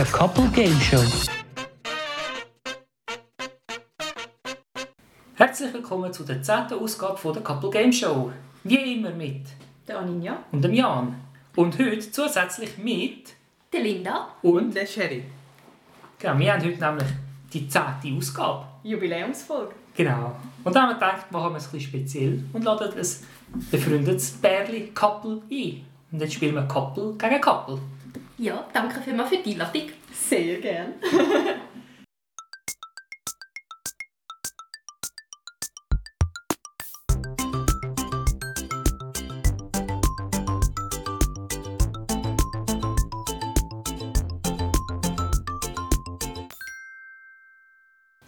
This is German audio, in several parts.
der Couple Game Show. Herzlich willkommen zu der 10. Ausgabe von der Couple Game Show. Wie immer mit Der Aninja. und dem Jan. Und heute zusätzlich mit Der Linda. und Der Sherry. genau, wir haben heute nämlich die 10. Ausgabe. Jubiläumsfolge. Genau. Und dann haben wir gedacht, machen wir es ein bisschen speziell und laden ein befreundetes Pärchen Couple ein. Und jetzt spielen wir Couple gegen Couple. Ja, danke vielmals für die Einladung. Sehr gern.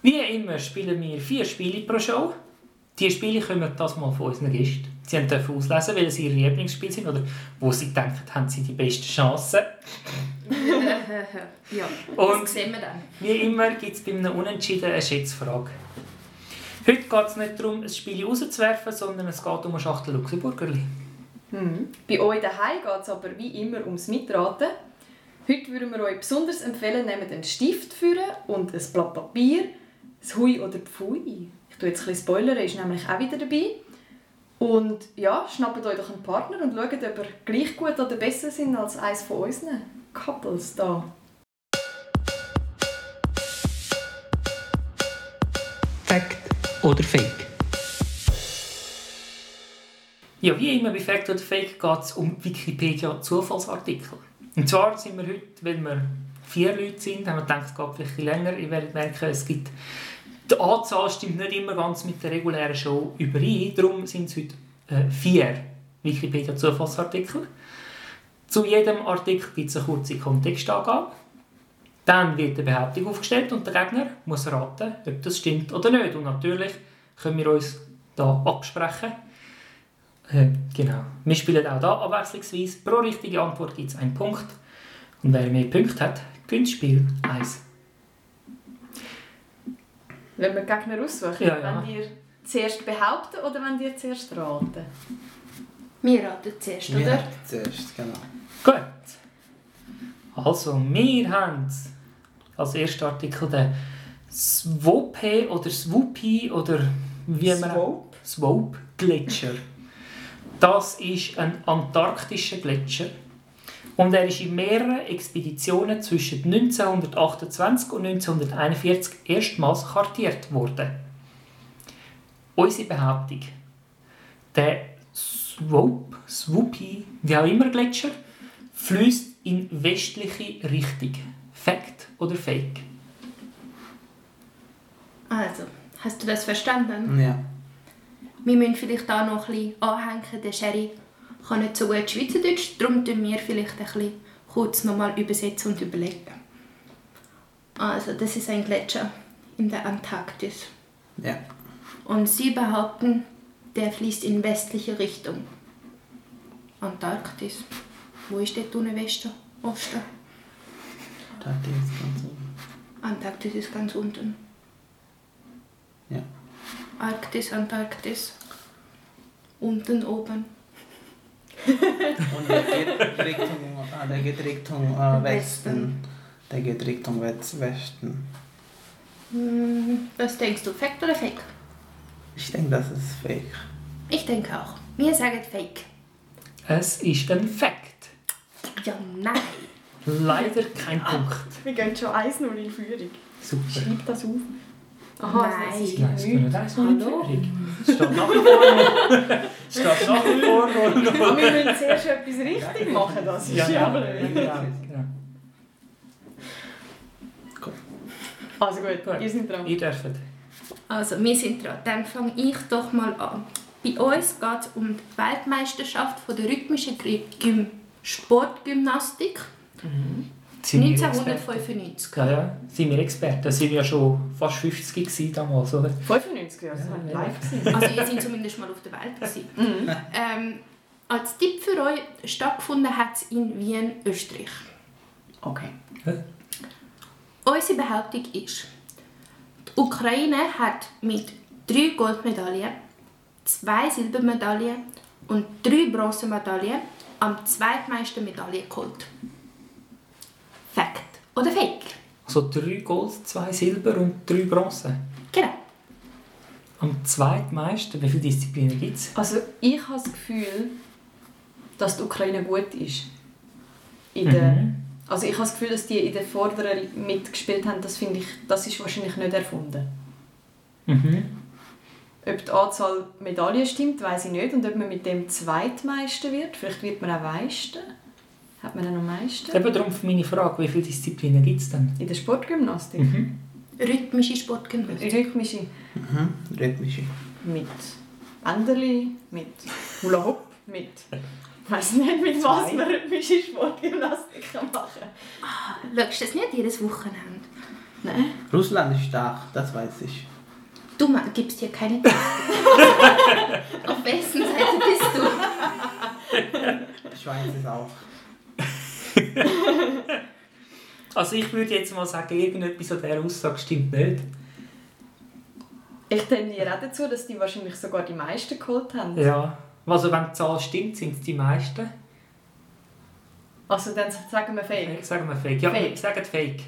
Wie immer spielen wir vier Spiele pro Show. Die Spiele kommen das mal von unseren Gästen. Sie dürfen auslesen, welche ihre Lieblingsspiele sind oder wo sie denken, haben sie die besten Chancen. ja, Und- das sehen wir dann. Wie immer gibt es bei einem Unentschieden eine Schätzfrage. Heute geht es nicht darum, ein Spiel rauszuwerfen, sondern es geht um eine Schachtel Luxemburgerli. Mhm. Bei euch daheim geht es aber wie immer ums Mitraten. Heute würden wir euch besonders empfehlen, nehmt einen Stift führen und ein Blatt Papier, das Hui oder Pfui. Ich tue jetzt ein bisschen spoilern, ist nämlich auch wieder dabei. Und ja, schnappt euch doch einen Partner und schaut, ob ihr gleich gut oder besser sind als eines von unseren Couples da. Fact oder Fake? Ja, wie immer bei Fact oder Fake geht es um Wikipedia-Zufallsartikel. Und zwar sind wir heute, weil wir vier Leute sind, haben wir gedacht, es geht vielleicht ein bisschen länger. Ihr werdet merken, es gibt die Anzahl stimmt nicht immer ganz mit der regulären Show überein. Darum sind es heute äh, vier Wikipedia-Zufallsartikel. Zu jedem Artikel gibt es eine kurze Kontextangabe. Dann wird eine Behauptung aufgestellt und der Gegner muss raten, ob das stimmt oder nicht. Und natürlich können wir uns da absprechen. Äh, genau. Wir spielen auch da abwechslungsweise. Pro richtige Antwort gibt es einen Punkt. Und wer mehr Punkte hat, gewinnt das Spiel 1. Wenn wir Gegner aussuchen, Ja, ja. wenn ihr zuerst behaupten oder wenn ihr zuerst raten? Wir raten zuerst, Wir oder? hatten zuerst, genau. Gut. Also, wir haben als erster Artikel den Swope oder Swoopy oder wie man Swope? Swope Gletscher. Das ist ein antarktischer Gletscher. Und er ist in mehreren Expeditionen zwischen 1928 und 1941 erstmals kartiert worden. Unsere Behauptung. Der Swope, Swoopy, wie auch immer Gletscher, fließt in westliche Richtung. Fact oder Fake? Also, hast du das verstanden? Ja. Wir müssen vielleicht da noch ein bisschen anhängen. Der Sherry kann nicht so gut Schweizerdeutsch, darum tun wir vielleicht ein bisschen kurz nochmal übersetzen und überlegen. Also, das ist ein Gletscher in der Antarktis. Ja. Und sie behaupten, der fließt in westliche Richtung. Antarktis. Wo ist der unten Westen? Osten? Die jetzt ganz oben. Antarktis ist ganz unten. Ja. Arktis, Antarktis. Unten, oben. Und der geht Richtung, ah, der geht Richtung äh, Westen. Der geht Richtung West Westen. Hm, Was denkst du, Fact oder Fake? Ich denke, das ist fake. Ich denke auch. Wir sagen Fake. Es ist ein Fact. Ja, nein. Leider kein Punkt. Wir gehen schon 1-0 in Führung. Super. Schreib das auf. Aha, Nein. das ist Nein, es geht nicht? Führung. Es steht nach wie vor noch. Es steht nach wie vor noch. Aber wir müssen zuerst etwas richtig machen, das ist ja, ja, blöd. Also gut, Gut. ihr seid dran. Ihr dürft. Also, wir sind dran. Dann fange ich doch mal an. Bei uns geht es um die Weltmeisterschaft von der rhythmischen Sportgymnastik Sind wir Experten? 1995. Ja, ja, sind wir Experten. Da sind wir ja schon fast 50 gewesen damals, oder? 95 Jahre, das war Ja, live. gewesen. Also, ihr seid zumindest mal auf der Welt. Gewesen. ähm, als Tipp für euch, stattgefunden hat es in Wien, Österreich. Okay. Unsere Behauptung ist, die Ukraine hat mit drei Goldmedaillen, zwei Silbermedaillen und drei Bronzemedaillen am zweitmeisten Medaillen geholt. Fakt oder Fake. Also drei Gold, zwei Silber und drei Bronze. Genau. Am zweitmeisten, wie viele Disziplinen gibt es? Also ich habe das Gefühl, dass die Ukraine gut ist. In der, Mhm. Also ich habe das Gefühl, dass die in der Vorderen mitgespielt haben. Das finde ich, das ist wahrscheinlich nicht erfunden. Mhm. Ob die Anzahl Medaillen stimmt, weiß ich nicht. Und ob man mit dem Zweitmeister wird. Vielleicht wird man auch Meister. Hat man dann am meisten? Eben darum meine Frage, wie viele Disziplinen gibt es denn? In der Sportgymnastik. Mhm. Rhythmische Sportgymnastik. Rhythmische. Mhm. Rhythmische. Mit Bänderli, mit Hula Hoop, mit... Ich weiss nicht, mit was man rhythmische Sportgymnastik kann machen kann. Schaust du das nicht jedes Wochenende? Nein. Russland ist stark, das weiß ich. Du gibst dir keine. Auf wessen Seite bist du? Schweiz ist auch. Also ich würde jetzt mal sagen, irgendetwas an dieser Aussage stimmt nicht. Ich tendiere auch dazu, dass die wahrscheinlich sogar die meisten geholt haben. Ja. Also wenn die Zahl stimmt, sind es die meisten. Also dann sagen wir Fake. Fake. Sagen wir Fake. Ja, Fake. wir sagen Fake.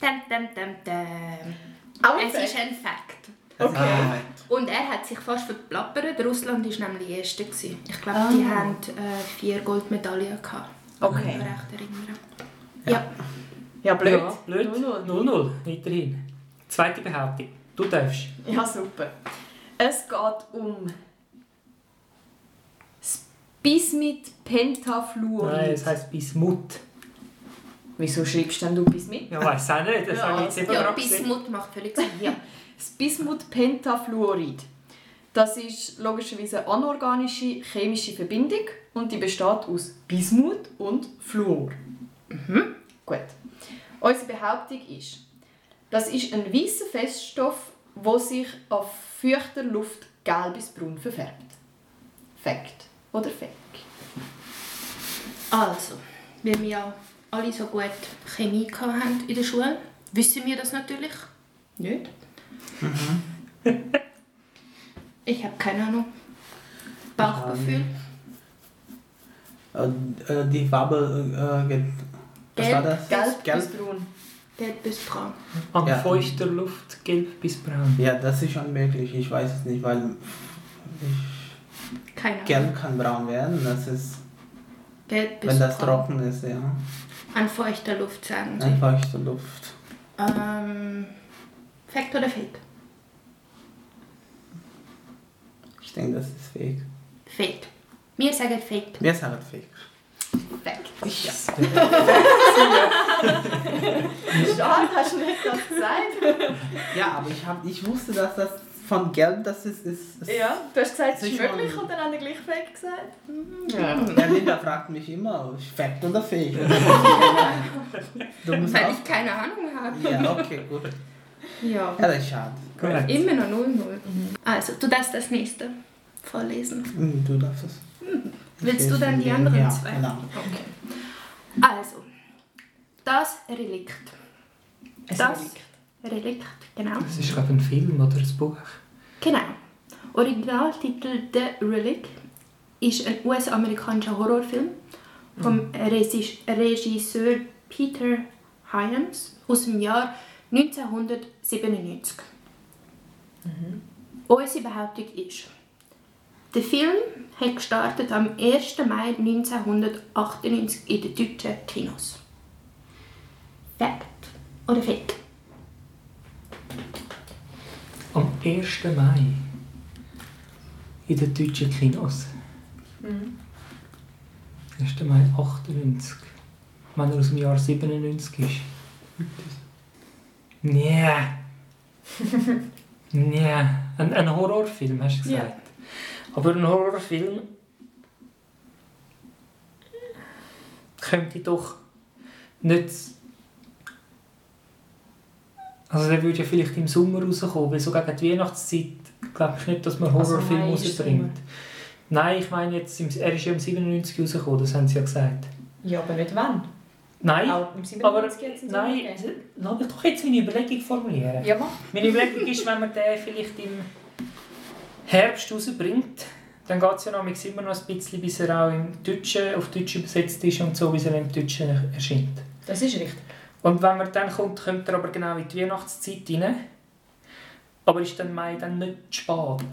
Dum, dum, dum, dum. Auch Es Fake? ist ein Fakt. Okay. Ah, Und er hat sich fast verplappert. Russland war nämlich der Erste. Ich glaube, Ah. die haben äh, vier Goldmedaillen. Gehabt, wenn ich Okay. mich recht erinnere. Ja. Ja, blöd. Ja, blöd. 0-0. 0-0. Weiterhin. Zweite Behauptung. Du darfst. Ja, super. Es geht um das Bismit Pentafluorid. Nein, es heisst Bismut. Wieso schreibst denn du Bismit? Ja, weiß auch nicht. Das Ja, ich eben Ja. Bismut macht völlig Sinn. Ja. Das Bismut Pentafluorid. Das ist logischerweise eine anorganische chemische Verbindung und die besteht aus Bismut und Fluor. Gut. Unsere Behauptung ist, das ist ein weißer Feststoff, der sich auf feuchter Luft gelb bis braun verfärbt. Fact oder Fake? Also, weil wir ja alle so gut Chemie gehabt haben in der Schule, wissen wir das natürlich. Nicht? ich habe keine Ahnung. Bauchgefühl. Äh, äh, die Farbe äh, geht. Was Gelb. war das? Gelb, Gelb. bis braun. Gelb bis braun. An Ja. feuchter Luft, gelb bis braun. Ja, das ist schon möglich. Ich weiß es nicht, weil ich, Keine Ahnung. gelb kann braun werden. Das ist, Gelb bis wenn das braun. trocken ist, ja. An feuchter Luft sagen sie. Eine feuchte Luft. Ähm, Fact oder Fake? Ich denke, das ist fake. Fake. Wir sagen Fake. Wir sagen fake. Fact. Ja. Schade, hast du nicht das gesagt? Ja, aber ich, hab, ich wusste, dass das von gelb, das ist. ist, ist Ja, du hast gesagt, es ist möglich und dann haben wir gleich Fake gesagt. Ja. Der Linda fragt mich immer, Fact oder Fake? du musst Weil auch. ich keine Ahnung habe. Ja, okay, gut. Ja. Ja, das ist schade. Korrekt. Immer noch 0-0. Also, du darfst das nächste vorlesen. Hm, Du darfst es. Willst du dann die Ja, anderen zwei? Genau. Okay. Also, das Relikt. Es Das liegt. Relikt, genau. Das ist, glaube ein Film oder ein Buch. Genau. Originaltitel The Relic ist ein US-amerikanischer Horrorfilm vom Regis- Regisseur Peter Hyams aus dem Jahr 1997. Unsere Behauptung ist, der Film hat gestartet am 1. Mai 1998 in den deutschen Kinos. Fact oder Fake? Am 1. Mai. In den deutschen Kinos. 1. Mai 98. Wenn er aus dem Jahr 97 ist. Nee. nee. Ein, ein Horrorfilm, hast du Ja. Aber ein Horrorfilm könnte doch nicht. Also der würde ja vielleicht im Sommer rauskommen, weil so gegen die Weihnachtszeit glaube ich nicht, dass man Also Horrorfilme ist rausbringt. Nein, ich meine jetzt, er ist ja im 97 rausgekommen, das haben sie ja gesagt. Ja, aber nicht wann. Nein, Auch im 97 aber nein, lass mich doch jetzt meine Überlegung formulieren. Ja, mach. Meine Überlegung ist, wenn man den vielleicht im Herbst rausbringt, dann geht es ja noch immer noch ein bisschen, bis er auch im Deutschen, auf Deutsch übersetzt ist und so, bis er im Deutschen erscheint. Das ist richtig. Und wenn man dann kommt, kommt er aber genau in die Weihnachtszeit rein. Aber ist dann Mai dann nicht spät?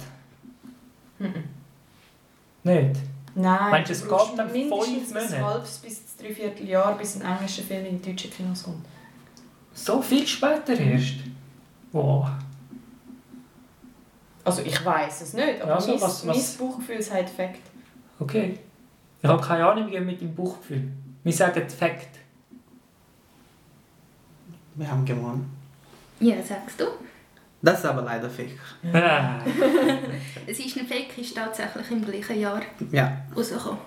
Nicht? Nein, Meinst du, es geht dann mindestens fünf ein Monate? halbes bis ein Dreivierteljahr, bis ein englischer Film in die deutschen Kinos kommt. So viel später erst? Wow. Also ich weiß es nicht, aber Also, mein, was- was- mein Bauchgefühl sagt Fakt. Okay. Ich habe keine Ahnung, wie mit dem Bauchgefühl. Wir sagen Fakt. Wir haben gewonnen. Ja, sagst du? Das ist aber leider fake. Ah. Es ist ein Fake, ist tatsächlich im gleichen Jahr Ja. rausgekommen.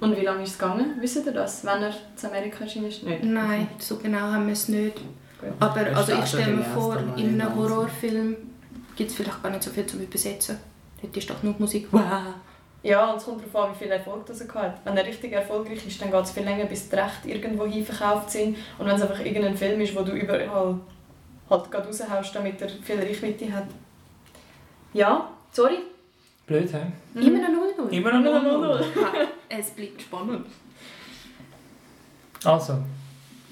Und wie lange ist es gegangen? Wisst ihr das? Wenn er zu Amerika erschienen ist? Nicht? Nein, so genau haben wir es nicht. Gut. Aber Er also ich stelle mir vor, in einem 90. Horrorfilm gibt es vielleicht gar nicht so viel zum Übersetzen. Dort ist doch nur die Musik. Wow. Ja, und es kommt darauf an, wie viel Erfolg das er hat. Wenn er richtig erfolgreich ist, dann geht es viel länger, bis die Rechte irgendwo hin verkauft sind. Und wenn es einfach irgendein Film ist, wo du überall halt gerade raushaust, damit er viel Reichweite hat. Ja, sorry. Blöd, hä? Immer noch 0-0. Immer noch 0 Es bleibt spannend. Also,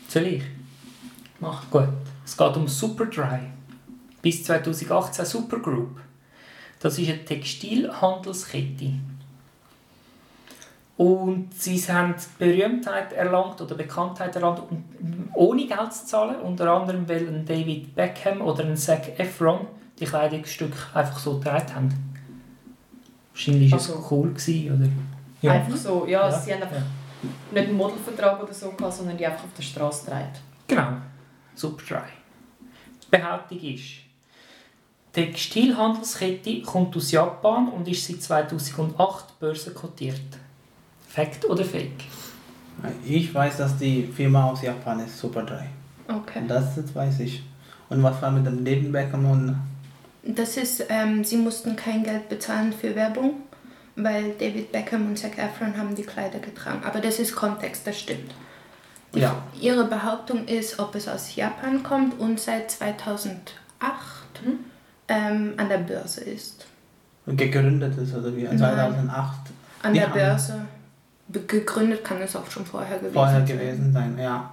soll ich? Mach gut. Es geht um Superdry. Bis 2018 Supergroup. Das ist eine Textilhandelskette. Und sie haben Berühmtheit erlangt oder Bekanntheit erlangt, um- ohne Geld zu zahlen. Unter anderem, weil ein David Beckham oder ein Zac Efron die Kleidungsstücke einfach so getragen haben. Wahrscheinlich war es Also- cool, gewesen, oder? Ja. Einfach so. Ja, Ja, sie haben einfach ja. nicht einen Modelvertrag oder so gehabt, sondern die einfach auf der Straße getragen. Genau, Superdry. Die Behauptung ist, die Textilhandelskette kommt aus Japan und ist seit 2008 börsenkotiert. Fact oder Fake? Ich weiß, dass die Firma aus Japan ist, Superdry. Okay. Das, das weiß ich. Und was war mit dem David Beckham und... Das ist, ähm, sie mussten kein Geld bezahlen für Werbung, weil David Beckham und Zac Efron haben die Kleider getragen. Aber das ist Kontext, das stimmt. Die, Ja. Ihre Behauptung ist, ob es aus Japan kommt und seit 2008 ähm, an der Börse ist. gegründet ist, oder wie? Nein. 2008 An der Börse. Gegründet kann es auch schon vorher gewesen vorher sein. gewesen sein, ja.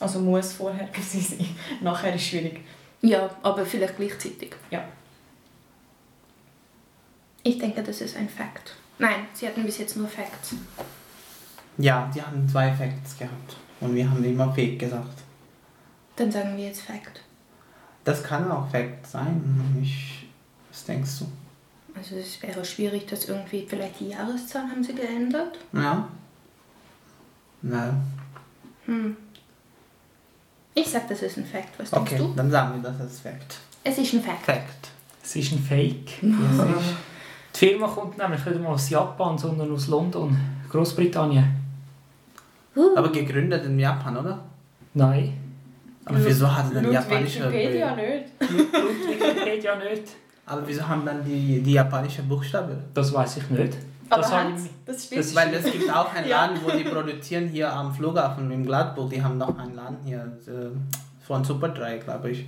Also muss vorher gewesen sein. Nachher ist schwierig. Ja, aber vielleicht gleichzeitig. Ja. Ich denke, das ist ein Fakt. Nein, sie hatten bis jetzt nur Facts. Ja, die haben zwei Facts gehabt. Und wir haben immer Fake gesagt. Dann sagen wir jetzt Fact. Das kann auch Fact sein. Ich, was denkst du? Also es wäre schwierig, dass irgendwie vielleicht die Jahreszahl haben sie geändert. Ja? Nein. Hm. Ich sag, das ist ein Fact. Was denkst Okay, du? dann sagen wir, das ist Fact. Es ist ein Fact. Fact. Es ist ein Fake. Yes, ich. Die Firma kommt nämlich nicht mal aus Japan, sondern aus London, Großbritannien. Uh, Aber gegründet in Japan, oder? Nein, Aber wieso hat dann Laut japanische... Wikipedia nicht. Wikipedia nicht. Aber wieso haben dann die, die japanische Buchstaben? Das weiß ich nicht. Aber Das habe das, das Weil es gibt auch einen Ja. Laden, wo die produzieren hier am Flughafen in Gladburg. Die haben noch einen Laden hier von Superdry, glaube ich.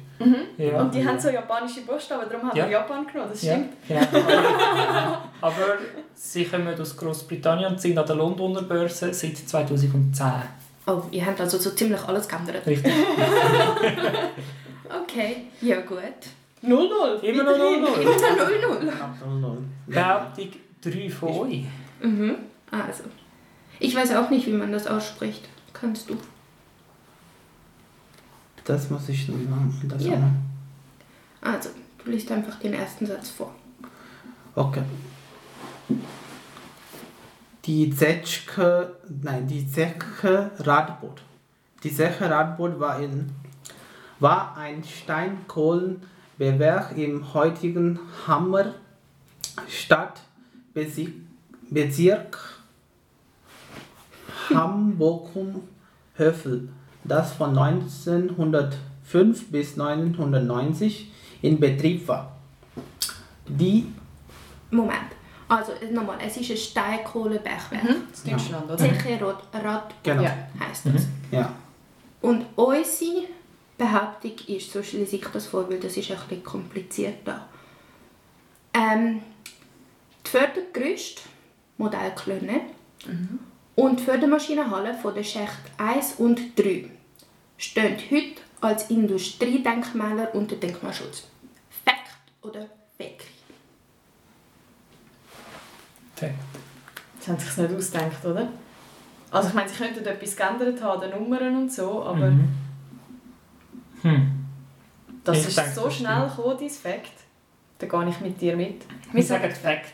ja. Und die haben so japanische Buchstaben, darum haben Ja. wir Japan genommen, das Ja, stimmt. genau. Aber, aber sie kommen aus Großbritannien und sind an der Londoner Börse seit 2010. oh, ihr habt also so ziemlich alles geändert. Richtig. Okay, ja gut. 0-0. Immer noch weiterhin. 0-0. Immer 0-0. Absolut. Behauptung 3 von euch. Mhm. Also. Ich weiß auch nicht, wie man das ausspricht. Kannst du? Das muss ich nun sagen. Das Ja. auch noch. Also, du liest einfach den ersten Satz vor. Okay. Die Zechke, nein, die Zeche Radboot. Die Zeche Radboot war, in, war ein Steinkohlenbewerk im heutigen Hammer Stadtbezirk Hamburg-Höfel, das von 1905 bis 1990 in Betrieb war. Die Moment. Also, nochmal. Es ist ein Steinkohlenbergwerk. Das Deutschland, oder? Zeche Rad, Genau. Ja. heisst das. Ja. Und unsere Behauptung ist, so schließe ich das vor, weil das ist ein bisschen komplizierter. Ähm, die Fördergerüste, Modellklöne und die Fördermaschinenhalle von der Schicht 1 und 3 stehen heute als Industriedenkmäler unter Denkmalschutz. Fact oder Fake? Fact. Sie haben sich nicht ausgedacht, oder? Also ich meine, sie könnten etwas geändert haben, die Nummern und so, aber Mhm. Hm. das Ich ist denke, so das schnell gekommen, dein Fact. Da gehe ich mit dir mit. Wir sagen Fact.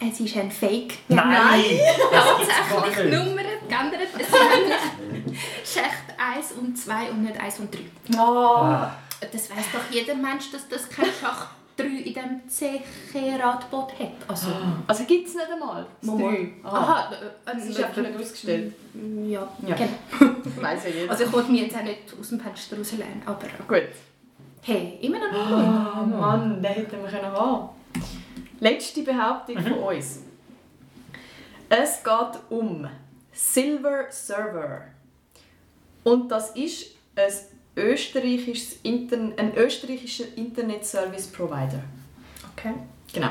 Es ist ein Fake. Nein! Das gar Tatsächlich nicht. Nummern geändert. Es sind Schacht 1 und 2 und nicht 1 und 3. Oh. Ah. Das weiß doch jeder Mensch, dass das kein Schacht 3 in diesem CG-Radboot hat. Also, Also gibt es nicht einmal? Das Mal. drei? Aha. Aha, äh, Es ist einfach nicht ausgestellt. Ja, Ja. genau. Weiss ja jeder. Also ich wollte mich jetzt auch nicht aus dem Fenster rauslehnen, aber Gut. hey, immer noch nicht. Oh Mann, den hätten wir können haben Letzte Behauptung von uns. Es geht um Silver Server. Und das ist ein österreichisches Intern ein österreichischer Internet Service Provider. Okay. Genau.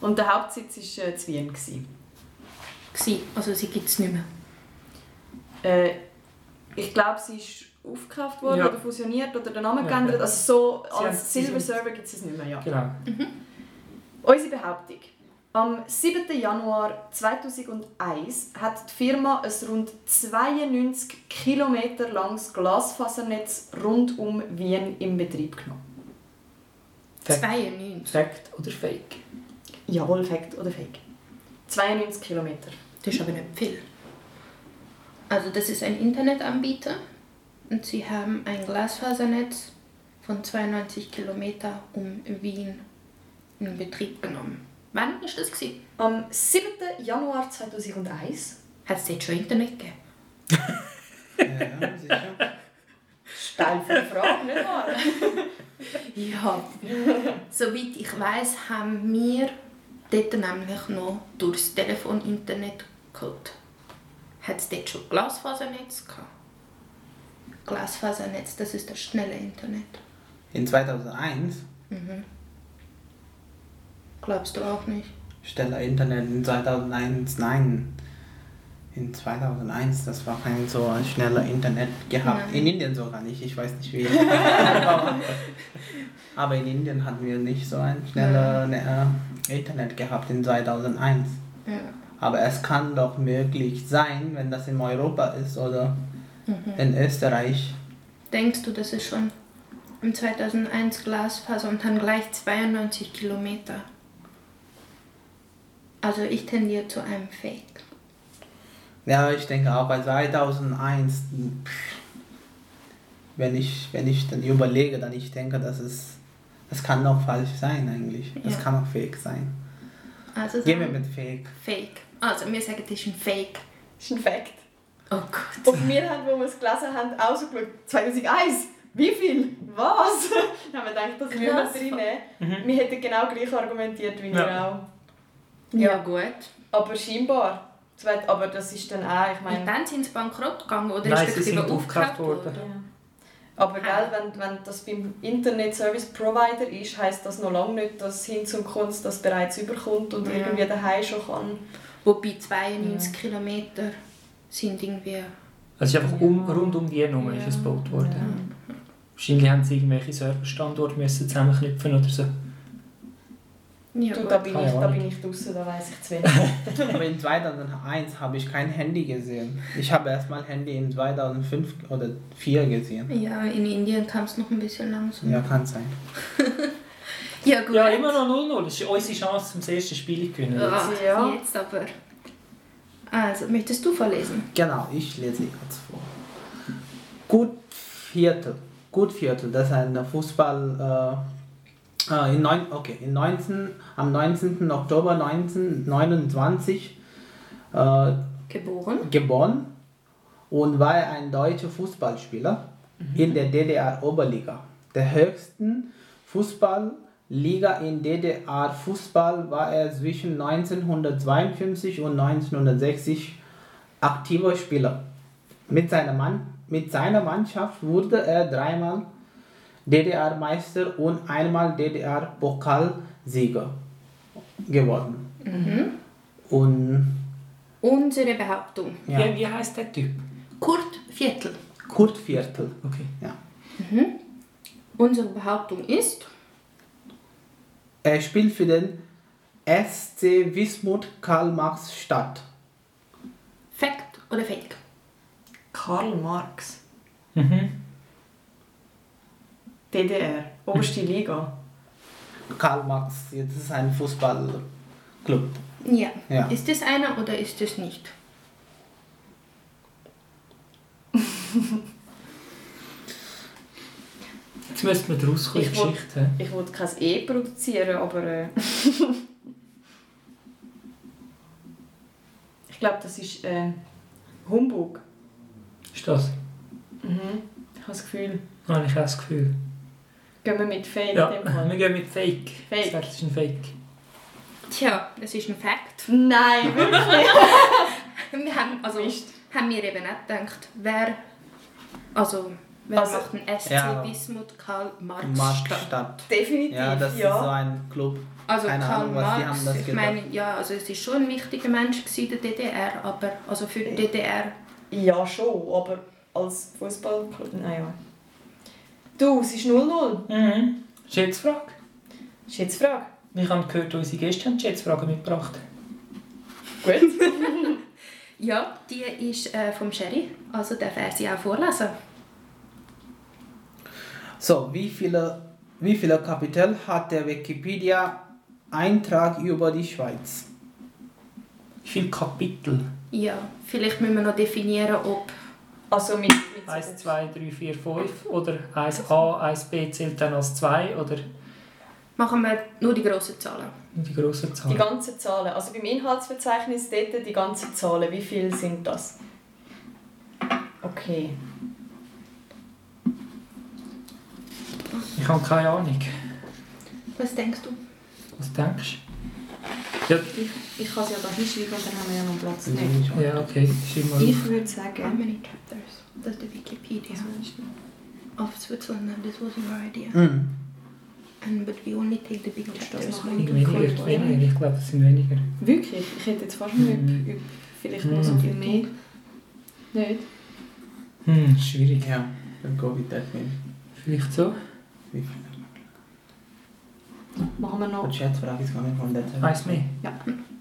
Und der Hauptsitz war äh, in Wien. gewesen. Also sie gibt es nicht mehr. Äh, ich glaube, sie ist aufgekauft worden Ja. oder fusioniert oder der Name Ja, geändert. ja. Also so als sie Silver Server gibt es es nicht mehr. Ja. Genau. Unsere Behauptung. Am 7. Januar 2001 hat die Firma ein rund 92 Kilometer langes Glasfasernetz rund um Wien in Betrieb genommen. Fact. 92. Fact oder Fake? Jawohl, Fact oder Fake? 92 Kilometer. Das ist aber nicht viel. Also das ist ein Internetanbieter und sie haben ein Glasfasernetz von 92 Kilometer um Wien in Betrieb genommen. Wann ist das gewesen? Am 7. Januar 2001 Hat es dort schon Internet gegeben? Ja, sicher. Steil von der Frage, nicht wahr? Ja. Soweit ich weiß, haben wir dort nämlich noch durchs Telefon Internet geholt. Hat es dort schon Glasfasernetz gehabt? Glasfasernetz, das ist das schnelle Internet. In 2001 Glaubst du auch nicht? Stelle Internet in 2001, nein. In 2001, das war kein so schneller Internet gehabt. Nein. In Indien sogar nicht, ich weiß nicht wie. Aber in Indien hatten wir nicht so ein schneller äh, Internet gehabt in 2001. Ja. Aber es kann doch möglich sein, wenn das in Europa ist oder in Österreich. Denkst du, das ist schon im 2001 Glasfaser und dann gleich 92 Kilometer? Also ich tendiere zu einem Fake. Ja, ich denke auch bei 2001, pff, wenn ich, wenn ich dann überlege, dann ich denke, das ist, das kann noch falsch sein eigentlich. Das Ja. kann auch fake sein. Also Gehen wir mit fake. Fake. Also wir sagen, das ist ein Fake. Das ist ein Fact. Oh Gott. Und wir haben, wo wir es gelesen haben, auch so geschaut. 2001? Wie viel? Was? Dann haben wir gedacht, das müssen wir Krass. reinnehmen. Wir hätten genau gleich argumentiert wie ihr Ja. auch. Ja, gut. Aber scheinbar. Zweit- Aber das ist dann auch, ich Und meine... dann sind sie bankrott gegangen oder Nein, sie respektive sind aufgekauft worden. Ja. Aber gell, wenn, wenn das beim Internet Service Provider ist, heisst das noch lange nicht, dass Hinz und Kunst das bereits überkommt und Ja. irgendwie daheim schon kann. Wobei 92 Kilometer sind irgendwie... Es ist einfach um, rund um die Nummer ist es gebaut worden. Wahrscheinlich haben sie irgendwelche Serverstandorte müssen zusammenknüpfen oder so. Ja, Du, da bin ich, da bin ich draußen, da weiss ich zu wenig. Aber in 2001 habe ich kein Handy gesehen. Ich habe erstmal Handy in 2005 oder 2004 gesehen. Ja, in Indien kam es noch ein bisschen langsam. Ja, kann sein. Ja, gut. Ja, immer noch 0-0. Das ist unsere Chance, zum ersten Spiel zu gewinnen. Ah, Ja. Jetzt aber. Also, möchtest du vorlesen? Genau, ich lese jetzt vor. Gut Viertel. Gut Viertel, das ist ein Fußball. Äh, in neun, okay, in 19, am 19. Oktober 1929 äh, Geboren. geboren und war er ein deutscher Fußballspieler in der DDR-Oberliga. Der höchsten Fußballliga in DDR-Fußball war er zwischen 1952 und 1960 aktiver Spieler. Mit seiner, Mann, mit seiner Mannschaft wurde er dreimal DDR-Meister und einmal DDR-Pokalsieger geworden. Und Unsere Behauptung. ja. Wie, wie heisst der Typ? Kurt Viertel. Kurtviertel. Okay. Ja. Unsere Behauptung ist, Er spielt für den SC Wismut Karl-Marx-Stadt. Fact oder Fake? Karl Marx. Mhm. DDR. Oberste Liga. Karl-Marx, das ist ein Fußballclub. Ja. Ja. Ist es einer oder ist es nicht? Jetzt müssten wir daraus kommen, die Ich will- Geschichte. Ich wollte kein E produzieren, aber. Äh, ich glaube, das ist äh, Humbug. Ist das? Mhm. Ich habe das Gefühl. Habe ich auch das Gefühl. Gehen wir mit Fake Ja, in wir gehen mit Fake. Fake. Das ist ein Fake. Tja, das ist ein Fact. Nein, wirklich. Wir haben, also, Mist. haben wir eben nicht gedacht, wer, also, wer Also, macht einen SC ja. Wismut Karl Marx? Marx-Stadt. Definitiv, Ja, das ist so ein Club. Also Keine Karl Ahnung, was die Marx, haben das ich gedacht. meine, ja, also es ist schon ein wichtiger Mensch gewesen, der DDR, aber also für die DDR. Ja, schon, aber als Fußballclub. Naja. Du, es ist 0-0. Mhm. Schätzfrage. Schätzfrage. Ich habe gehört, unsere Gäste haben Schätzfragen mitgebracht. Gut. Ja, die ist äh, vom Sherry, also darf er sie auch vorlesen. So, wie viele, wie viele Kapitel hat der Wikipedia-Eintrag über die Schweiz? Wie viele Kapitel? Ja, vielleicht müssen wir noch definieren, ob Also mit. mit 1, 2, 3, 4, 5 oder 1a, 1b zählt dann als 2 oder machen wir nur die grossen Zahlen. nur die grossen Die Zahlen? ganzen Zahlen. Also beim Inhaltsverzeichnis dort die ganzen Zahlen. Wie viele sind das? Okay. Ich habe keine Ahnung. Was denkst du? Was denkst du? Ja, Ich, ich kann es ja da hinschreiben und dann haben wir ja noch Platz. Nicht. ja okay. Schreib mal. Ich würde How sagen. many chapters does the Wikipedia of Switzerland? This was our idea. Mhm. And but we only take the big chapters. Weniger. Ich glaube, es sind weniger. Wirklich? Ich hätte jetzt fast nicht. Mhm. üb- Vielleicht noch so viel mehr. Nicht? Hm, schwierig. Ja, dann go with that. Vielleicht so. Wie viele? Machen wir noch. The Schätzfrage is coming from that side. Eins mehr.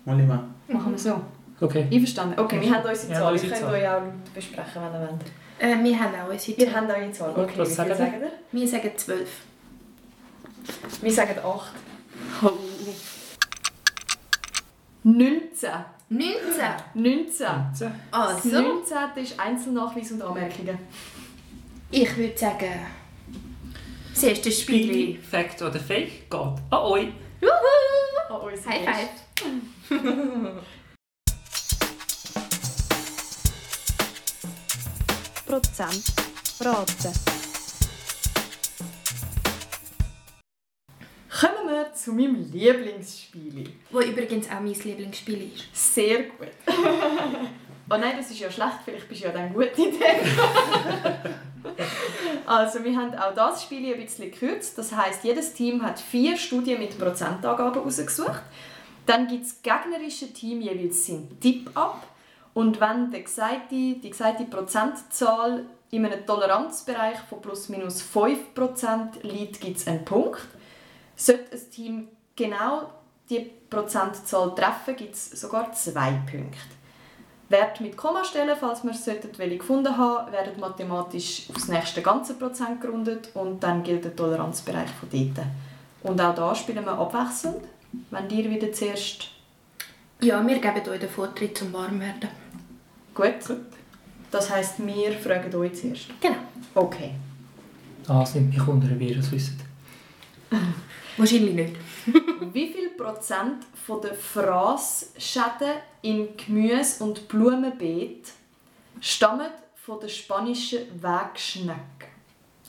Only one. Machen wir so. Okay. Einverstanden. Okay, wir haben unsere Ja, Zahl. Unsere könnt euch auch besprechen, wenn ihr wollt. Äh, wir haben auch unsere Zahl. habt eure Zahl. Und Okay, was sagen ihr? Wir sagen 12. Wir sagen 8. 19. 19. 19. So. Das Also, 19. ist Einzelnachweis und Anmerkungen. ich würde sagen, das erste Spiel. Fact oder Fake geht an euch. An uns High five. Prozent raten. Kommen wir zu meinem Lieblingsspiel. Wo übrigens auch mein Lieblingsspiel ist. Sehr gut. oh nein, das ist ja schlecht, vielleicht bist du ja dann gut in dem. also, wir haben auch das Spiel ein bisschen gekürzt. Das heisst, jedes Team hat vier Studien mit Prozentangaben herausgesucht. Dann gibt das gegnerische Team jeweils seinen Tipp ab. Und wenn der gesagte, die gesagte Prozentzahl in einem Toleranzbereich von plus minus 5% liegt, gibt es einen Punkt. Sollte ein Team genau die Prozentzahl treffen, gibt es sogar zwei Punkte. Werte mit Kommastellen, falls wir welche gefunden haben, werden mathematisch aufs nächste ganze Prozent gerundet und dann gilt der Toleranzbereich von dort. Und auch da spielen wir abwechselnd. Wenn ihr wieder zuerst... Ja, wir geben euch den Vortritt zum Warmwerden. Gut. Das heisst, wir fragen euch zuerst. Genau. Okay. Ah, sind mich unter ein Virus wissen. Wahrscheinlich nicht. Wie viel Prozent von der Fraßschäden in Gemüse- und Blumenbeet stammen von der spanischen Wegschnecke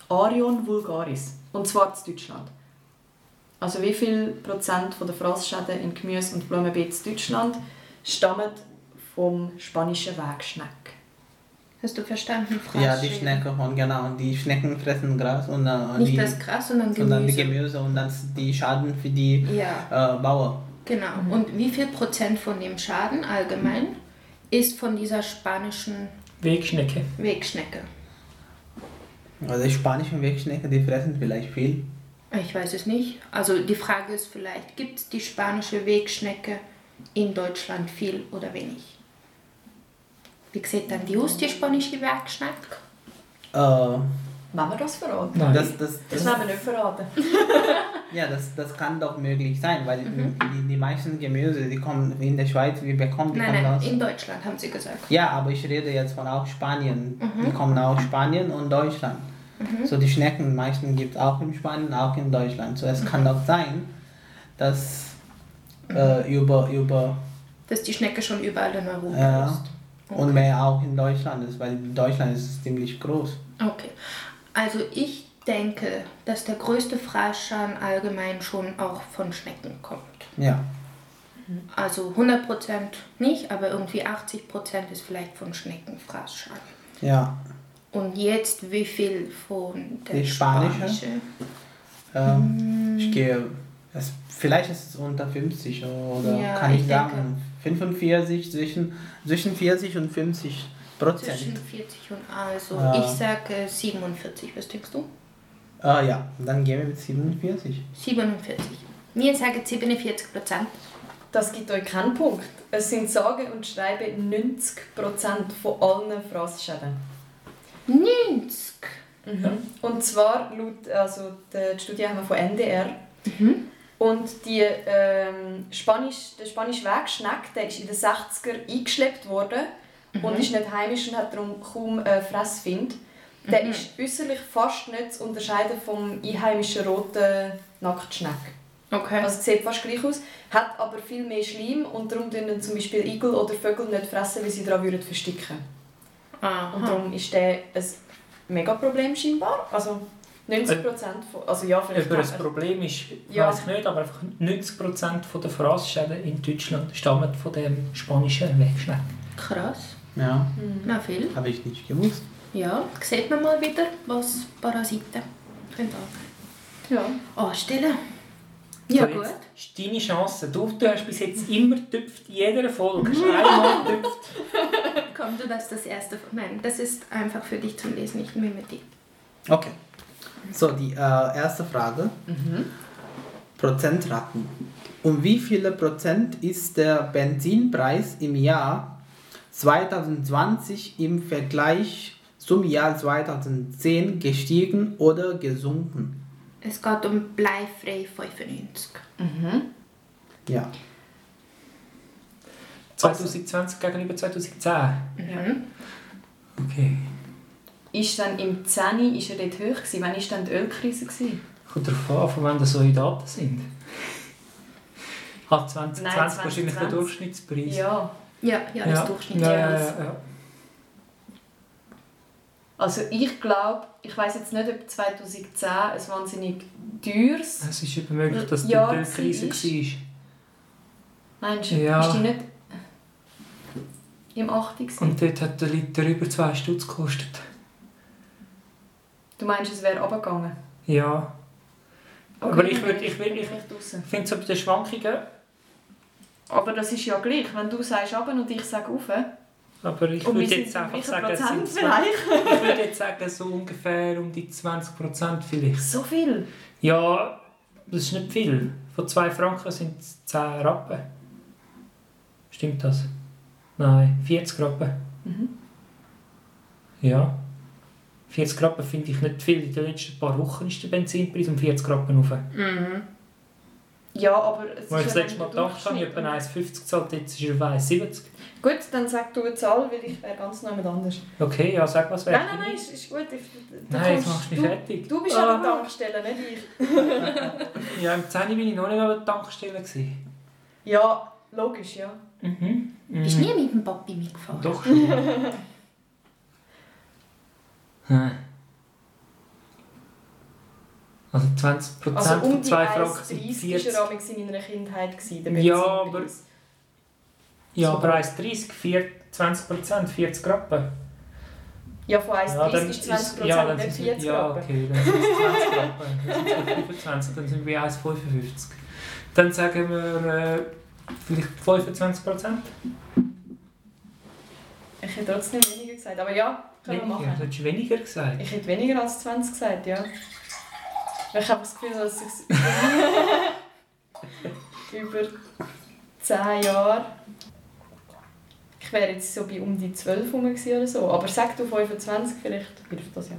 Arion vulgaris und zwar in Deutschland. Also wie viel Prozent von der Fraßschäden in Gemüse- und Blumenbeet in Deutschland stammen vom spanischen Wegschneck? Hast du verstanden? Ja, die? Schnecke von genau. Die Schnecken fressen Gras und, äh, Nicht die, das Gras, sondern und dann die Gemüse. Gemüse und dann die Schaden für die Ja, äh, Bauern. genau. Und wie viel Prozent von dem Schaden allgemein ist von dieser spanischen Wegschnecke. Wegschnecke? Also die spanischen Wegschnecken, die fressen vielleicht viel. Ich weiß es nicht. Also die Frage ist vielleicht, gibt es die spanische Wegschnecke in Deutschland viel oder wenig? Wie sieht dann die aus, die spanische Wegschnecke? Äh, Wollen wir das verraten? Nein. das, das, Das das, wollen wir nicht verraten. ja, das, das kann doch möglich sein, weil Mhm. die, die meisten Gemüse, die kommen in der Schweiz, wir bekommen die Nein, kommen nein, aus. in Deutschland haben sie gesagt. Ja, aber ich rede jetzt von auch Spanien. Mhm. Die kommen aus Spanien und Deutschland. So die Schnecken meisten gibt es auch in Spanien, auch in Deutschland. So es Mhm. kann doch sein, dass äh, über, über Dass die Schnecke schon überall in Europa Ja. ist. Und mehr auch in Deutschland ist, weil Deutschland ist ziemlich groß. Okay. Also ich denke, dass der größte Fraßschaden allgemein schon auch von Schnecken kommt. Ja. Also 100% nicht, aber irgendwie 80% ist vielleicht von Schneckenfraßschaden. Ja. Und jetzt wie viel von der Die spanische? spanische? Ähm, Ich gehe, es, vielleicht ist es unter 50 oder Ja, kann ich, ich sagen 45, zwischen, zwischen 40 und 50 Prozent. Zwischen 40 und also Ja. ich sage 47. Was denkst du? Äh, ja, dann gehen wir mit 47. 47. Mir sagen 47 Prozent. Das gibt euch keinen Punkt. Es sind sage und schreibe 90% von allen Fraßschäden. 90. Und zwar laut, also die Studie haben wir von NDR. Mhm. Und die, ähm, Spanisch, der spanische Wegschneck der ist in den 60er eingeschleppt worden Mhm. und ist nicht heimisch und hat darum kaum äh, Fressfind. Der Mhm. ist äußerlich fast nicht zu unterscheiden vom einheimischen roten Nacktschneck. Okay. Also sieht fast gleich aus, hat aber viel mehr Schleim und darum tun zum Beispiel Igel oder Vögel nicht fressen, weil sie daran würden versticken. Und Aha. darum ist der ein mega Problem scheinbar. Also 90 Prozent von, also ja, vielleicht Über das hat- Problem ist, Ja. weiß ich nicht, aber einfach 90% von der Fraßschäden in Deutschland stammen von dem spanischen Wegschneck. Krass. Ja, Na viel. habe ich nicht gewusst. Ja, sieht man mal wieder, was Parasiten können. Ja. Anstellen. Ja, so, gut. ist deine Chance. Du, du hast bis jetzt immer getüpft, in jeder Folge. Hast einmal getüpft. Komm, du darfst das erste. Nein, das ist einfach für dich zum Lesen, nicht mehr mit dir. Okay. So, die äh, erste Frage. Prozentraten. Um wie viele Prozent ist der Benzinpreis im Jahr 2020 im Vergleich zum Jahr 2010 gestiegen oder gesunken? Es geht um bleifrei 95. Ja. 2020 gegenüber 2010. Mhm. Okay. Ist dann im 10. ist er dort hoch gewesen? Wann war dann die Ölkrise? Gewesen? Kommt darauf an, von wann das solche Daten sind. Hat 2020 Nein, wahrscheinlich der 2020. Durchschnittspreis. Ja. Ja, ja, das ja. Durchschnitt. Ja, ja, ja, ja. Also ich glaube, ich weiß jetzt nicht, ob 2010 ein wahnsinnig teures... Es ist eben möglich, dass die Ja, Ölkrise war. Meinst du, Ja. ist die nicht im 8. gewesen? Und dort hat der Liter über 2 Stutz gekostet. Du meinst, es wäre runtergegangen? Ja. Aber ich würd- ich ich- nicht raus. Ich finde es bei den Schwankungen, Aber das ist ja gleich, wenn du sagst runter und ich sage rauf. aber ich würde jetzt einfach sagen, es sind Prozentbereich. 20, ich würde jetzt sagen, so ungefähr um die 20% vielleicht. So viel? Ja, das ist nicht viel. Von 2 Franken sind es 10 Rappen. Stimmt das? Nein, 40 Rappen. Mhm. Ja. 40 Rappen finde ich nicht viel. In den letzten paar Wochen ist der Benzinpreis um 40 Rappen rauf. Mhm. Ja, aber es Als ich das letzte Mal gedacht habe, ich etwa Durchschnitt. 1,50 gezahlt, jetzt ist er auf 1,70. Gut, dann sag du eine Zahl, weil ich wäre ganz noch jemand anders. Okay, ja, sag was wäre Nein, nein, nein, ist, ist gut. Ich, du Nein, jetzt kommst- machst du mich du, fertig. Du bist Ah. an der Tankstelle, nicht ich. Ja, im 10 bin ich noch nicht an der Tankstelle. Gewesen. Ja, logisch, ja. Mhm. Bist mhm. nie mit dem Papi mitgefahren? Doch schon. Hm. also 20% Also um von die 2 Franken sind 1,30 40. war er in meiner Kindheit. gewesen, Ja, Benzinpreis. Ja, So. aber 1,30, 4 20%, 40 Rappen. Ja, von 1,30 Ja, ist 20 Prozent, ja, dann nicht sind 40 Ja, Rappen. okay, dann sind es 20 Rappen. Dann sind es 25, dann sind wir bei 1,55. Dann sagen wir äh, vielleicht 25%. Ich hätte trotzdem weniger gesagt. Aber ja, Weniger. machen. Du hättest weniger gesagt. Ich hätte weniger als 20 gesagt, ja. Ich habe das Gefühl, dass ich über 10 Jahre. Ich wäre jetzt so bei um die 12 rum gewesen oder so. Aber sag du 25, vielleicht hilft das ja.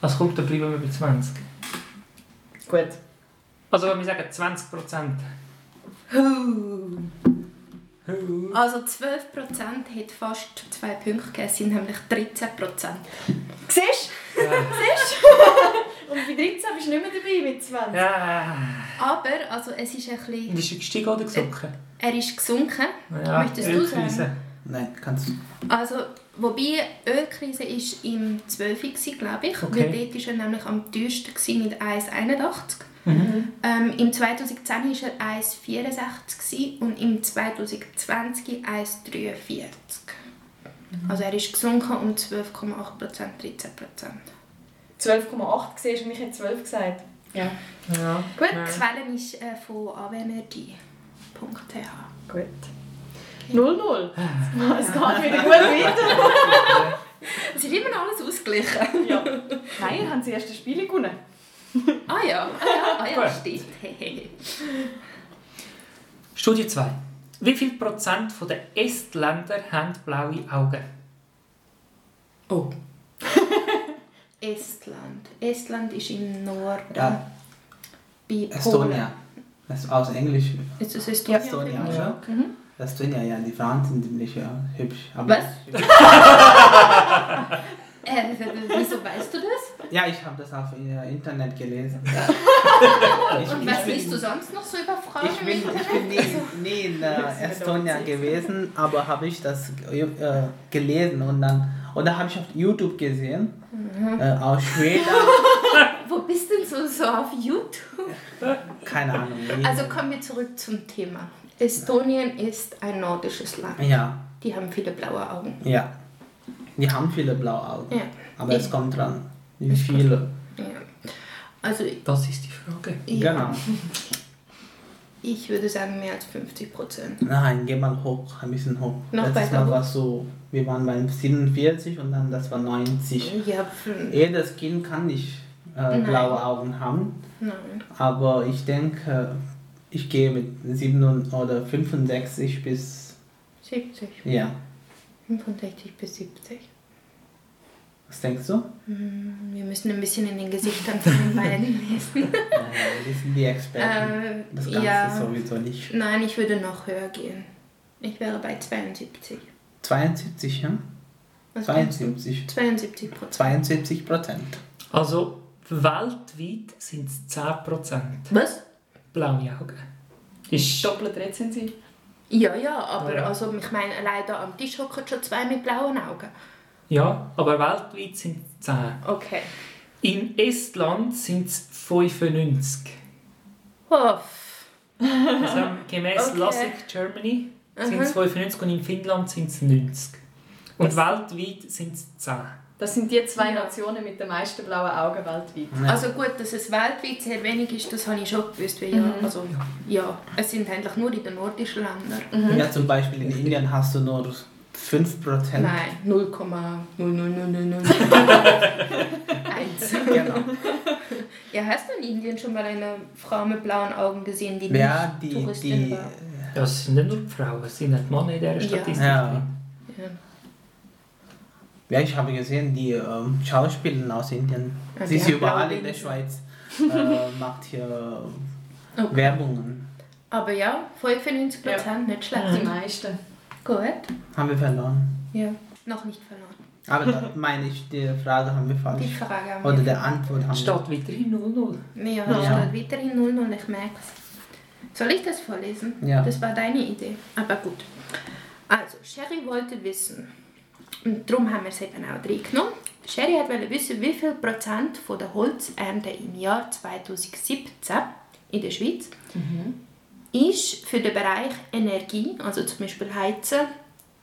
Also kommt, dann bleiben wir bei 20. Gut. Also wenn wir sagen 20 Prozent. Also 12% hat fast zwei Punkte gegeben, es sind nämlich 13%. Siehst Ja. du? Und bei 13 bist du nicht mehr dabei mit 20. ja. Aber also es ist ein Und bisschen, ist er gestiegen oder gesunken? er ist gesunken. Ja, Möchtest du Ölkrise. sagen? Nein, kannst du. Also, wobei Ölkrise ist im 12. gewesen, glaube ich. Okay. Weil dort war er nämlich am teuersten mit 1,81. Mhm. Ähm, Im 2010 war er 1,64 gewesen und im 2020 1,43. Also er ist gesunken um 12,8%, 13%. 12,8 siehst du und ich hätte 12 gesagt. Ja. Ja. Gut. Ja. Quellen ist äh, von awmrd.ch. Gut. 0-0. Es geht wieder gut weiter. Es ist immer noch alles ausgeglichen. Ja. Nein, haben sie erst das Spiel gewonnen. Ah ja, ah ja, ah ja stimmt. Studie 2. Wie viel Prozent der Estländer haben blaue Augen? Oh. Estland. Estland ist im Norden. Ja, Bei. Estonia. Das ist aus Englisch. Ist das Estonia? Estonia, vielleicht? ja. Mhm. Estonia, ja, die Frauen sind ziemlich ja, hübsch. Aber Was? Äh, wieso weißt du das? Ja, ich habe das auf äh, Internet gelesen. ich, Und was liest du sonst noch so über Frauen? Ich bin, ich bin nie, nie in äh, Estonia gewesen, aber habe ich das äh, gelesen und dann oder habe ich auf YouTube gesehen äh, aus Schweden. Wo bist du denn so, so auf YouTube? Keine Ahnung. Also kommen wir zurück zum Thema. Estonien ist ein nordisches Land. ja, Die haben viele blaue Augen. ja. Die haben viele blaue Augen. Ja. Aber es kommt dran, wie viele. Ja. Also Das ist die Frage. ja, Genau. ich würde sagen mehr als 50 Prozent. Nein, geh mal hoch, ein bisschen hoch. Noch Letztes weiter Mal war es so, wir waren bei 47 und dann das war 90. Ja, Jedes Kind kann nicht äh, blaue Augen haben, nein. aber ich denke, ich gehe mit 7 oder 65 bis, 70, ja, 65 bis 70. was denkst du? Hm, Wir müssen ein bisschen in den Gesichtern von den beiden lesen. Äh, wir sind die Experten. Äh, das Ganze ja. sowieso nicht. Nein, ich würde noch höher gehen. Ich wäre bei 72. 72, ja? Was denkst du? 72. 72 Prozent. 72 Prozent. Also weltweit sind es 10 Prozent Was? blaue Augen. Ist Doppelt rezensiv. Ja, ja, aber Ja. also, ich meine, allein da am Tisch hocken schon zwei mit blauen Augen. ja, aber weltweit sind es 10. Okay. In Estland sind es 95. Uff. Also gemäß Okay. Lassig Germany sind es 95 und in Finnland sind es 90. Und weltweit sind es 10. Das sind die zwei Ja. Nationen mit den meisten blauen Augen weltweit. Ja. Also gut, dass es weltweit sehr wenig ist, das habe ich schon gewusst. Weil ja, Mhm. also, ja, es sind eigentlich nur in den nordischen Ländern. Ja, zum Beispiel in Indien hast du nur 5 Prozent. Nein, 0,0000001. Genau. Ja, hast du in Indien schon mal eine Frau mit blauen Augen gesehen, die Ja, nicht die, Touristin die, war? Ja, es sind nicht nur die Frauen, es sind die Männer in dieser Ja. Statistik. Ja. Ja. ja, ich habe gesehen, die ähm, Schauspielerin aus Indien. Ja, Sie die ist überall in der. Schweiz. Äh, macht hier Okay. Werbungen. Aber ja, 95 Prozent, nicht schlecht. Die meisten. Gut. Haben wir verloren. Ja, noch nicht verloren. Aber da meine ich, die Frage haben wir Die falsch. Frage haben Oder wir. der Antwort haben Es wir. steht weiterhin 0-0. Ja, Ja. steht weiterhin 0 und ich merke es. Soll ich das vorlesen? Ja. Das war deine Idee. Aber gut. Also, Sherry wollte wissen, und darum haben wir es eben auch reingenommen. Sherry wollte wissen, wie viel Prozent von der Holzernte im Jahr 2017 in der Schweiz ist für den Bereich Energie, also zum Beispiel Heizen,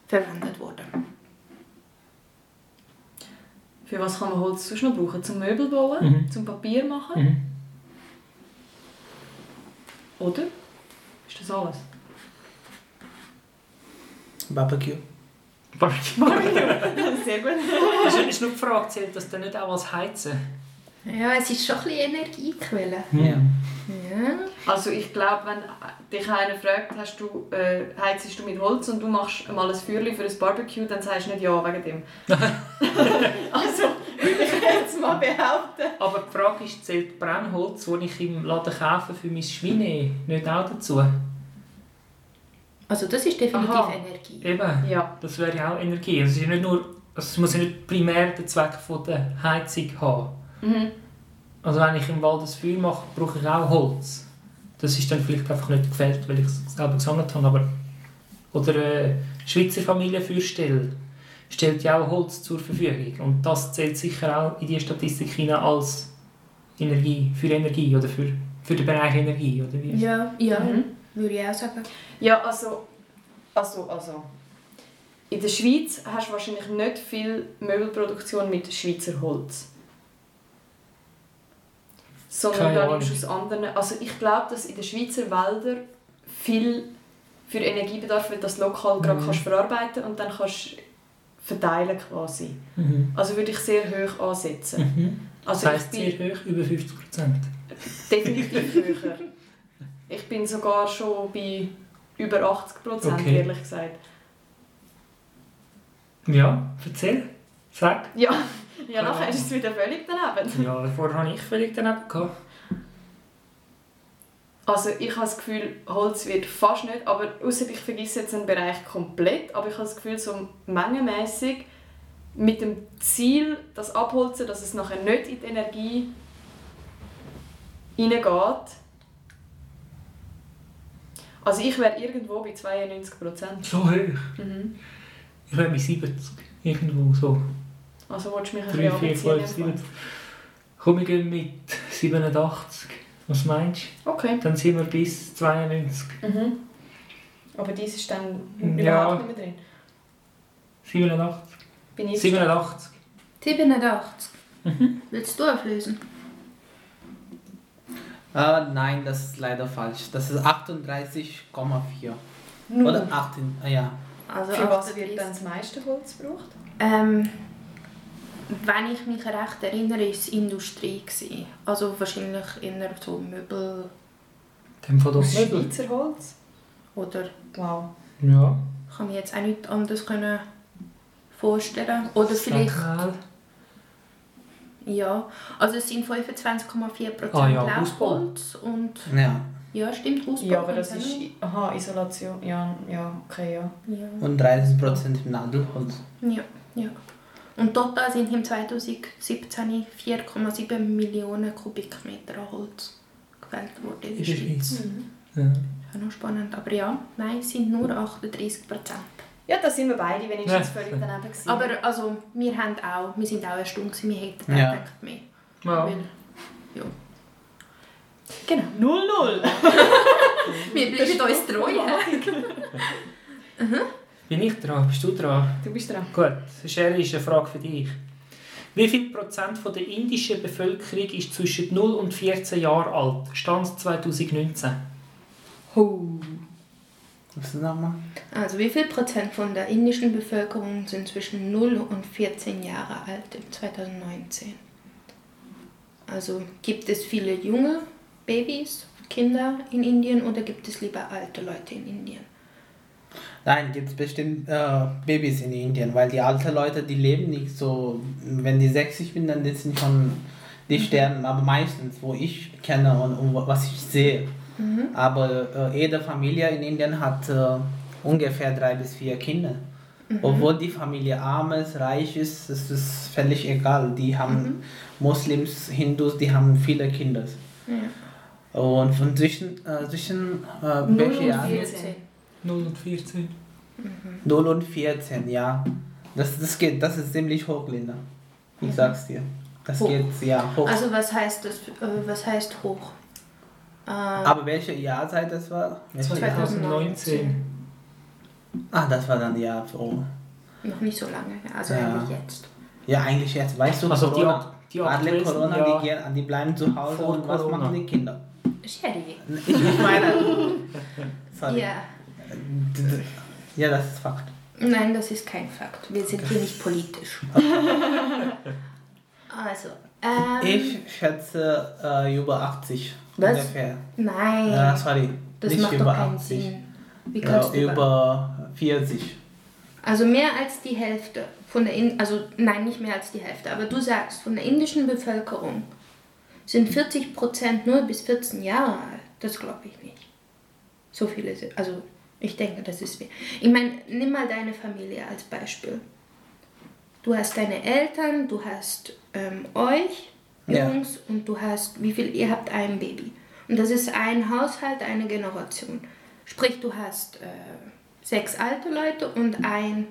verwendet worden. Für was kann man Holz sonst noch brauchen? Zum Möbel bauen? Mhm. Zum Papier machen? Mhm. Oder? Ist das alles? Barbecue. Barbecue. Sehr gut. Das ist- ist nur die Frage, zählt das dann nicht auch als Heizen? Ja, es ist schon ein bisschen Energiequelle. Ja. Ja. Also ich glaube, wenn dich einer fragt, hast du, äh, heizst du mit Holz und du machst mal ein Feuerchen für ein Barbecue, dann sagst du nicht ja wegen dem. also würde ich jetzt mal behaupten. Aber die Frage ist, zählt Brennholz, das ich im Laden kaufe für mein Schweine, nicht auch dazu? Also das ist definitiv Aha. Energie. Eben, Ja. das wäre ja auch Energie. Es, ist ja nicht nur, also es muss ja nicht primär den Zweck von der Heizung haben. Mhm. Also wenn ich im Wald ein Feuer mache, brauche ich auch Holz. Das ist dann vielleicht einfach nicht gefällt, weil ich es selber gesammelt habe. Aber oder eine Schweizer Familienfeuerstelle stellt ja auch Holz zur Verfügung. Und das zählt sicher auch in die Statistik hinein als Energie, für Energie oder für, für den Bereich Energie. Oder wie? Ja, ja Mhm. Würde ich auch sagen. Ja, also, also, also. In der Schweiz hast du wahrscheinlich nicht viel Möbelproduktion mit Schweizer Holz. Sondern Keine da nimmst du aus anderen. Also ich glaube, dass in den Schweizer Wäldern viel für Energiebedarf, weil du das lokal gerade Mhm. kannst verarbeiten und dann kannst verteilen quasi. Mhm. Also würde ich sehr hoch ansetzen. Mhm. Also Das heisst sehr hoch, über 50 Prozent. definitiv höher. Ich bin sogar schon bei über 80 Prozent, Okay. ehrlich gesagt. Ja, erzähl. Sag. Ja, ja nachher ist es wieder völlig daneben. Ja, vorher habe ich völlig daneben gehabt. Also ich habe das Gefühl, Holz wird fast nicht, aber außer ich vergesse jetzt einen Bereich komplett, aber ich habe das Gefühl, so mengenmäßig mit dem Ziel, das Abholzen, dass es nachher nicht in die Energie hineingeht. Also ich wäre irgendwo bei 92 Prozent. So hoch. Mhm. Ich wäre bei 70. Irgendwo so. Also willst du mich ein 3, 4, bisschen 5, abziehen? 70. Komm, wir gehen mit 87. Was meinst Okay. du? Dann sind wir bis 92. Mhm. Aber dies ist dann Ja. überhaupt nicht mehr drin. 87. Bin ich 87. 87. Mhm. Willst du auflösen? Äh, nein, das ist leider falsch. Das ist 38,4. Null. Oder 18, äh, ja. Also Für was wird 38. dann das meiste Holz gebraucht? Ähm, wenn ich mich recht erinnere, war es Industrie. Gewesen. Also wahrscheinlich eher so Möbel Dann von das Schweizer Holz? oder Wow. Ja. ich kann mir jetzt auch nichts anderes können vorstellen. Oder vielleicht, Sag ja, also es sind 25,4% Ah ja, Laubholz und ja. ja, stimmt, Hausbau. Ja, aber das ist... auch Aha, Isolation. Ja, ja, okay, ja. Ja. Und 30% im Nadelholz. Ja, ja. Und total sind im 2017 4,7 Millionen Kubikmeter an Holz gefällt worden in der Schweiz. Mhm. Ja. Ja, noch spannend. Aber ja, nein, es sind nur 38 Prozent. Ja, da sind wir beide wenigstens Ja. völlig daneben gewesen. Aber also, wir, haben auch, wir sind auch eine Stunde, gewesen, wir hätten Ja. gedacht mehr. Ja. Weil, ja. Genau. 0-0. Wir bleiben uns treu. hä? Bin ich dran? Bist du dran? Du bist dran. Gut, Sherry ist eine Frage für dich. Wie viel Prozent von der indischen Bevölkerung ist zwischen 0 und 14 Jahren alt? Stand 2019. Ho. Das nochmal? Also, wie viel Prozent von der indischen Bevölkerung sind zwischen 0 und 14 Jahre alt im 2019? Also, gibt es viele junge Babys, Kinder in Indien oder gibt es lieber alte Leute in Indien? Nein, gibt es bestimmt äh, Babys in Indien, weil die alten Leute, die leben nicht so. Wenn die 60 sind, dann sind schon die sterben, aber meistens, wo ich kenne und, und was ich sehe. Aber äh, jede Familie in Indien hat äh, ungefähr drei bis vier Kinder. Obwohl die Familie arm ist, reich ist, ist völlig egal. Die haben Muslims, Hindus, die haben viele Kinder. Ja. Und von zwischen, äh, zwischen äh, Null welche und Jahre? 14. 0 und 14. 0 und 14, ja. Das, das geht, das ist ziemlich hoch, Linda. Ich sag's dir. Das Hoch. geht, ja, hoch. Also, was heißt das? Äh, was heißt hoch? Äh, Aber welche Jahrzeit das war? Welche Jahr? 2019. Ah, das war dann ja so. noch nicht so lange, also Ja. eigentlich jetzt. Ja, eigentlich jetzt, weißt du, Also die, Corona. ak- die Alle Corona, ja. die, gehen, die bleiben zu Hause Vor und was Corona. machen die Kinder? Sherry. Ich, ich meine. Sorry. Ja. Ja, das ist Fakt. Nein, das ist kein Fakt. Wir sind hier nicht politisch. also, ähm, Ich schätze äh, über 80 Was? ungefähr. nein, Ja, sorry. das nicht macht über doch keinen 80. Sinn. Wie Ja, kannst du über 40. Also mehr als die Hälfte von der In also nein, nicht mehr als die Hälfte, aber du sagst, von der indischen Bevölkerung sind 40 Prozent nur bis 14 Jahre alt. Das glaube ich nicht. So viele sind. Also ich denke, das ist. we- Ich meine, nimm mal deine Familie als Beispiel. Du hast deine Eltern, du hast ähm, euch, Ja. Jungs, und du hast, wie viel, ihr habt ein Baby. Und das ist ein Haushalt, eine Generation. Sprich, du hast äh, sechs alte Leute und ein,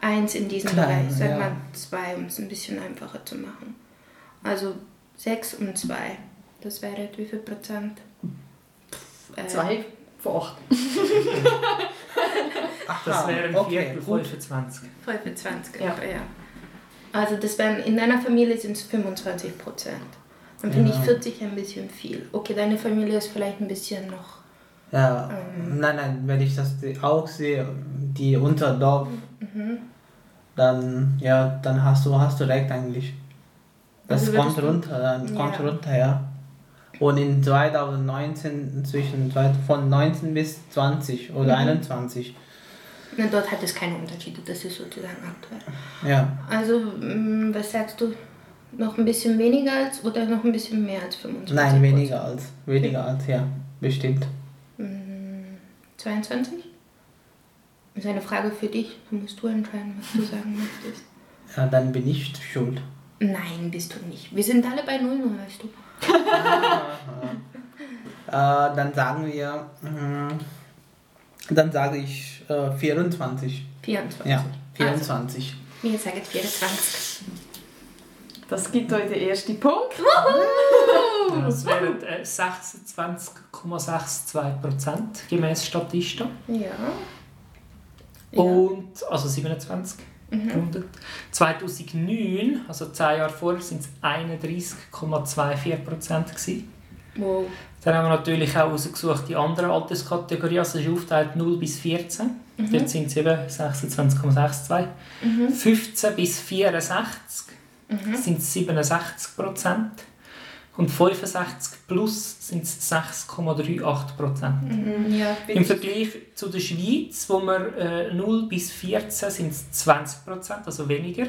eins in diesem Klein, Bereich. Sag ja. mal zwei, um es ein bisschen einfacher zu machen. Also sechs und zwei. Das wäre wie viel Prozent? Äh, Zwei von acht. Das Ah, wären okay, Viertel gut. 25. 25, Ja. ja. ja. Also das wären, in deiner Familie sind es 25 Prozent. Dann finde Ja. ich 40 ein bisschen viel. Okay, deine Familie ist vielleicht ein bisschen noch... Ja, Ähm. nein, nein, wenn ich das auch sehe, die Unterdorf, Mhm. dann, ja, dann hast du, hast du recht eigentlich. Das Also kommt runter, dann Ja. kommt runter, ja. Und in 2019, zwischen von 19 bis 20 oder Mhm. 21, Na, dort hat es keine Unterschiede, das ist sozusagen aktuell. ja. Also, mm, was sagst du? Noch ein bisschen weniger als oder noch ein bisschen mehr als 25? Nein, weniger als, weniger als, ja, bestimmt. Mm, 22? Das ist eine Frage für dich. Da musst du entscheiden, was du sagen möchtest. Ja, dann bin ich schuld. Nein, bist du nicht. Wir sind alle bei Null, weißt du. Äh, dann sagen wir, mm, dann sage ich äh, 24. 24. Ja, 24. Also, wir sagen 24. Das gibt euch den ersten Punkt. Das wären äh, 26,62 Prozent gemäß Statista. Ja. Und, also 27 gerundet. 2009, also 10 Jahre vorher, waren es 31,24 Prozent. gewesen. Wow. Dann haben wir natürlich auch rausgesucht die anderen Alterskategorien, also es ist aufgeteilt 0 bis 14. Dort sind es eben 26,62. 15 bis 64 sind es 67 Prozent. Und 65 plus sind es 6,38 Prozent. Ja, Im Vergleich zu der Schweiz, wo wir äh, 0 bis 14 sind es 20 Prozent, also weniger.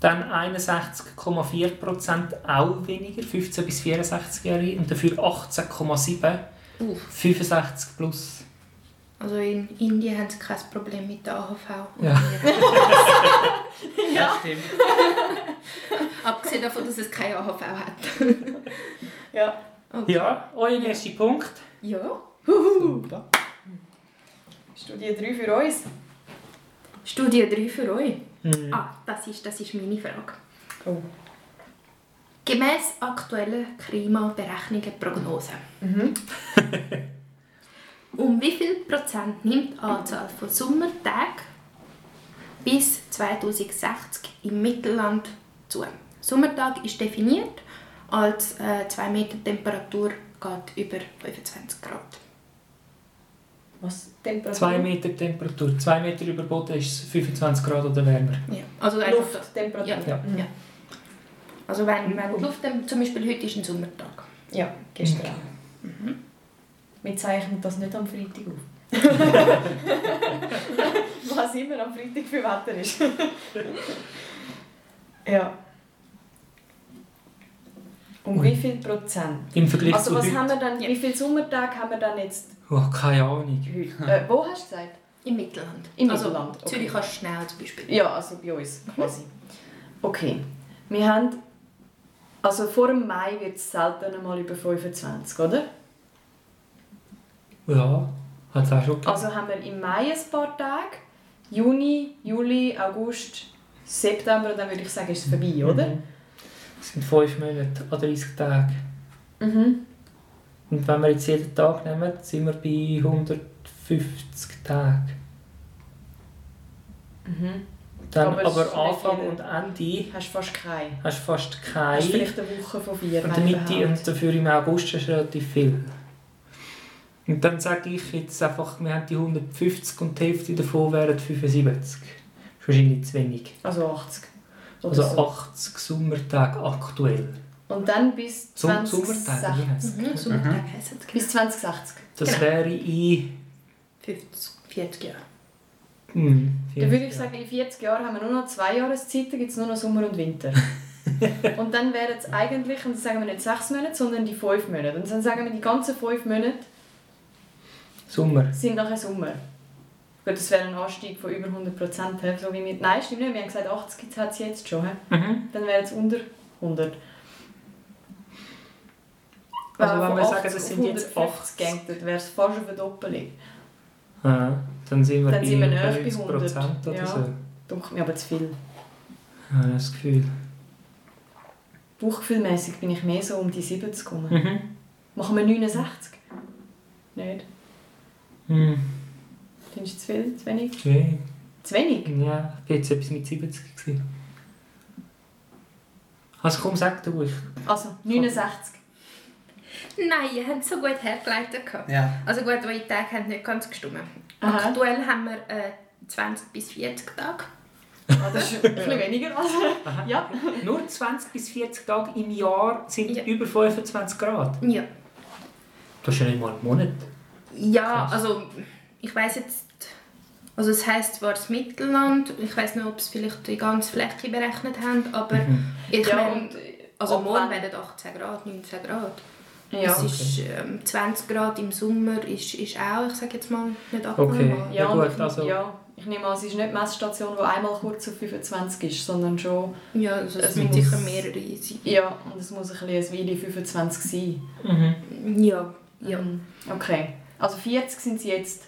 Dann 61,4 Prozent auch weniger, 15 bis 64-Jährige. Und dafür 18,7, Uff. 65 plus. Also in Indien haben sie kein Problem mit der AHV. Ja. Ja, stimmt. Abgesehen davon, dass es keine AHV hat. ja. Okay. Ja, euer erster Punkt. Ja. Super. Studie 3 für uns. Studie 3 für euch. Mhm. Ah, das ist, das ist meine Frage. Oh. Gemäß aktuellen Klimaberechnungen Prognosen. Mhm. Um wie viel Prozent nimmt die Anzahl von Sommertagen bis 2060 im Mittelland zu? Sommertag ist definiert als 2 Meter Temperatur geht über 25 Grad. Was? Temperatur? 2 Meter Temperatur. 2 Meter über Boden ist 25 Grad oder wärmer. Ja. Also Lufttemperatur. Ja. Ja. Ja. Also wenn, wenn die Luft, zum Beispiel heute ist ein Sommertag. Ja, gestern auch. Wir zeichnen das nicht am Freitag auf. Was immer am Freitag für Wetter ist. ja. Um wie viel Prozent? Im Vergleich Also zu was heute. haben wir dann, wie viele Sommertage haben wir dann jetzt Oh, keine Ahnung. Äh, wo hast du gesagt? Im Mittelland. Im also, Mittelland, okay. Zürich kannst du schnell zum Beispiel. Ja, also bei uns quasi. Okay. Wir haben, also vor dem Mai wird es selten einmal über 25, oder? Ja, hat es auch schon gegeben. Also haben wir im Mai ein paar Tage, Juni, Juli, August, September, dann würde ich sagen, ist es vorbei, oder? Mhm. Es sind 5 Monate an 30 Tagen. Mhm. Und wenn wir jetzt jeden Tag nehmen, sind wir bei 150 Tagen. Mhm. Dann, Aber aber, Anfang und Ende Hast fast keine. hast du fast Hast keine. vielleicht eine Woche von vier, Und Mitte und dafür im August ist relativ viel. Und dann sage ich jetzt einfach, wir haben die 150 und die Hälfte davon wären 75. Das ist wahrscheinlich zu wenig. Also 80. Oder Also so. 80 Sommertage aktuell. Und dann bis Zum 2060. Sommertag, wie heisst Mhm, Sommertag heisst es. Bis 2060. Das Genau. wäre in... 50, 40 Jahre. Hm, Dann würde ich sagen, in 40 Jahren haben wir nur noch zwei Jahreszeiten, gibt es nur noch Sommer und Winter. und dann wären es eigentlich, und das sagen wir nicht sechs Monate, sondern die fünf Monate. Und dann sagen wir, die ganzen fünf Monate Sommer. sind nachher Sommer. Gut, das wäre ein Anstieg von über 100 Prozent. So wie wir, nein, stimmt nicht. Wir haben gesagt, 80 hat es jetzt schon. Mhm. Dann wäre es unter 100. Also Wenn wir sagen, 80 das sind jetzt 150 80. geht, dann wäre es fast eine Verdoppelung. Ah, dann sind wir Dann bei sind wir näher bei 90 Prozent oder Ja. so. Dunkelt mir aber zu viel. Ja, das Gefühl. Bauchgefühlmässig bin ich mehr so um die 70 rum. Mhm. Machen wir 69? Nicht? Hm. Findest du zu viel? Zu wenig? Okay. Zu wenig? Ja, ich war jetzt etwas mit 70 gewesen. Also komm, sag du ich. Also 69. Nein, ihr habt es so gut hergeleitet. gehabt. Ja. Also gut, eure Tage haben nicht ganz gestimmt. Aha. Aktuell haben wir äh, 20 bis 40 Tage. Ah, das ist ein bisschen weniger. Also. Ja. Nur 20 bis 40 Tage im Jahr sind Ja. über 25 Grad. Ja. Das ist ja nicht mal ein Monat. Ja, Krass. also ich weiß jetzt, also es heisst zwar das Mittelland, ich weiß nicht, ob sie vielleicht die ganze Fläche berechnet haben, aber Mhm. ich ja meine, und also morgen werden 18 Grad, 19 Grad. Ja. es ist ähm, 20 Grad im Sommer ist, ist auch, ich sage jetzt mal, nicht abnormal. Okay. Ja, Ja, gut, ich, also- ja, ich nehme an, es ist nicht die Messstation, die einmal kurz auf 25 ist, sondern schon... Ja, also es müssen sicher mehrere sein. Ja, und es muss ein bisschen eine Weile 25 sein. Mhm. Ja, ja. Mhm. Okay. Also 40 sind sie jetzt.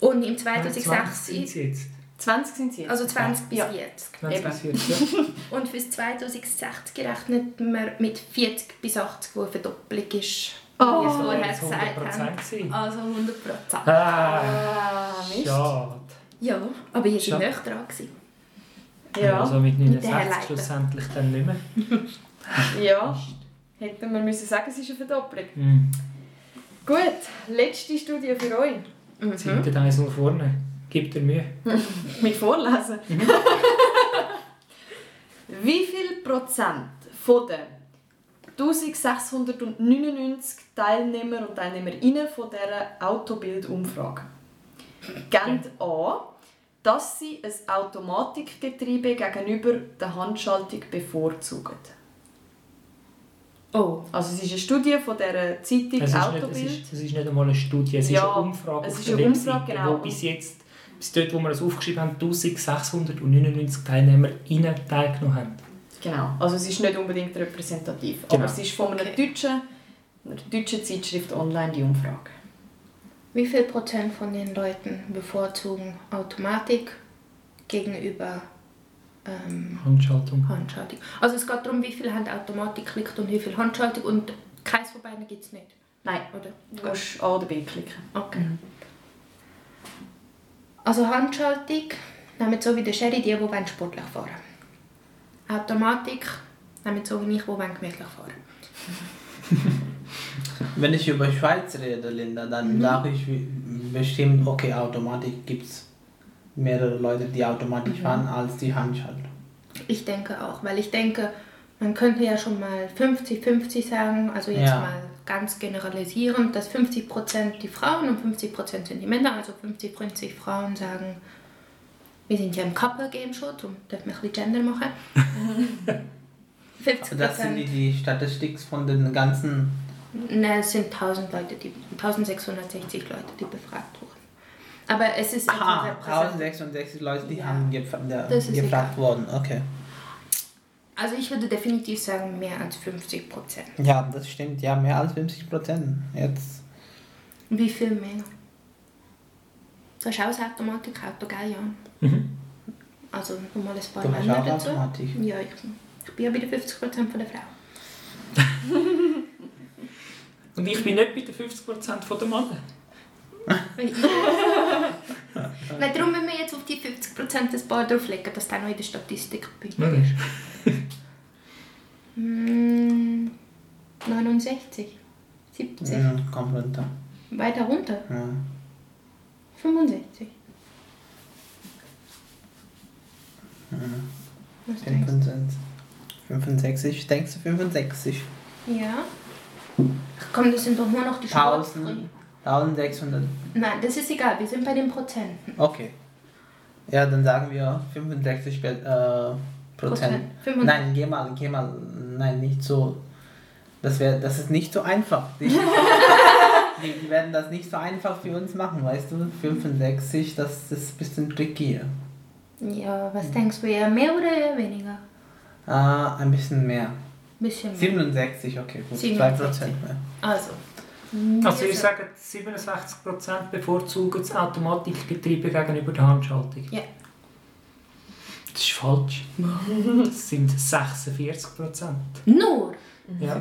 Und im 20 sind 2006, sie jetzt. 20 sind sie jetzt. also 20 bis Ja. 40. 20 Eben. bis 40, ja. Und fürs 2060 rechnet man mit 40 bis 80, wo eine Verdopplung ist, Oh, wie vorher jetzt gesagt 100% haben. Also 100 Prozent. Ah, Ah, Mist. schade. Ja, aber ihr seid näher dran. Gewesen. Ja. Also mit Mit der 69 Herleitung. schlussendlich dann nicht mehr. ja. Hätten wir müssen sagen, es ist eine Verdopplung. Mhm. Gut, letzte Studie für euch. Mhm. Sind da eins noch vorne? Gibt dir Mühe. Mit Vorlesen. Wie viel Prozent von den 1699 Teilnehmer und Teilnehmerinnen von dieser Autobildumfrage geben an, dass sie ein Automatikgetriebe gegenüber der Handschaltung bevorzugen. Oh, Also es ist eine Studie von dieser Zeitung Es ist, nicht, es, Autobild. ist, es ist nicht einmal eine Studie, es Ja, ist eine Umfrage es ist eine Webseite, Umfrage, genau. wo bis jetzt, dort, wo wir es aufgeschrieben haben, 1699 TeilnehmerInnen teilgenommen haben. Genau, also es ist nicht unbedingt repräsentativ. Genau. Aber es ist von einer, Okay. deutschen, einer deutschen Zeitschrift online die Umfrage. wie viel Prozent von den Leuten bevorzugen Automatik gegenüber ähm, Handschaltung. Handschaltung? Also es geht darum, wie viel haben Automatik liegt und wie viel Handschaltung und keins von beiden gibt es nicht, Nein, oder? du musst A oder B klicken. Okay. Also Handschaltung nehmen so wie der Sherry die, die wollen sportlich fahren Automatik nehmen so wie ich, die wollen gemütlich fahren Wenn ich über Schweiz rede, Linda, dann sage ich bestimmt, okay, Automatik gibt es mehrere Leute, die Automatisch fahren, als die Handschaltung. Ich denke auch, weil ich denke, man könnte ja schon mal 50-50 sagen, also jetzt Ja. mal ganz generalisierend, dass 50% die Frauen und 50% sind die Männer, also 50-50 Frauen sagen, wir sind ja im Couple-Game schon, darum dürfen wir ein bisschen Gender machen. 50%, Also das sind die, die Statistik von den ganzen. ne, es sind 1000 Leute, die, 1660 Leute, die befragt wurden. Aber es ist Aha, einfach repräsentativ. 1066 Leute, die Ja. haben gefragt worden. Okay. Also ich würde definitiv sagen, mehr als 50 Prozent. Ja, das stimmt. Ja, mehr als 50 Prozent. Jetzt. Wie viel mehr? Du hast auch das Automatik, Auto, gell, ja? Mhm. Also nochmal ein paar Du Männer dazu. Automatik. Ja, ich, ich bin ja bei den 50 Prozent von der Frau. Und ich bin nicht bei den 50% von der Männer. Nein, darum müssen wir jetzt auf die 50 Prozent des Paar drauflegen, dass der noch in der Statistik bin. Logisch. Mm, 69. 70. Ja, kommt runter. Weiter runter. Ja. 65. Was denkst 65. 65. Denkst du 65? du? Ja. Komm, das sind doch nur noch die. 1000. 1600. Nein, das ist egal, wir sind bei den Prozenten. Okay. Ja, dann sagen wir 65 Be- äh, Prozent. 65. Nein, geh mal, geh mal. Nein, nicht so. Das, wär, das ist nicht so einfach. Die, die, die werden das nicht so einfach für uns machen, weißt du? 65, das ist ein bisschen tricky. Ja, was denkst du, eher mehr oder eher weniger? Ah, ein bisschen mehr. Bisschen mehr. 67, okay, gut. 2 67. Prozent mehr. Also. Also ich sage, 67% bevorzugen das Automatikgetriebe gegenüber der Handschaltung. Ja. Das ist falsch. Das sind 46%. Nur. Ja.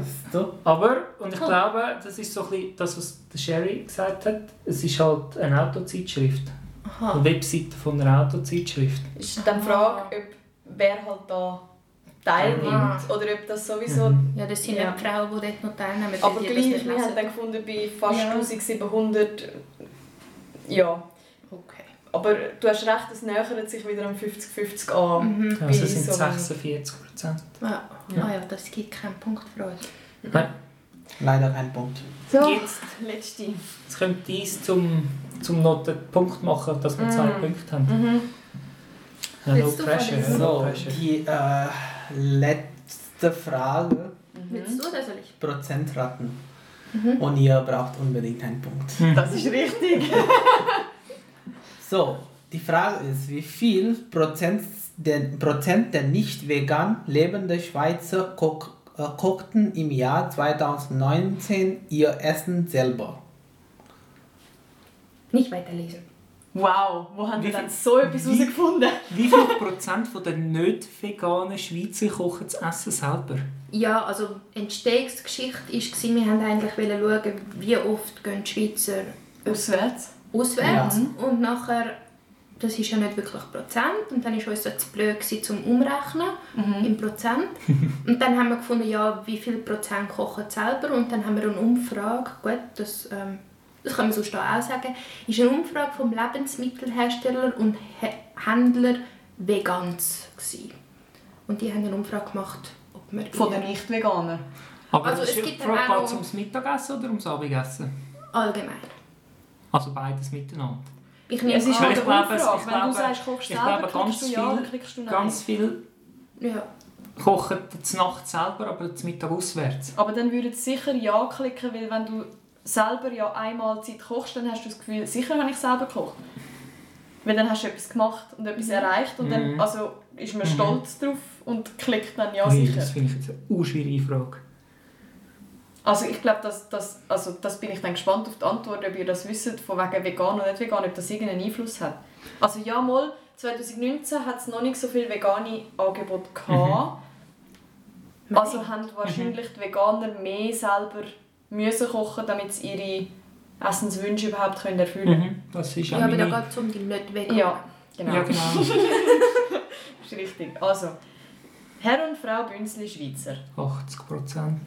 Aber, und ich Cool. glaube, das ist so ein bisschen das, was der Sherry gesagt hat, es ist halt eine Autozeitschrift. Aha. Eine Webseite von einer Autozeitschrift. Ist dann die Frage, ob wer halt da teilnimmt Aha. oder ob das sowieso... Mhm. Ja, das sind Ja. die Frauen, die dort noch teilnehmen. Aber gleich, wir haben dann gefunden, bei fast Ja. 1700... Ja. Aber du hast recht, es nähert sich wieder am 50-50 an. Mhm. Also Bei sind so einem- 46%. Ja. Ja. Ah ja, das gibt keinen Punkt für uns. Nein. Leider kein Punkt. So, Jetzt, letzte. jetzt kommt dies zum, zum noch den Punkt machen, dass wir zwei Mhm. Punkte haben. Mhm. Ja, no Willst du pressure. So, pressure. die äh, letzte Frage. Willst du oder soll ich? Prozentraten. Mhm. Und ihr braucht unbedingt einen Punkt. Das ist richtig. So, die Frage ist, wie viel Prozent der, Prozent der nicht vegan lebenden Schweizer koch, äh, kochten im Jahr 2019 ihr Essen selber? Nicht weiterlesen. Wow, wo haben Wie wir dann so etwas wie- herausgefunden? Wie viel Prozent von den nicht veganen Schweizer kochen das Essen selber? Ja, also Entstehungsgeschichte war, wir wollten eigentlich schauen, wie oft gehen die Schweizer Auswärts. Auswärts und nachher, das ist ja nicht wirklich Prozent und dann war uns das zu blöd gewesen, zum Umrechnen in Prozent und dann haben wir gefunden, ja, wie viel Prozent kochen selber und dann haben wir eine Umfrage, gut, das, ähm, das kann man sonst auch sagen, ist eine Umfrage vom Lebensmittelhersteller und Händler Vegans gewesen. und die haben eine Umfrage gemacht, ob wir Von den Nicht-Veganern. Aber Also es die gibt Frage, auch geht es ums Mittagessen oder ums Abendessen? allgemein. Also beides miteinander. Ich nehme Es ist halt ich glaube, es- Umfrage. ich Wenn glaube- du sagst, kochst du ich selber, glaube, ganz ja viel- klickst du nein. Ganz viel ja. kochen die Nacht selber, aber zum Mittag auswärts. Aber dann würden sie sicher Ja klicken, weil wenn du selber ja einmal Zeit kochst, dann hast du das Gefühl, sicher habe ich selber gekocht. Weil dann hast du etwas gemacht und etwas erreicht und dann Mhm. also ist man Mhm. stolz drauf und klickt dann Ja sicher. das finde ich jetzt eine schwierige Frage. Also ich glaube, dass, dass, also das bin ich dann gespannt auf die Antwort, ob ihr das wisst, von wegen vegan oder nicht vegan, ob das irgendeinen Einfluss hat. Also ja, mal, 2019 hat es noch nicht so viele vegane Angebote gehabt. Also haben wahrscheinlich die Veganer mehr selber müssen kochen, damit sie ihre Essenswünsche überhaupt können erfüllen können. Mhm. Das ist Ja, aber da geht es um die nicht vegan. Ja, genau. Ja, genau. Das ist richtig. Also, Herr und Frau Bünzli Schweizer 80 Prozent.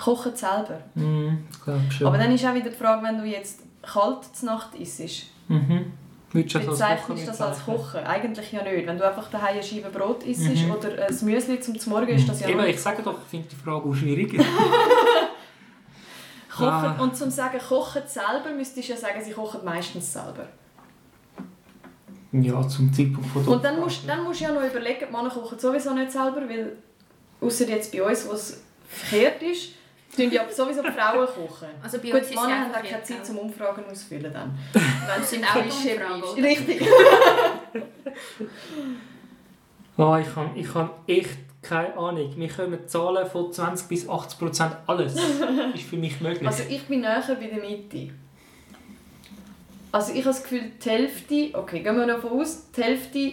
Kochen selber. Mhm, schon. Aber dann ist auch wieder die Frage, wenn du jetzt kalt zur Nacht isst, Mhm. Würdest du das als bezeichnest das als? Kochen? Eigentlich ja nicht. Wenn du einfach daheim eine Scheibe Brot isst Mhm. oder ein Müsli zum Morgen, ist das ja Eben, ich sage doch, ich finde die Frage auch schwierig. Kochen. Ah. Und zum sagen, kochen selber, müsstest du ja sagen, sie kochen meistens selber. ja, zum Zeitpunkt von der Und dann musst, dann musst du ja noch überlegen, die Männer kochen sowieso nicht selber, weil außer jetzt bei uns, wo es verkehrt ist, tun ja sowieso die Frauen kochen. Also bei Gut, uns die Männer haben auch keine Zeit zum Umfragen ausfüllen dann. Wenn sind es auch Klischee Umfragen? Richtig. Oh, ich habe ich hab echt keine Ahnung. Wir kommen Zahlen von 20 bis 80 Prozent. Alles ist für mich möglich. Also ich bin näher bei der Mitte. Also ich habe das Gefühl, die Hälfte, okay, gehen wir davon aus, die Hälfte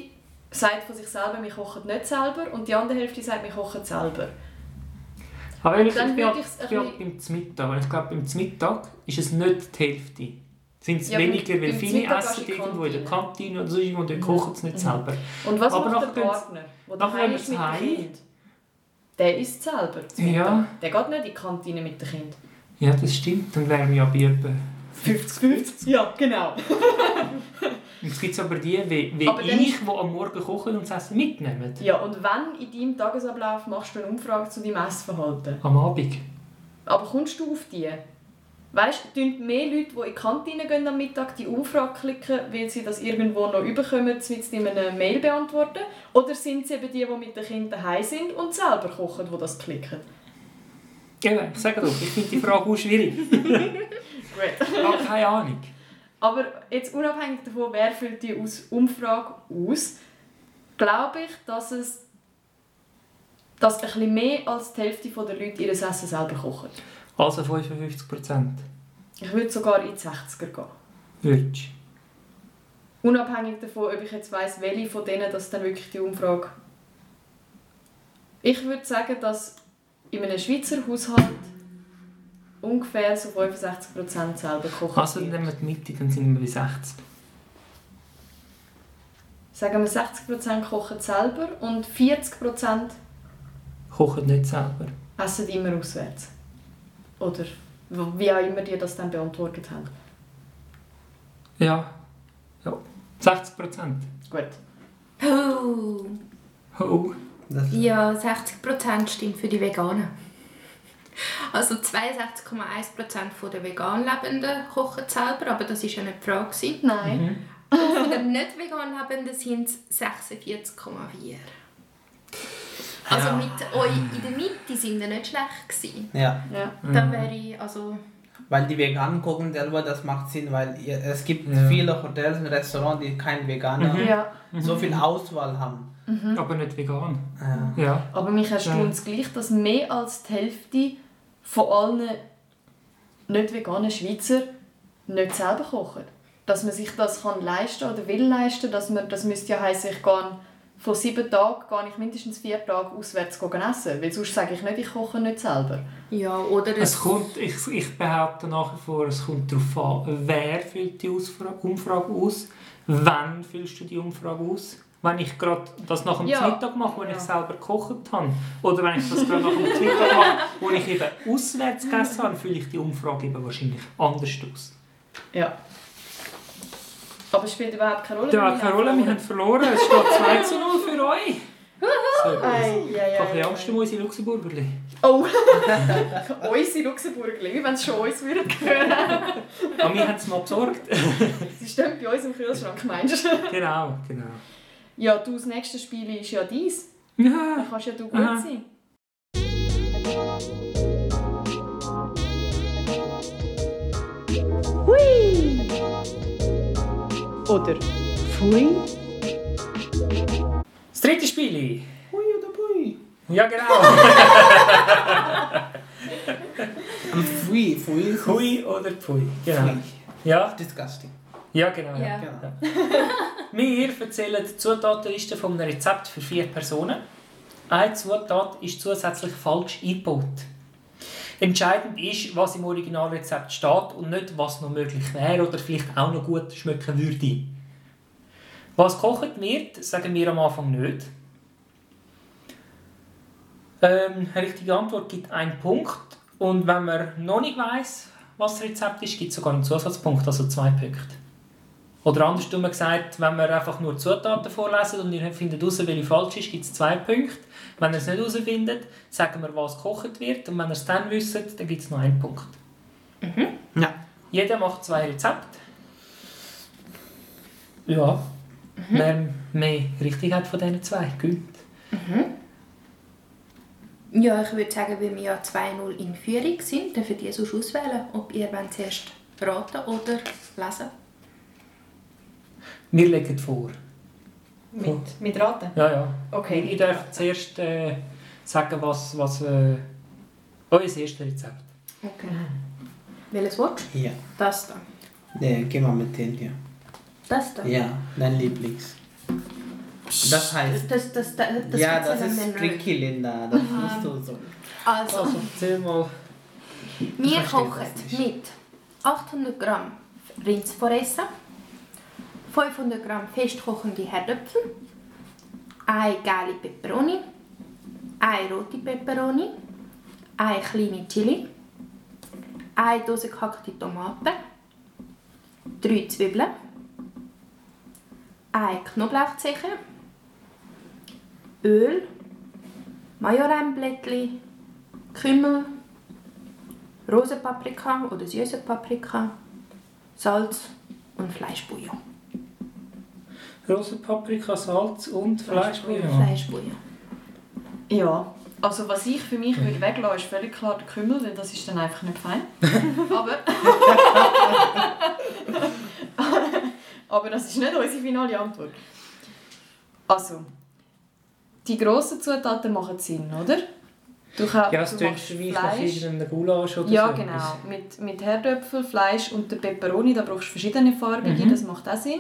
sagt von sich selber, wir kochen nicht selber und die andere Hälfte sagt, wir kochen selber. Aber ehrlich, dann ich bin, ich bin halt beim Mittag. Und ich glaube, beim Mittag ist es nicht die Hälfte. Sind es Ja, weniger, weil viele Mittag essen irgendwo in der Kantine. Oder so irgendwo und dort kochen sie nicht selber. Und was Aber macht der Partner, der daheim ist mit dem. Kind? Der isst selber. Ja. Der geht nicht in die Kantine mit dem Kind. Ja, das stimmt. Dann wären wir ja bei etwa 50-50. Ja, genau. Es gibt aber die, wie, wie Aber ich, die am Morgen kochen und das Essen mitnehmen. Ja, und wenn in deinem Tagesablauf machst du eine Umfrage zu deinem Essverhalten? Am Abend. Aber kommst du auf die? Weißt du, mehr Leute, die in die Kantine gehen am Mittag, die Umfrage klicken, weil sie das irgendwo noch überkommen, mit in einer Mail beantworten? Oder sind es eben die, die mit den Kindern daheim sind und selber kochen, die das klicken? Eben, ich sage doch, ich finde die Frage auch schwierig. Gut. Ich habe keine Ahnung. Aber jetzt unabhängig davon, wer füllt die aus Umfrage aus, glaube ich, dass es dass ein bisschen mehr als die Hälfte der Leute ihr Essen selber kochen. Also 55 Prozent. Ich würde sogar in die 60er gehen. Würdest Unabhängig davon, ob ich jetzt weiss, welche von denen das dann wirklich die Umfrage... Ich würde sagen, dass in einem Schweizer Haushalt ungefähr so 65% selber kochen. Also dann nehmen wir die Mitte, dann sind wir bei 60. Sagen wir 60% kochen selber und 40% Kochen nicht selber. essen immer auswärts. Oder wie auch immer die das dann beantwortet haben. Ja. ja. 60 Prozent. Gut. Oh. Oh. Ja, 60% stimmt für die Veganen. Also 62,1% der vegan Lebenden kochen selber, aber das war ja nicht die Frage. gewesen. Nein. Von den nicht vegan Lebenden sind es 46,4%. Also Ja. mit euch in der Mitte sind wir nicht schlecht gewesen. ja, Ja. Dann wäre ich, also... weil die Veganen kochen selber, das macht Sinn, weil es gibt Ja. viele Hotels und Restaurants, die kein Veganer Mhm. ja. so viel Auswahl haben. Aber nicht vegan. Ja. Ja. Aber mich erstaunt es gleich, dass mehr als die Hälfte von allen nicht veganen Schweizer nicht selber kochen. Dass man sich das kann leisten oder will leisten, dass man, das müsste ja heißen, ich gehe von sieben Tagen gehe ich mindestens vier Tage auswärts essen. Weil sonst sage ich nicht, ich koche nicht selber. Ja, oder Es kommt, ich, ich behaupte nach wie vor, es kommt darauf an, wer füllt die Umfrage aus, wann füllst du die Umfrage aus. Wenn ich gerade das nach dem Ja. Mittag mache, wo Ja. ich selber gekocht habe, oder wenn ich das gerade nach dem Mittag mache, wo ich eben auswärts gegessen habe, fülle ich die Umfrage eben wahrscheinlich anders aus. Ja. Aber es spielt überhaupt keine Rolle. Ja, keine Rolle, wir haben verloren. Es steht 2 zu 0 für euch. So, ich Ei, ei, ei, habe. Angst um unsere Luxemburgerli. Oh! unsere Luxemburger, wie wenn es schon uns würden gehören. Aber wir haben es mal besorgt. Sie stehen bei uns im Kühlschrank, meinst du? genau, genau. Ja, du, das nächste Spiel ist ja dies. Ja. Da kannst ja du gut Aha. sein. Hui! Oder Pfui? Das dritte Spiel. Hui oder Pui? Ja, genau. Pfui, Pfui Hui oder Pfui. Genau. Pfui. Ja, Disgusting. Ja genau. Ja. Genau. Wir erzählen die Zutatenliste von einem Rezept für vier Personen. Eine Zutat ist zusätzlich falsch eingebaut. Entscheidend ist, was im Originalrezept steht und nicht, was noch möglich wäre oder vielleicht auch noch gut schmecken würde. Was gekocht wird, sagen wir am Anfang nicht. Ähm, eine richtige Antwort gibt einen Punkt. Und wenn man noch nicht weiß, was das Rezept ist, gibt es sogar einen Zusatzpunkt, also zwei Punkte. Oder andersrum gesagt, wenn wir einfach nur Zutaten vorlesen und ihr findet heraus, welche falsch ist, gibt es zwei Punkte. Wenn ihr es nicht herausfindet, sagen wir, was gekocht wird. Und wenn ihr es dann wisst, dann gibt es noch einen Punkt. Ja. Jeder macht zwei Rezepte. Ja. Wer mehr richtig hat von diesen zwei, gewinnt. Ja, ich würde sagen, weil wir ja 2-0 in Führung sind, dürft ihr sonst auswählen, ob ihr wollt zuerst raten oder lesen Wir legen vor. Mit, mit Raten? Ja, ja. Okay. Ich darf zuerst äh, sagen, was, was äh, euer erstes Rezept. Okay. Welches Wort? Ja. Das da. Nee, geh mal mit denen hier. Das da. Ja, dein Lieblings. Das heißt. Das, das, das, das ja, das ist wir tricky, Linda. Das musst du so. Also, Also, erzähl mal. wir kochen mit 800 Gramm Rindsforesse, 500 Gramm festkochende Herdöpfel, eine gelbe Peperoni, eine rote Peperoni, eine kleine Chili, eine Dose gehackte Tomaten, drei Zwiebeln, eine Knoblauchzehe, Öl, Majoranblättchen, Kümmel, Rosenpaprika oder süße Paprika, Salz und Fleischbouillon. Rosenpaprika, Salz und Fleischbouillon. Fleischbouillon. Ja, also was ich für mich würde weglassen, ist völlig klar der Kümmel, weil das ist dann einfach nicht fein. Aber... Aber das ist nicht unsere finale Antwort. Also, die grossen Zutaten machen Sinn, oder? Du, ka- Ja, es du machst nach Fleisch. irgendeinem Gulasch oder Ja, so. genau. Mit, mit Herdöpfel, Fleisch und der Peperoni, da brauchst du verschiedene farbige, Mhm. das macht auch Sinn.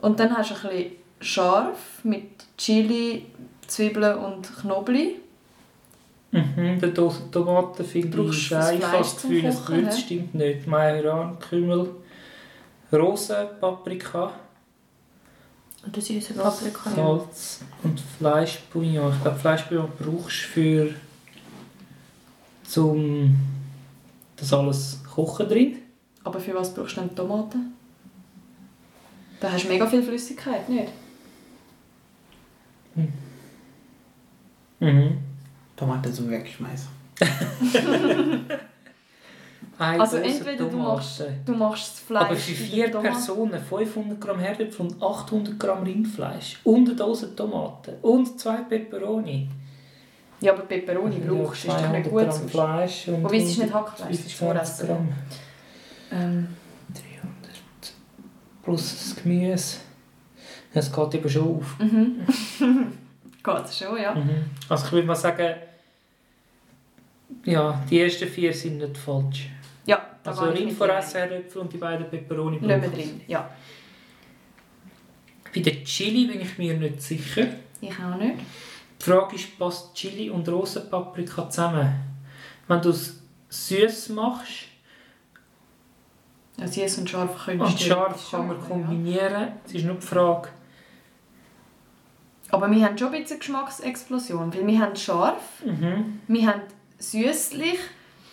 Und dann hast du ein bisschen scharf mit Chili, Zwiebeln und Knoblauch. Mhm, der Dose Tomaten finde ich. Ich habe Fleisch das Gewürz stimmt nicht. Majoran, Kümmel, Rosenpaprika, Oder süße Paprika. Salz und Fleischbouillon. Ich glaube, Fleischbouillon brauchst du für zum das alles kochen drin. Aber für was brauchst du denn Tomaten? Da hast du mega viel Flüssigkeit, nicht? Mhm. Tomate so wegschmeißen. Eine Also entweder du machst, Tomaten. du machst das Fleisch Aber für vier Tomaten. Personen 500 Gramm Herdöpfel und 800 Gramm Rindfleisch und eine Dose Tomaten und zwei Peperoni. Ja, aber Peperoni brauchst du, ist doch nicht 200 gut Gramm. Fleisch und Wobei es ist nicht Hackfleisch, es ist 120 Voressen. Gramm. Ähm, 300 plus das Gemüse. Es geht eben schon auf. mhm. Geht schon, ja. Mhm. Also ich würde mal sagen, ja, die ersten vier sind nicht falsch. Ja, da Also Rindvoressen, Herdöpfel und die beiden Peperoni. Lassen drin, ja. Bei der Chili bin ich mir nicht sicher. Ich auch nicht. Die Frage ist, passt Chili und Rosenpaprika zusammen? Wenn du es süß machst Ja, süß und scharf können und scharf das kann man kombinieren, es ist nur die Frage. Aber wir haben schon ein bisschen Geschmacksexplosion, weil wir haben scharf, Mhm. wir haben süßlich,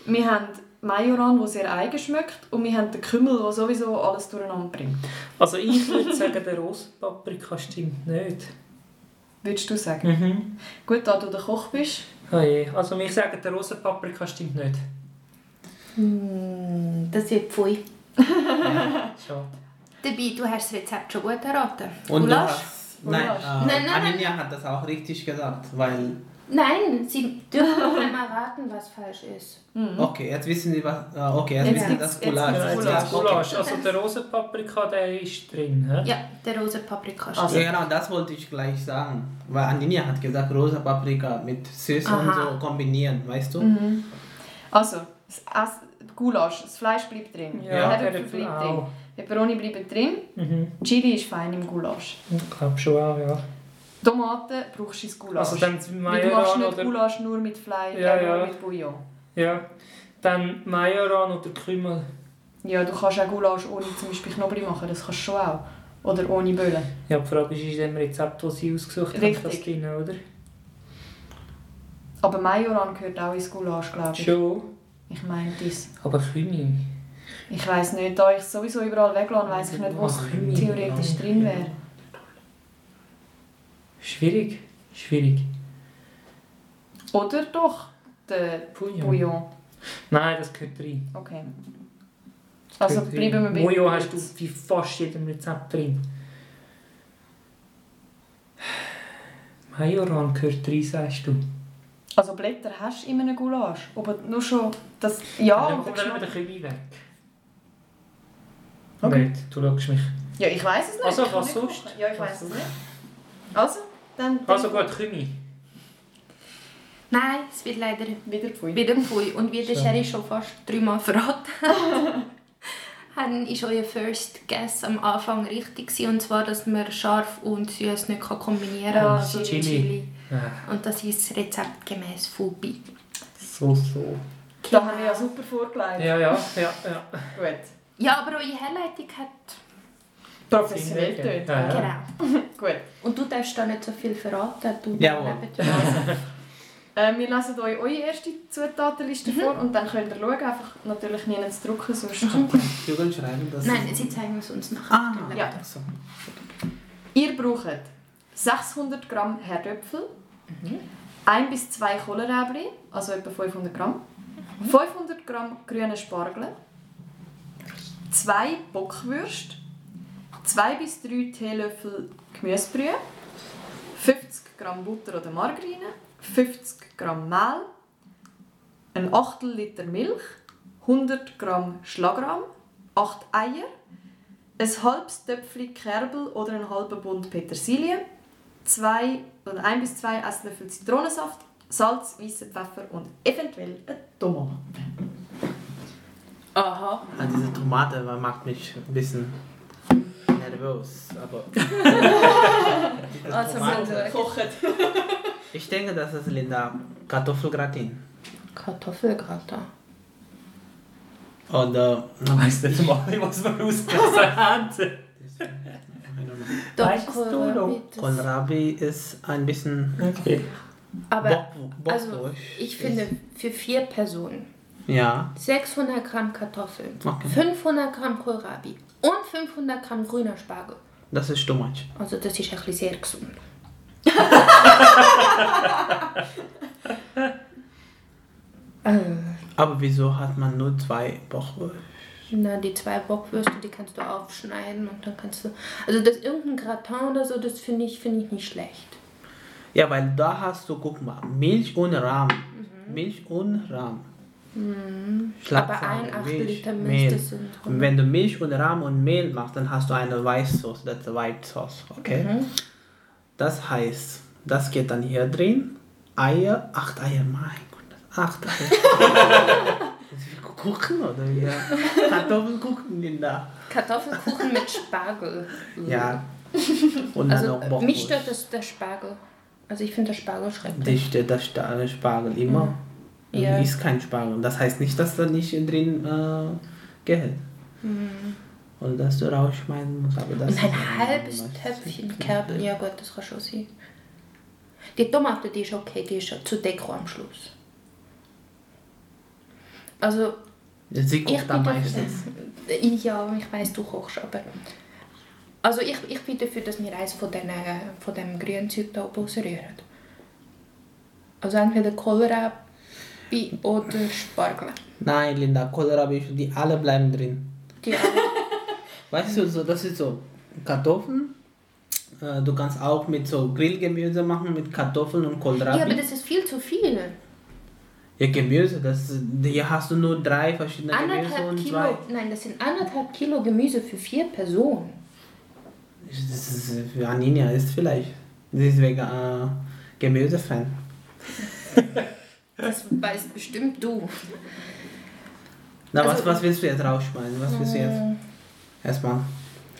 wir haben Majoran, der sehr eigen schmeckt und wir haben den Kümmel, der sowieso alles durcheinander bringt. Also ich würde sagen, der Rosenpaprika stimmt nicht. Würdest du sagen? Mhm. Gut, da du der Koch bist. Oh je. Also ich sage, der Rosenpaprika stimmt nicht. Mm, Das wird pfui. Schade. Dabei, du hast das Rezept schon gut erraten. Und du Gulasch? hast, nein, äh, Nein, nein, nein. Anina hat das auch richtig gesagt, weil, Nein, Sie dürfen noch einmal raten, was falsch ist. okay, jetzt wissen Sie was, äh, okay, jetzt Jetzt wissen Sie gibt's- das jetzt Gulasch. Ja, jetzt. Gulasch. Also der Rosenpaprika, der ist drin. He? Ja, der rosa Paprika Also- steht. Ja, genau, das wollte ich gleich sagen. Weil Andinia hat gesagt, rosa Paprika mit Süß und Aha. so kombinieren, weißt du? Mhm. Also, das Gulasch, das Fleisch bleibt drin. Ja, Herdöpfel bleibt auch. drin. Peperoni bleiben drin. Mhm. Chili ist fein im Gulasch. Ich glaube schon auch, ja. Tomaten brauchst du ins Gulasch. Also dann Weil du machst Majoran nicht oder... Gulasch nur mit Fleisch, Ja, äh, nur ja. mit Bouillon. Ja. Dann Majoran oder Kümmel. Ja, du kannst auch Gulasch ohne zum Beispiel Knoblauch machen, das kannst du schon auch. Oder ohne Böllen. Ja, die Frage ist, ist in dem Rezept, das sie ausgesucht haben, das drin, oder? Aber Majoran gehört auch ins Gulasch, glaube ich. Schon. Ich meine das. Aber Kümmel... Ich weiss nicht, da ich es sowieso überall weglasse, weiss ich nicht, wo es theoretisch drin wäre. Schwierig. Schwierig. Oder doch der Bouillon. Bouillon. Nein, das gehört rein. Okay. Also Gehört rein. bleiben wir bei Bouillon hast du bei fast jedem Rezept drin. Majoran gehört rein, sagst du. Also Blätter hast du in einem Gulasch. Aber nur schon das... Ja, Dann kommt eben Geschmack- der Kümmel weg. Okay. Nicht, du schaust mich. Ja, ich weiß es nicht. Also, was nicht sonst? kochen. Ja, ich weiß es nicht. Also, dann... Also gut, Kümmel. Nein, es wird leider Wieder Pfui. wieder pfui. Und wie der. Sherry schon fast dreimal verraten hat, ist euer First Guess am Anfang richtig gewesen, und zwar, dass man scharf und süß nicht kann kombinieren kann. Ja, also Chili. Chili. Ah, Und das ist rezeptgemäß Fubi. so, so. Da haben wir ja super vorgelegt. Ja, ja, ja, ja. Gut. Ja, aber eure Herleitung hat... Professionell ich, dort. ja. Genau. Gut. Und du darfst da nicht so viel verraten. Du Jawohl. dir. Äh, wir lesen euch eure erste Zutatenliste Mhm. vor und dann könnt ihr schauen. Einfach natürlich nie ins Drucken, sonst... Wir können schreiben, dass Nein, sie zeigen es uns nachher. Ah, Ja. so. Ihr braucht 600 Gramm Herdöpfel, Mhm. 1 bis 2 Kohlrabi, also etwa 500 Gramm, 500 Gramm grüne Spargel, 2 Bockwürste, 2 bis 3 Teelöffel Gemüsebrühe, 50 Gramm Butter oder Margarine, 50 Gramm Mehl, ein Achtel Liter Milch, 100 Gramm Schlagrahm, 8 Eier, ein halbes Töpfchen Kerbel oder einen halben Bund Petersilie, zwei oder ein bis zwei Esslöffel Zitronensaft, Salz, weißen Pfeffer und eventuell eine Tomate. Aha. Ah, diese Tomate macht mich ein bisschen nervös. Aber Also, Tomate, Kochen. ich denke, das ist Linda Kartoffelgratin. Kartoffelgratin. Oder Ich weiss nicht mal, was wir ausgelassen haben. Doch, Weißt du Kohlrabi, noch? das- Kohlrabi ist ein bisschen Okay. Aber Bock, also, Bockwurst. ich finde, für vier Personen Ja, 600 Gramm Kartoffeln, Okay. 500 Gramm Kohlrabi und 500 Gramm grüner Spargel. das ist too much. Also das ist ein bisschen sehr gesund. Aber wieso hat man nur zwei Bockwürste? Na, die zwei Bockwürste, die kannst du aufschneiden und dann kannst du... Also das irgendein Gratin oder so, das finde ich, finde ich nicht schlecht. Ja, weil da hast du, guck mal, Milch ohne Rahmen. Milch ohne Rahmen. Mhm. Aber ein Achtel Liter Milch, Mehl. das sind... Und wenn du Milch ohne Rahmen und Mehl machst, dann hast du eine Weißsauce, das ist White Sauce, okay? Mhm. Das heißt, das geht dann hier drin. Eier, acht Eier, mein Gott, acht Eier. Kuchen oder wie? Kartoffelkuchen in da. Kartoffelkuchen mit Spargel. Ja. Und dann Also noch mich stört das, der Spargel. Also ich finde der Spargel schrecklich. Dich das Sta- Spargel immer. Ja. Ist kein Spargel. Das heißt nicht, dass da nicht drin äh, geht. Oder dass du rausschmeißen musst. Aber das Mhm. Und ein halbes Töpfchen Kerbel, ja gut, das kann schon sein. Die Tomate, die ist okay, die ist schon zu Deko am Schluss. Also, Sie ich kocht am bin meistens. dafür, ja, ich weiß du kochst, aber... Also ich, ich bin dafür, dass wir eins von, den, von dem grünen Zeug da oben rausrühren. Also entweder Kohlrabi oder Spargel. Nein, Linda, Kohlrabi, die alle bleiben drin. Die alle. Weißt du, so, das ist so Kartoffeln. Äh, Du kannst auch mit so Grillgemüse machen, mit Kartoffeln und Kohlrabi. Ja, aber das ist viel zu viel. Ja, Gemüse, das, hier hast du nur drei verschiedene Gemüse Anderthalb und Kilo, zwei. nein, das sind anderthalb Kilo Gemüse für vier Personen. Das ist, für Anina ist vielleicht. Sie ist wegen äh, Gemüsefan. Das weißt bestimmt du. Na, was, Also- was willst du jetzt rausschmeißen? Was willst du jetzt? Mm, Erstmal,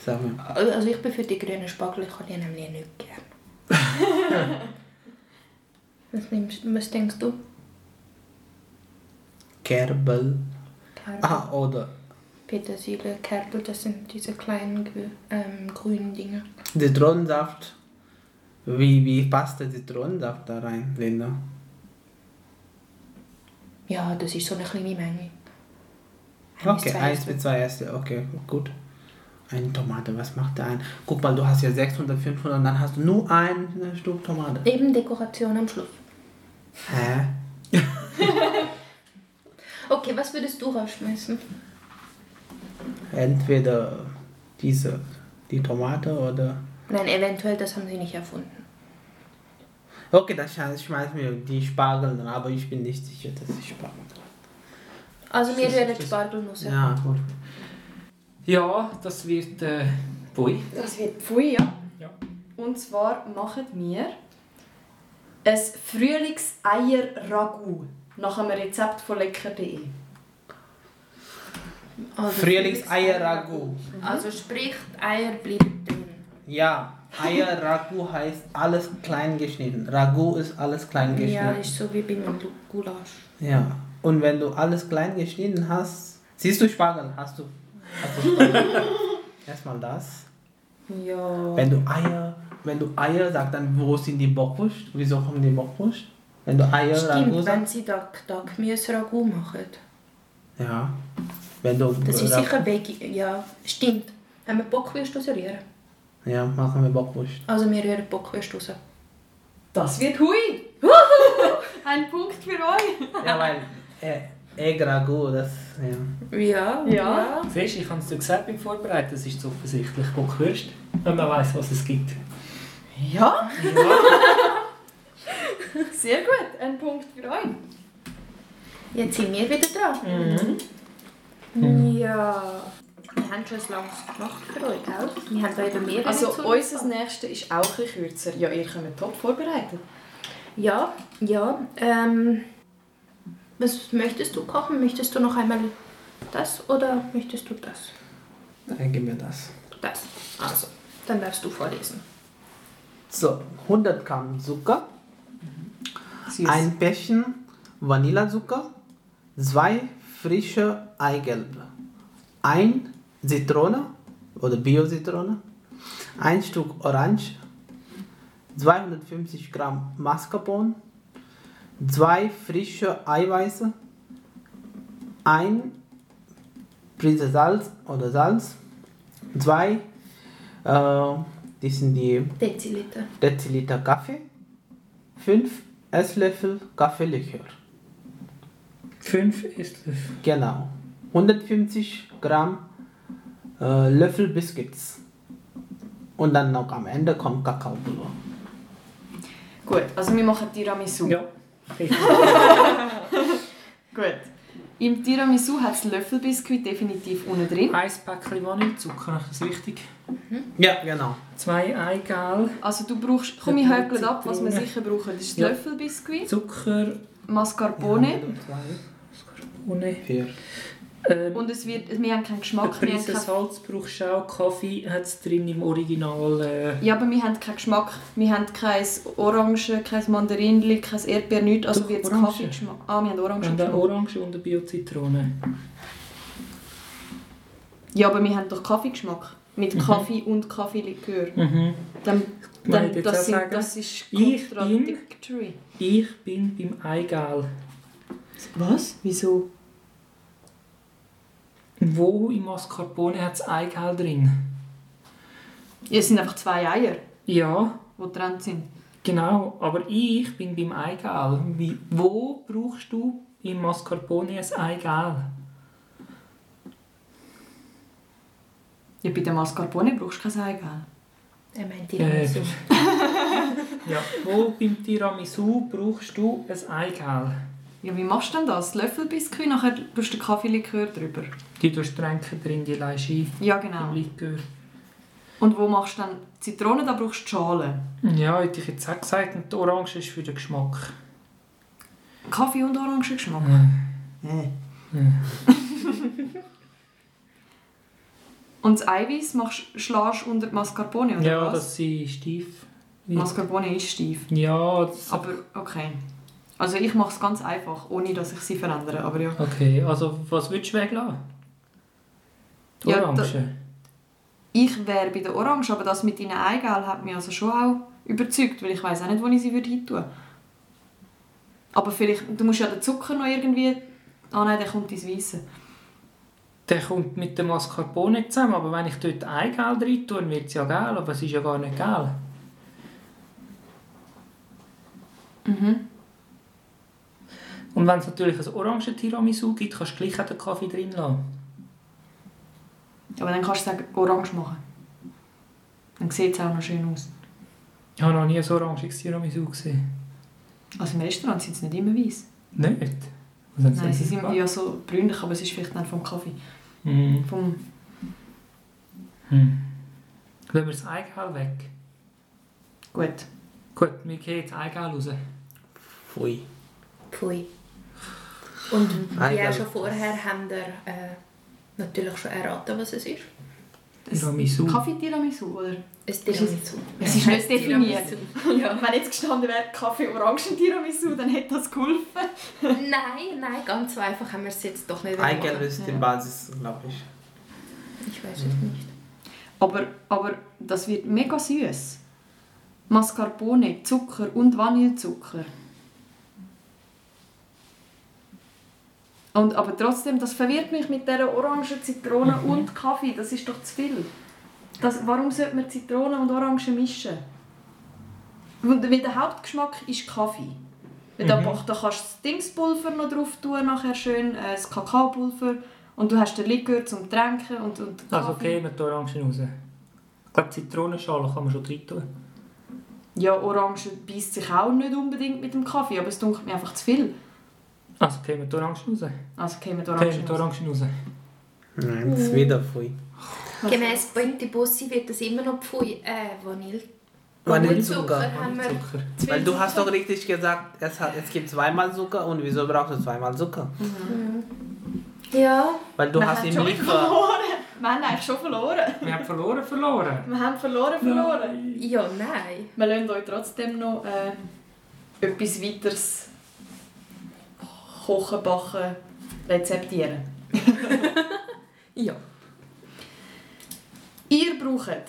sag mir. Also ich bin für die grünen Spargel, ich kann die nämlich nicht gern. was, nimmst, was denkst du? Kerbel. Kerbel, Ah, oder Petersilie, Kerbel, das sind diese kleinen ähm, grünen Dinge. Zitronensaft. Wie, wie passt der Zitronensaft da rein, Linda? Ja, das ist so eine kleine Menge. Ein Okay, zwei 1 Esslöffel. bis 2 Äste, okay, gut. Eine Tomate, was macht der ein? Guck mal, du hast ja 600, 500 und dann hast du nur ein Stück Tomate. Eben Dekoration am Schluss. Hä? Okay, was würdest du rausschmeißen? Entweder diese, die Tomate oder... Nein, eventuell, das haben sie nicht erfunden. Okay, dann schmeiß schmeiß mir die Spargel dran, aber ich bin nicht sicher, dass ich Spargel dran Also wir Das- rühren das- Spargelnuss. Ja, gut. Ja, das wird äh, Pui. Das wird Pfui, ja. Ja. Und zwar machen wir ein Frühlings-Eier-Ragout nach einem Rezept von lecker.de. Also Frühlingseier-Ragout. Also sprich, die Eier bleiben drin. Ja, Eier-Ragout heißt alles klein geschnitten. Ragout ist alles klein geschnitten. Ja, ist so wie bei einem Lu- Gulasch. Ja, und wenn du alles klein geschnitten hast, siehst du Spargel, hast du. Hast du Spargel. Erstmal das. Ja. Wenn du Eier, wenn du Eier sagst, dann wo sind die Bockwurst? Wieso kommen die Bockwurst? Wenn du Eier Ragu Stimmt, wenn sagst. sie da, da Gemüse-Ragout machen. Ja. Wenn du Das ist Ra- sicher Veggie. Ja, stimmt. Haben wir Bockwürste rausrühren? Ja, machen wir Bockwurst. Also wir rühren Bockwürste raus. Das wird hui! Ein Punkt für euch! Ja, weil äh, Egg Ragu, das. Ja. Ja, Ja. Siehst du, ich habe es dir gesagt beim Vorbereiten, das ist so offensichtlich Bockwürst, wenn man weiß, was es gibt. Ja, sehr gut. Ein Punkt für euch. Jetzt sind wir wieder dran. Mhm. Ja. Wir haben schon ein langes gemacht für euch, gell? Wir haben da eben mehrere Also unser nächstes ist auch ein bisschen kürzer. Ja, ihr kommt top vorbereitet. Ja, ja. Ähm, was möchtest du kochen? Möchtest du noch einmal das oder möchtest du das? Dann gib mir das. Das. Also, dann darfst du vorlesen. So, 100 Gramm Zucker, Süß. ein Päckchen Vanillezucker, zwei frische Eigelbe, ein Zitrone oder Bio-Zitrone, ein Stück Orange, 250 Gramm Mascarpone, zwei frische Eiweiße, ein Prise Salz oder Salz, zwei, äh, die sind die Deziliter. Deziliter Kaffee, 5 Esslöffel Kaffeelikör. 5 Esslöffel. Genau. 150 Gramm äh, Löffel Biscuits. Und dann noch am Ende kommt Kakaopulver. Gut, also wir machen Tiramisu. Ja. Gut. Im Tiramisu hat es Löffelbiskuit definitiv unten drin. Ein Päckchen Vanillezucker, ist das richtig? Ja, genau. Zwei Eigelb, Also du brauchst, komm ich hökle ab, was wir sicher brauchen. Das ist Ja. Löffelbiskuit, Zucker, Mascarpone ohne. Vier. Ähm, und es wird, wir haben keinen eine Geschmack, wir haben Prise kein, Salz brauchst du auch, Kaffee hat es drin im Original. Äh, ja, aber wir haben keinen Geschmack, wir haben kein Orange, kein Mandarinli, kein Erdbeer, nichts, also wird es. Kaffeegeschmack. Ah, wir haben Orange. und eine Geschmack. Orange und eine Bio-Zitrone. Ja, aber wir haben doch Kaffeegeschmack. Mit Kaffee und Kaffeelikör. Mhm. Dann, dann, ich das, sind, sagen? das ist Ich bin- contradictory. Ich bin beim Eigelb. Was? Wieso? Wo im Mascarpone hat es Eigelb drin? Ja, es sind einfach zwei Eier, Ja, die dran sind. genau. Aber ich bin beim Eigelb. Wie, wo brauchst du im Mascarpone ein Eigelb? Ja, bei der Mascarpone brauchst du kein Eigelb. Er meint Äh, Tiramisu. ja. Wo beim Tiramisu brauchst du ein Eigelb? Ja, wie machst du denn das? Löffelbiskuit, nachher tust du den Kaffeelikör drüber. Die tust du drin, die leist ein Ja, genau. Likör. Und wo machst du dann Zitrone? Da brauchst du die Schale. Ja, hätte ich jetzt auch gesagt. Und die Orange ist für den Geschmack. Kaffee und Orangengeschmack. Äh. Und das Eiweiß machst, schlägst du unter die Mascarpone, oder Ja, was? dass sie steif. Mascarpone ist steif. Ja, das Aber okay. Also ich mache es ganz einfach, ohne dass ich sie verändere. Aber ja. Okay, also was würdest du weglassen? Die Ja, Orange? Ich wäre bei der Orange, aber das mit deinen Eigelb hat mich also schon auch überzeugt, weil ich weiß auch nicht, wo ich sie würde hintun. Aber vielleicht, du musst ja den Zucker noch irgendwie... Ah nein, der kommt ins Weisse. Der kommt mit dem Mascarpone zusammen, aber wenn ich dort Eigelb rein tue, wird es ja gel, aber es ist ja gar nicht gel. Mhm. Und wenn es natürlich ein orangen Tiramisu gibt, kannst du gleich auch den Kaffee drin lassen. Aber dann kannst du sagen, orange machen. Dann sieht es auch noch schön aus. Ich habe noch nie ein oranges Tiramisu gesehen. Also im Restaurant sind sie nicht immer weiß. Nicht? Nein, sie sind gemacht? ja so brünlich, aber es ist vielleicht dann vom Kaffee. Hm. Vom Hm. Lassen wir das Eigelb weg. Gut. Gut, wir gehen jetzt Eigelb raus. Pfui. Pfui. Und wie Eigelb. auch schon vorher haben wir äh, natürlich schon erraten, was es ist. Tiramisu. Kaffee-Tiramisu, oder? Ein Tiramisu. Es ist nicht definiert. Ja, wenn jetzt gestanden wäre Kaffee-Orangen-Tiramisu, dann hätte das geholfen. Nein, nein, ganz so einfach haben wir es jetzt doch nicht Eigelb gemacht. ist die Ja. Basis, glaube ich. Ich weiß es nicht. Aber, aber das wird mega süß. Mascarpone, Zucker und Vanillezucker. Und, aber trotzdem, das verwirrt mich mit dieser Orange, Zitrone und Kaffee. Das ist doch zu viel. Das, warum sollte man Zitrone und Orange mischen? Und- Weil der Hauptgeschmack ist Kaffee. Weil da, Mhm. da kannst du das Dingspulver noch drauf tun, nachher schön, äh, das Kakaopulver. Und du hast den Likör zum Tränken und, und Also Kaffee. okay, mit der Orange raus. Ich glaube, Zitronenschale kann man schon rein tun. Ja, Orange beißt sich auch nicht unbedingt mit dem Kaffee, aber es dunkelt mir einfach zu viel. Also okay, mit der Orange raus. Also käme die Okay, Orange mit der raus. Nein, das ist wieder Pfui. Gemäss Bointi Bussi wird das immer noch Pfui. Äh, Vanille. Vanillezucker. haben wir. Zucker. Weil du hast doch richtig gesagt, es, hat, es gibt zweimal Zucker und wieso brauchst du zweimal Zucker? Ja. Weil du Wir hast haben im schon Likör... verloren. Wir haben eigentlich schon verloren. Wir haben verloren, verloren. Wir haben verloren, verloren. Ja, nein. Wir lassen euch trotzdem noch äh, etwas weiteres kochen, backen, rezeptieren. Ja. Ihr braucht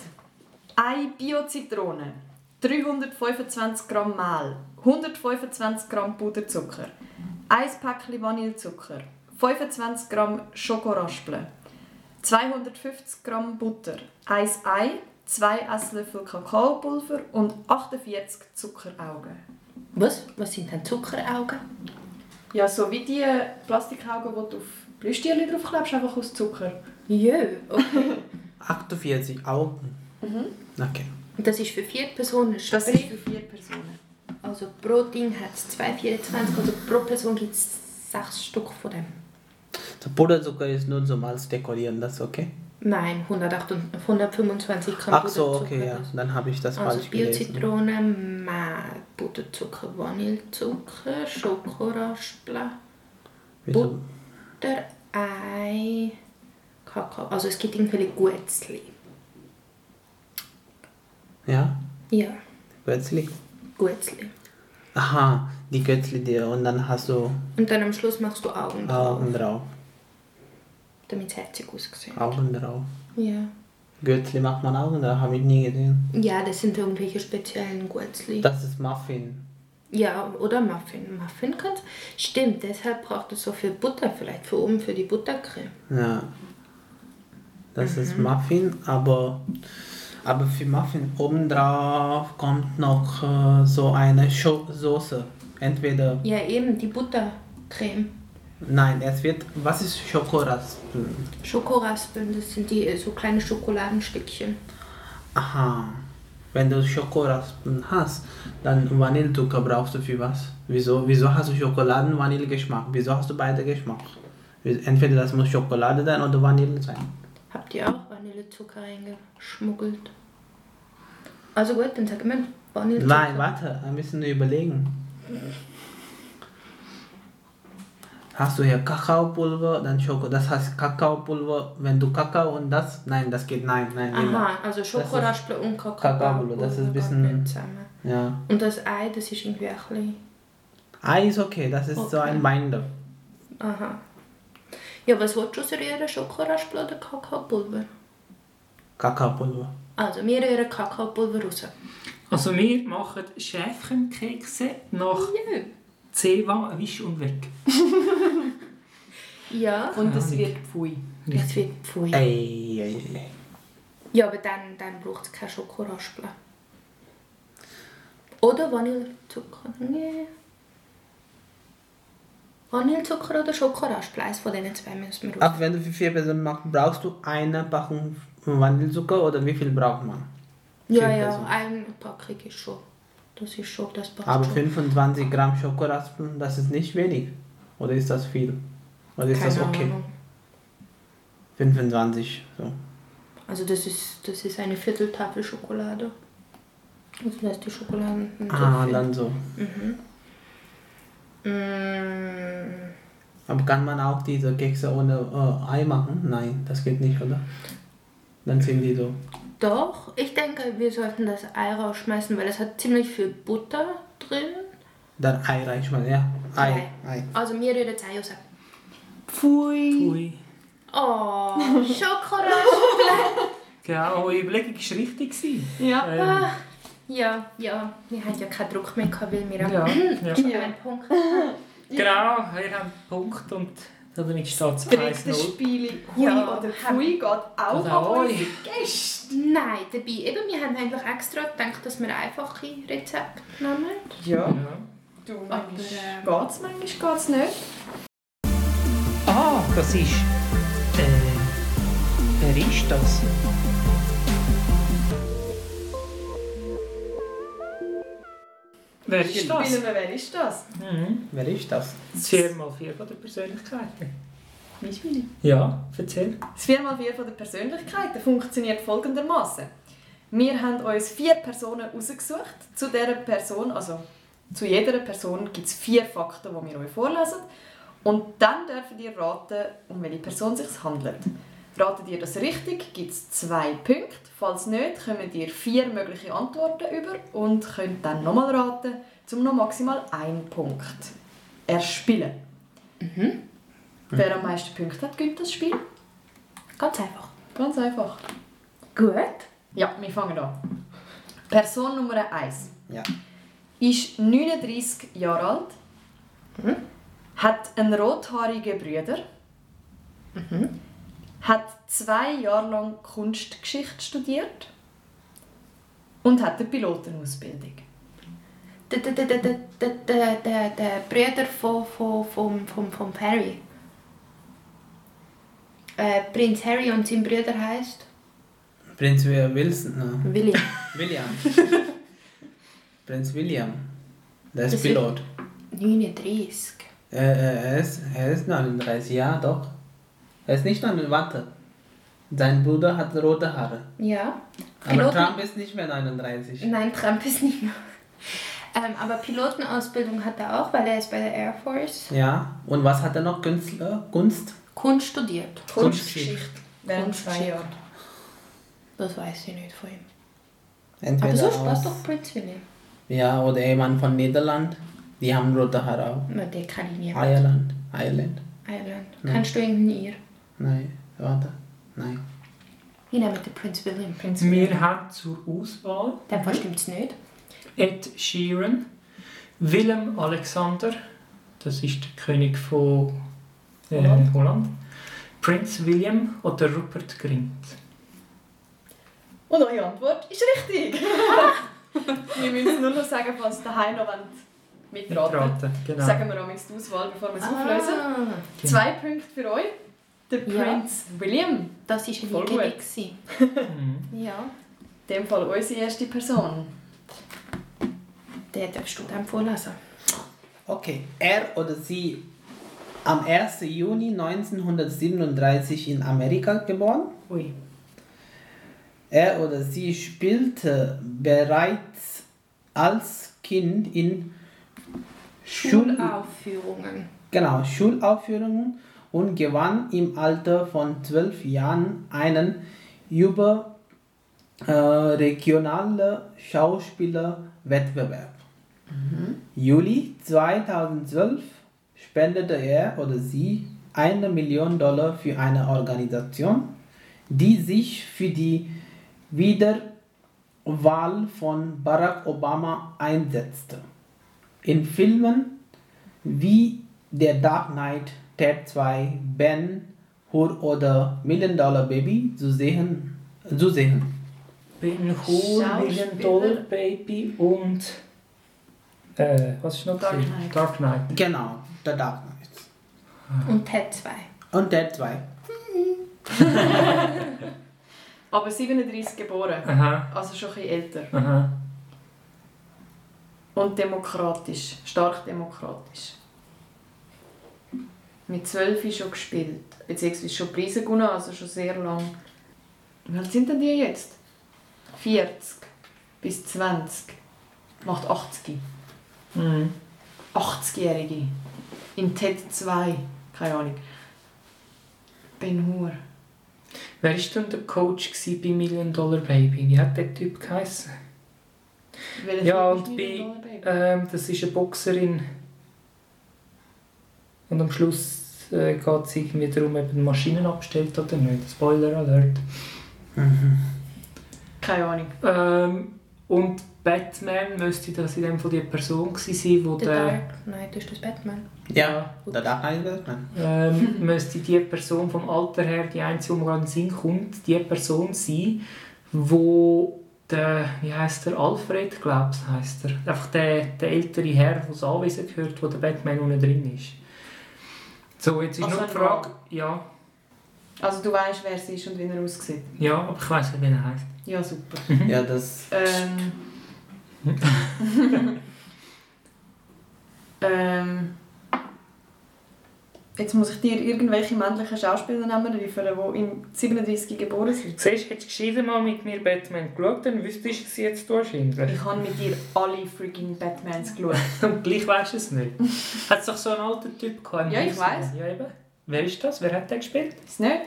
eine Bio-Zitrone, 325 Gramm Mehl, 125 Gramm Puderzucker, ein Päckchen Vanillezucker, 25 Gramm Schokoraspeln, 250 Gramm Butter, ein Ei, 2 Esslöffel Kakaopulver und 48 Zuckeraugen. Was? Was sind denn Zuckeraugen? Ja, so wie die Plastikaugen, die du auf Plüschtierchen draufklebst, einfach aus Zucker. Ja, okay. 48 Augen. Okay. Und das ist für vier Personen. Das ist für vier Personen. also pro Ding hat es 2,24, also pro Person gibt es sechs Stück von dem. Der Puderzucker ist nur zum als dekorieren, das ist okay? Nein, 108 und 125 Gramm Ach so, Puderzucker. okay, ja. Dann habe ich das Also falsch gelesen. Bio-Zitrone, Butterzucker, Vanillezucker, Schokoraspeln? Butter, Ei, Kakao. Also es gibt irgendwelche Guetzli. Ja, Ja, plötzlich. Guetzli. Aha, die Götzli dir und dann hast du Und dann am Schluss machst du Augen drauf, Augen drauf. Damit es herzig aussieht. Augen drauf. Ja. Götzli macht man Augen drauf, habe ich nie gesehen. Ja, das sind irgendwelche speziellen Guetzli. Das ist Muffin. Ja, oder Muffin. Muffin kannst Stimmt, deshalb braucht es so viel Butter vielleicht für oben für die Buttercreme. Ja. Das ist Muffin, aber, aber für Muffin obendrauf kommt noch äh, so eine Scho Soße. Entweder, Ja, eben die Buttercreme. Nein, es wird, was ist Schokoraspen? Schokoraspeln, das sind die äh, so kleine Schokoladenstückchen. Aha. Wenn du Schokoraspen hast, dann Vanillezucker brauchst du für was? Wieso, wieso hast du Schokoladen Vanillegeschmack? Wieso hast du beide Geschmack? Entweder das muss Schokolade sein oder Vanille sein. Habt ihr auch Vanillezucker reingeschmuggelt? Also gut, dann sag mal Vanillezucker. Nein, warte, ein bisschen überlegen. Hast du hier Kakaopulver, dann Schoko. Das heißt Kakaopulver, wenn du Kakao und das. Nein, das geht nein, nein. Aha, also Schokoraspeln und Kakao. Kakaopulver, das ist ein bisschen- Zusammen. Ja. Und das Ei, das ist irgendwie ein bisschen... Ei ist okay, das ist so Okay. ein Binder. Aha. Ja, was willst du rühren? Schokoraspeln oder Kakaopulver? Kakaopulver. Also, wir rühren Kakaopulver raus. Also wir machen Schäfchenkekse nach Zewa, Wisch und Weg. Ja. Und es wird pfui. Das wird pfui. Ey, ey, ey. Ja, aber dann, dann braucht es keine Schokoraspeln. Oder Vanillezucker. Nee. Vanillezucker oder Schokoraspeln. Eins von diesen zwei müssen wir raus. Ach, wenn du für vier Personen machst, brauchst du eine Packung Vanillezucker oder wie viel braucht man? Ja, ja, eine Packung ist schon. Das ist schon, das passt Aber schon. 25 Gramm Schokoraspen, das ist nicht wenig. Oder ist das viel? Oder ist das Keine okay? Ahnung. 25, so. Also das ist, das ist eine Vierteltafel Schokolade. Also da ist die Schokolade so Ah, viel. dann so. Mm, Aber kann man auch diese Kekse ohne äh, Ei machen? Nein, das geht nicht, oder? Dann sind die so. Doch, ich denke, wir sollten das Ei rausschmeißen, weil es hat ziemlich viel Butter drin. Dann Ei reinschmeißen, ja. Ei, Ei. Also mir das Ei raus. Pfui. Ui. Oh, Schokolade. Genau, eure Überlegung war richtig. Ja. Ähm, ja, ja, wir haben ja keinen Druck mehr gehabt, weil wir ja, am ja. einen Punkt Genau, ihr habt einen Punkt und Damit steht es Dritte 1-0. Spiel Hui Ja, oder haben- Pfui geht auch an unsere Gäste. Nein, dabei. Eben, wir haben eigentlich extra gedacht, dass wir einfache Rezepte nehmen. Ja. Ja. Du, Aber, manchmal ähm, geht's, manchmal geht's nicht. Ah, das ist. Äh, wer ist das? Wer ist das? Spielen wir, wer ist das? Mhm. Wer ist das? Das 4x4 von der Persönlichkeiten. Mein Spiel. Ja, erzähl. Das 4x4 von der Persönlichkeiten funktioniert folgendermaßen. Wir haben uns vier Personen ausgesucht. Zu dieser Person, also zu jeder Person gibt es vier Fakten, die wir euch vorlesen. Und dann dürfen ihr raten, um welche Person es sich handelt. Ratet ihr das richtig, gibt es zwei Punkte. Falls nicht, kommen ihr vier mögliche Antworten über und könnt dann nochmal raten, um noch maximal einen Punkt erspielen. Wer am meisten Punkte hat, gewinnt das Spiel. Ganz einfach. Ganz einfach. Gut. Ja, wir fangen an. Person Nummer 1 Ja. ist 39 Jahre alt, hat einen rothaarigen Bruder, hat zwei Jahre lang Kunstgeschichte studiert und hat eine Pilotenausbildung. Der, der, der, der, der, der, der, der Bruder von, von, von, von, von Harry. Äh, Prinz Harry und sein Bruder heißt Prinz Wilson. No. William. William. Prinz William. Der ist Das Pilot. 39. Äh, äh, er, ist, er ist 39, ja doch. Er ist nicht 39, warte. Sein Bruder hat rote Haare. Ja. Aber Piloten- Trump ist nicht mehr 39. Nein, Trump ist nicht mehr. Ähm, aber Pilotenausbildung hat er auch, weil er ist bei der Air Force. Ja. Und was hat er noch? Künstler? Kunst? Kunst studiert. Kunstgeschichte. Kunstgeschichte. Das weiß ich nicht von ihm. Entweder Aber war es doch Prinz William. Ja, oder jemand von Niederland. Die haben rote Haare auch. Na, der kann ich nicht. Ireland. Ireland. Ireland. Nein. Kennst du irgendeinen Ir? Nein, warte. Nein. Ich nehme den Prinz William. Prinz Wir haben zur Auswahl Dem Fall stimmt es nicht. Ed Sheeran, Willem Alexander, das ist der König von äh, Holland. Holland, Prinz William oder Rupert Grint. Und eure Antwort ist richtig. wir müssen nur noch sagen, falls ihr daheim noch wollt mitraten Mitraten, genau. Sagen wir amigs die Auswahl, bevor wir es auflösen. Ah, Zwei Punkte für euch. Der Ja. Prinz William. das war Voll eine. Mhm. Ja. In dem Fall unsere erste Person. Den darfst du dann vorlesen. Okay. Er oder sie am 1. Juni 1937 in Amerika geboren. Ui. Er oder sie spielte bereits als Kind in Schul Schulaufführungen. genau, Schulaufführungen und gewann im Alter von 12 Jahren einen über äh, Schauspielerwettbewerb. Juli 2012 spendete er oder sie eine Million Dollar für eine Organisation, die sich für die Wiederwahl von Barack Obama einsetzte. In Filmen wie Der Dark Knight, Ted 2, Ben Hur oder Million Dollar Baby zu sehen. Zu sehen. Ben Hur, Million. Dollar Baby und. Äh, was ist noch? Dark? Knight. Dark Knight. Genau, Der Dark Knight. Und Ted 2. Und Ted 2. Aber 37 geboren. Aha, Also schon ein bisschen älter. aha. Und demokratisch. Stark demokratisch. Mit 12 schon gespielt. Beziehungsweise schon Preise gewonnen, also schon sehr lang. Wie alt sind denn die jetzt? 40 bis 20. Macht 80. Mhm. 80-Jährige. In TED 2. Keine Ahnung. Ben Hur. Wer war denn der Coach bei Million Dollar Baby? Wie hat der Typ geheißen? Welcher Ja, und bei, ähm, das ist eine Boxerin. Und am Schluss äh, geht es irgendwie darum, ob eine Maschinen abstellt oder nicht. Spoiler Alert. Keine Ahnung. Ähm, und Batman müsste das in dem von die Person gewesen sein, wo Der der, Dark Knight ist das Batman. Ja, der Dark Knight Batman. ähm, müsste die Person vom Alter her, die einzige, die mir gerade in den Sinn kommt, die Person sein, wo der, wie heißt der, Alfred, glaube ich, heisst er. Einfach der, der ältere Herr, der das Anwesen gehört, wo der Batman unten drin ist. So, jetzt ist Also nur die Frage, ja, Also du weißt, wer es ist und wie er aussieht. ja, aber ich weiß nicht, wie er heißt. Ja, super. Ja, das. Ähm. ähm. Jetzt muss ich dir irgendwelche männlichen Schauspielernamen liefern, die im 37 geboren sind. Siehst du, hättest du mal mit mir Batman geschaut, dann wüsstest du es jetzt wahrscheinlich. Ich habe mit dir alle freaking Batmans geschaut. Und gleich weisst du es nicht. Hat es doch so einen alten Typ gehabt? Ja, ich weiss. Ja, eben. Wer ist das? Wer hat den gespielt? Ist nicht?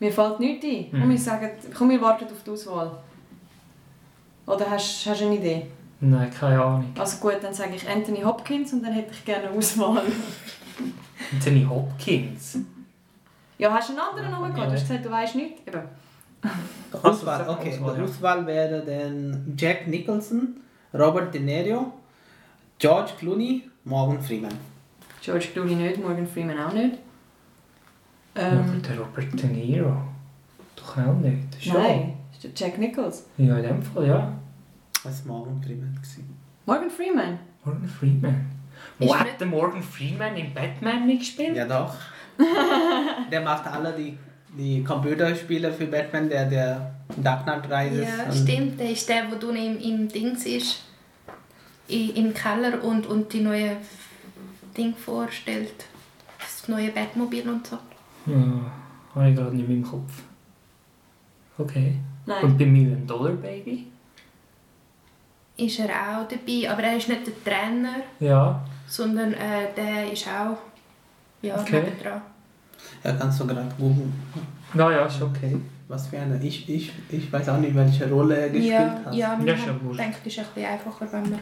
Mir fällt nichts ein. Hm. Komm, wir, sagen, komm, wir warten auf die Auswahl. Oder hast du eine Idee? Nein, keine Ahnung. Also gut, dann sage ich Anthony Hopkins und dann hätte ich gerne eine Auswahl. Anthony Hopkins. Ja, hast du einen anderen Namen gehabt? Du hast gesagt, du weißt nicht. Eben. Auswahl, okay. Auswahl, Die ja. Auswahl wäre dann Jack Nicholson, Robert De Niro, George Clooney, Morgan Freeman. George Clooney nicht, Morgan Freeman auch nicht. Aber Ähm, der Robert De Niro. Doch auch nicht. Schon. nein, ist der Jack Nichols. Ja, in dem Fall, ja. Das war Morgan Freeman. Morgan Freeman. Morgan Freeman. Ist Wo hat der Morgan Freeman in Batman mitgespielt? Ja, doch. der macht alle die, die Computerspiele für Batman, der der Dark Knight Rises. Ja, stimmt. Der ist der, wo du im, im Ding siehst. I- Im Keller und, und die neue Ding vorstellt. Das neue Batmobil und so. Ja, habe ich gerade nicht mehr im Kopf. Okay. Nein. Und bei Million Dollar Baby? Ist er auch dabei, aber er ist nicht der Trainer, Ja. Sondern äh, der ist auch ja, Okay. nebendran. Ja, kannst du gerade googeln. Ja, ja, ist okay. Was für eine. Ich, ich, ich weiß auch nicht, welche Rolle er gespielt Ja, hat. ja, man Ja, ja denkt, es ist ein bisschen einfacher, wenn man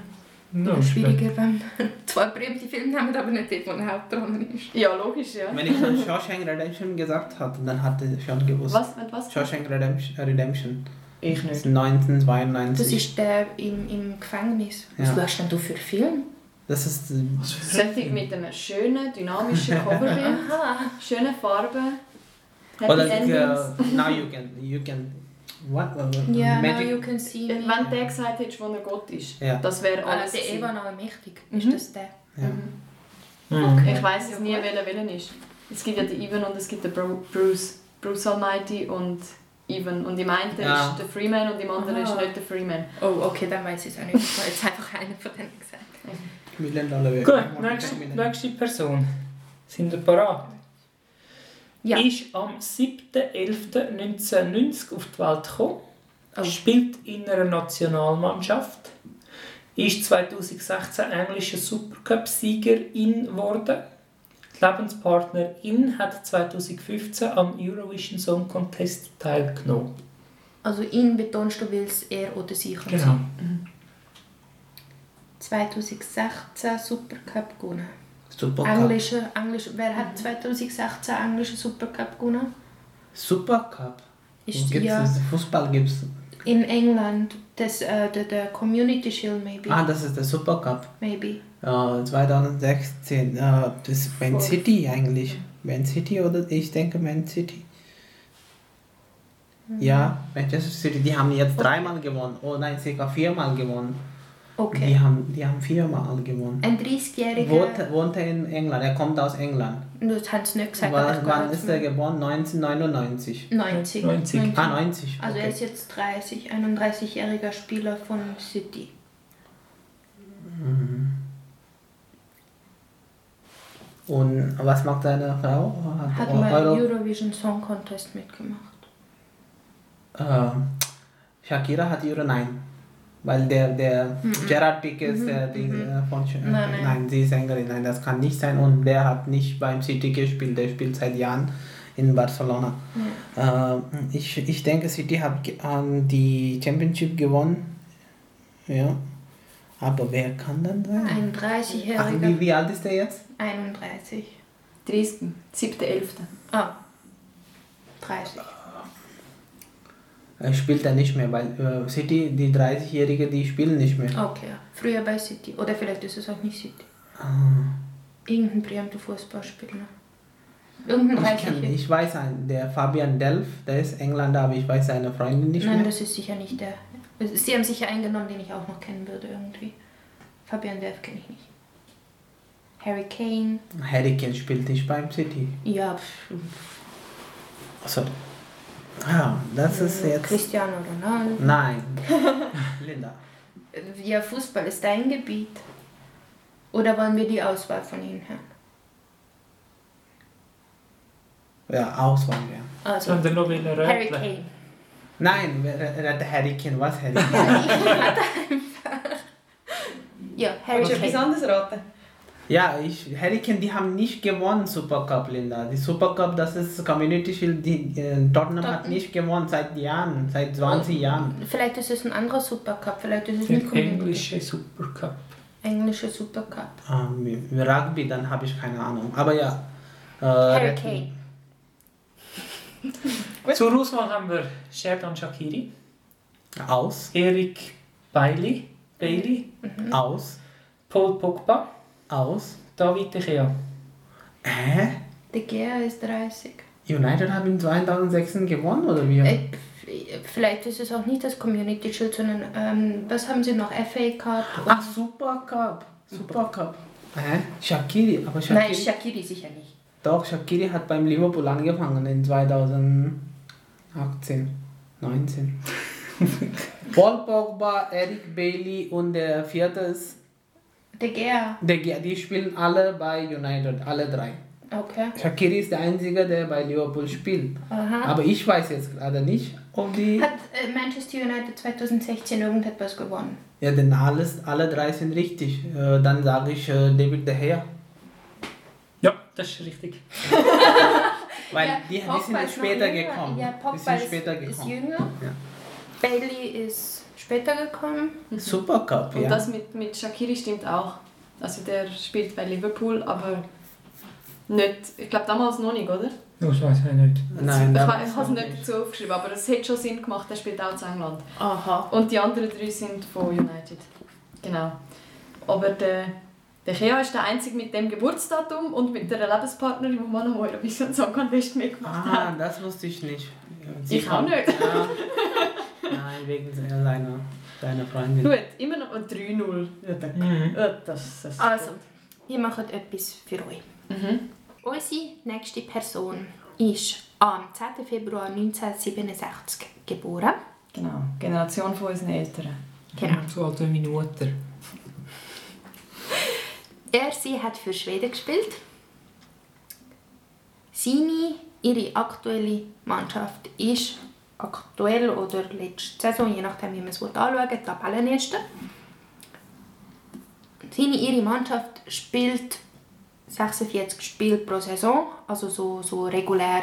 No, oder schwieriger, wenn man zwei berühmte Filme nehmen, aber nicht dort, wo eine Hauptrolle ist. Ja, logisch, ja. Wenn ich schon Shawshank Redemption gesagt hatte, dann hatte ich schon gewusst. Was? Mit was? Shawshank Redemption. Redemption. Ich Das ist nicht. 1992. Das ist der im, im Gefängnis. Was Ja. schaust denn du für Film? Das ist äh, Sollte mit einem schönen, dynamischen Coverbild, schönen Farben, Happy Oder Endings. uh, now you can you can what uh, Ja, now magic you can see me. Wenn der gesagt hättest, wo er Gott ist, Ja. das wäre Ah, alles. der gewesen. Evan Allmächtig, Mhm. ist das der? ja. Mhm. Ich weiß es nie, welcher welchen ist. Es gibt ja den Ivan und es gibt den Bru Bruce. Bruce Almighty und Ivan. Und im einen Ja. ist der Freeman und im anderen Aha. ist nicht der Freeman. Oh, okay, dann weiß ich es auch nicht. Ich habe jetzt einfach einen von denen gesagt. Dollar Gut, nächste, nächste Person. Sind ihr parat? Ja. Ist am 7.11.1990 auf die Welt gekommen. Oh. Spielt in einer Nationalmannschaft. Ist 2016 englischer Supercup-Siegerin geworden. Die Lebenspartnerin hat 2015 am Eurovision Song Contest teilgenommen. Also ihn betonst du, weil es er oder sie kann Genau. sein. 2016 Supercup gewonnen. Super Cup. Englische, Englisch, wer hat 2016 englischen Supercup gewonnen? Super Cup. Ist Gibt's ja das? Fußball gibt's. in England. Das, äh, der, der Community Shield, maybe. Ah, das ist der Super Cup. maybe. Äh, 2016. Äh, das ist Man. City eigentlich. Man City oder ich denke Man City. Mhm. Ja, Manchester City, die haben jetzt dreimal gewonnen. Oh nein, circa viermal gewonnen. Die, Okay. haben, die haben viermal gewonnen. Ein 30-jähriger. Wohnt, wohnt er in England, er kommt aus England. Das haben sie nicht gesagt, aber Wann, ist er geboren? 1999. 90. 90. Ah, 90. Also er Okay. ist jetzt 30, 31-jähriger Spieler von City. Und was macht seine Frau? Hat Euro- mal Eurovision Song Contest mitgemacht. Äh, Shakira hat Euro nein. Weil der, der Gerard Piqué ist der die, äh, von Sch- Nein, nein. sie ist Sängerin. Nein, das kann nicht sein. Und der hat nicht beim City gespielt. Der spielt seit Jahren in Barcelona. Äh, ich, ich denke, City hat ähm, die Championship gewonnen. Ja. Aber wer kann dann sein? Ein Ach, 30-jähriger. wie, wie alt ist der jetzt? 31. 30. 7.11. Ah. 30. äh, spielt er nicht mehr, weil äh, City, die 30-Jährige, die spielen nicht mehr. Okay. Früher bei City. Oder vielleicht ist es auch nicht City. Ah. Irgendein berühmter Fußballspieler. Irgendein Ich, kenn, ich weiß einen, der Fabian Delf, der ist Engländer, aber ich weiß seine Freundin nicht Nein, mehr. das ist sicher nicht der. Sie haben sicher eingenommen, den ich auch noch kennen würde irgendwie. Fabian Delf kenne ich nicht. Harry Kane. Harry Kane spielt nicht beim City. Ja, pff, Also, ah, das ist jetzt... Cristiano Ronaldo. Nein. Linda. Ja, Fußball ist dein Gebiet. Oder wollen wir die Auswahl von Ihnen hören? Ja, Auswahl, ja. Also, Sondern noch will er Harry. Kane. Nein, der Harry Kane, was Harry Kane? Ja, Harry Willst du etwas Kane. anderes raten? Ja, ich, Harry Kane, die haben nicht gewonnen, Supercup, Linda. Die Supercup, das ist Community Shield, die äh, Tottenham hat Tottenham. nicht gewonnen seit Jahren, seit 20 Jahren. Vielleicht ist es ein anderer Supercup, vielleicht ist es nicht Der Community. englische Supercup. Englische Supercup. Ähm, Rugby, dann habe ich keine Ahnung. Aber ja. Äh, Harry Kane. Gut. Zur Auswahl haben wir Sherdan Shakiri, Aus, Eric Bailey, Bailey aus, Paul Pogba, aus. David De Gea. Hä? De Gea ist 30. United haben in 2006 gewonnen, oder wie? Äh, Vielleicht ist es auch nicht das Community Shield, sondern ähm, was haben sie noch? FA Cup? und- Ach, Supercup. Supercup. Hä? Shakiri, aber Shakiri. Nein, Shakiri sicher nicht. Doch, Shakiri hat beim Liverpool angefangen in 2018, 19. Paul Pogba, Eric Bailey und der vierte ist, De Gea. der, die spielen alle bei United, alle drei. Okay. Shakiri ist der Einzige, der bei Liverpool spielt. Aha. Aber ich weiß jetzt gerade nicht, ob die. Hat äh, Manchester United 2016 irgendetwas gewonnen? Ja, denn alles, alle drei sind richtig. Äh, dann sage ich äh, David De Gea. Ja, das ist richtig. Weil Ja, die, die sind ist später gekommen. Ja, die Pogba sind ist, später ist gekommen. jünger. Ja. Bailey ist später gekommen. Supercup, Und ja. das mit, mit Shakiri stimmt auch. Also der spielt bei Liverpool, aber nicht, ich glaube damals noch nicht, oder? Das weiß ich nicht. Nein, ich ich habe es nicht dazu aufgeschrieben, aber es hat schon Sinn gemacht, er spielt auch zu England. Aha. Und die anderen drei sind von United. Genau. Aber der, der Kea ist der Einzige mit dem Geburtsdatum und mit der Lebenspartnerin, die man am Eurovision Song Contest mitgemacht hat. Ah, das wusste ich nicht. Ich auch nicht. Ja. Nein, wegen seiner, deiner Freundin. Gut, immer noch ein 3-0. Ja, danke. Mhm. Ja, das, das Also, wir machen etwas für euch. Mhm. Unsere nächste Person ist am 10. Februar 1967 geboren. Genau, Generation von unseren Eltern. Genau. So alt wie meine Mutter. Er, sie hat für Schweden gespielt. Seine, ihre aktuelle Mannschaft ist aktuell oder letzte Saison, je nachdem wie man es anschauen will, Tabellenerste. Seine, ihre Mannschaft spielt 46 Spiele pro Saison, also so, so regulär.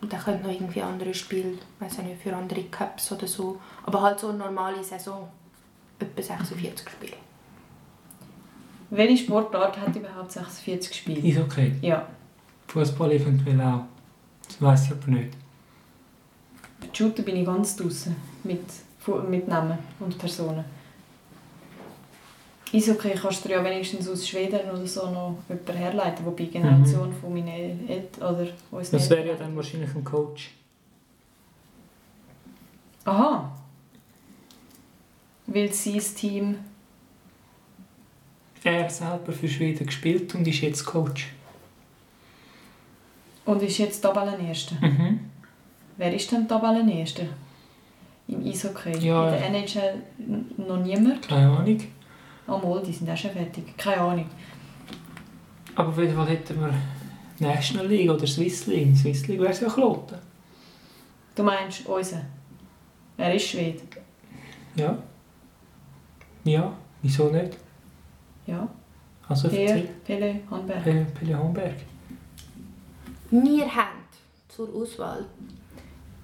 Und dann können noch irgendwie andere Spiele, weiß ich nicht, für andere Cups oder so. Aber halt so eine normale Saison, etwa 46 Spiele. Welche Sportart hat überhaupt 46 Spiele? Ist okay. Ja, Fußball eventuell auch. Das weiß ich aber nicht. Shooter bin ich ganz draußen mit, mit Namen und Personen. Eishockey kannst du ja wenigstens aus Schweden oder so noch jemanden herleiten, wobei die Generation von meinen Eltern oder unseren Das wäre ja dann wahrscheinlich ein Coach. Aha. Weil sie das Team... Er selber für Schweden gespielt und ist jetzt Coach. Und ist jetzt Tabellenerster. Mhm. Wer ist denn Tabellenerster? Im Eishockey? Ja. In der NHL noch niemand? Keine Ahnung. Oh mal, die sind auch schon fertig. Keine Ahnung. Aber auf jeden Fall hätten wir National League oder Swiss League. Swiss League wäre es ja Kloten. Du meinst unser? Er ist Schwede. Ja. Ja, wieso nicht? Ja. Also erzähl. Pele, Hanberg. Pelle, Pelle Homberg. Wir haben zur Auswahl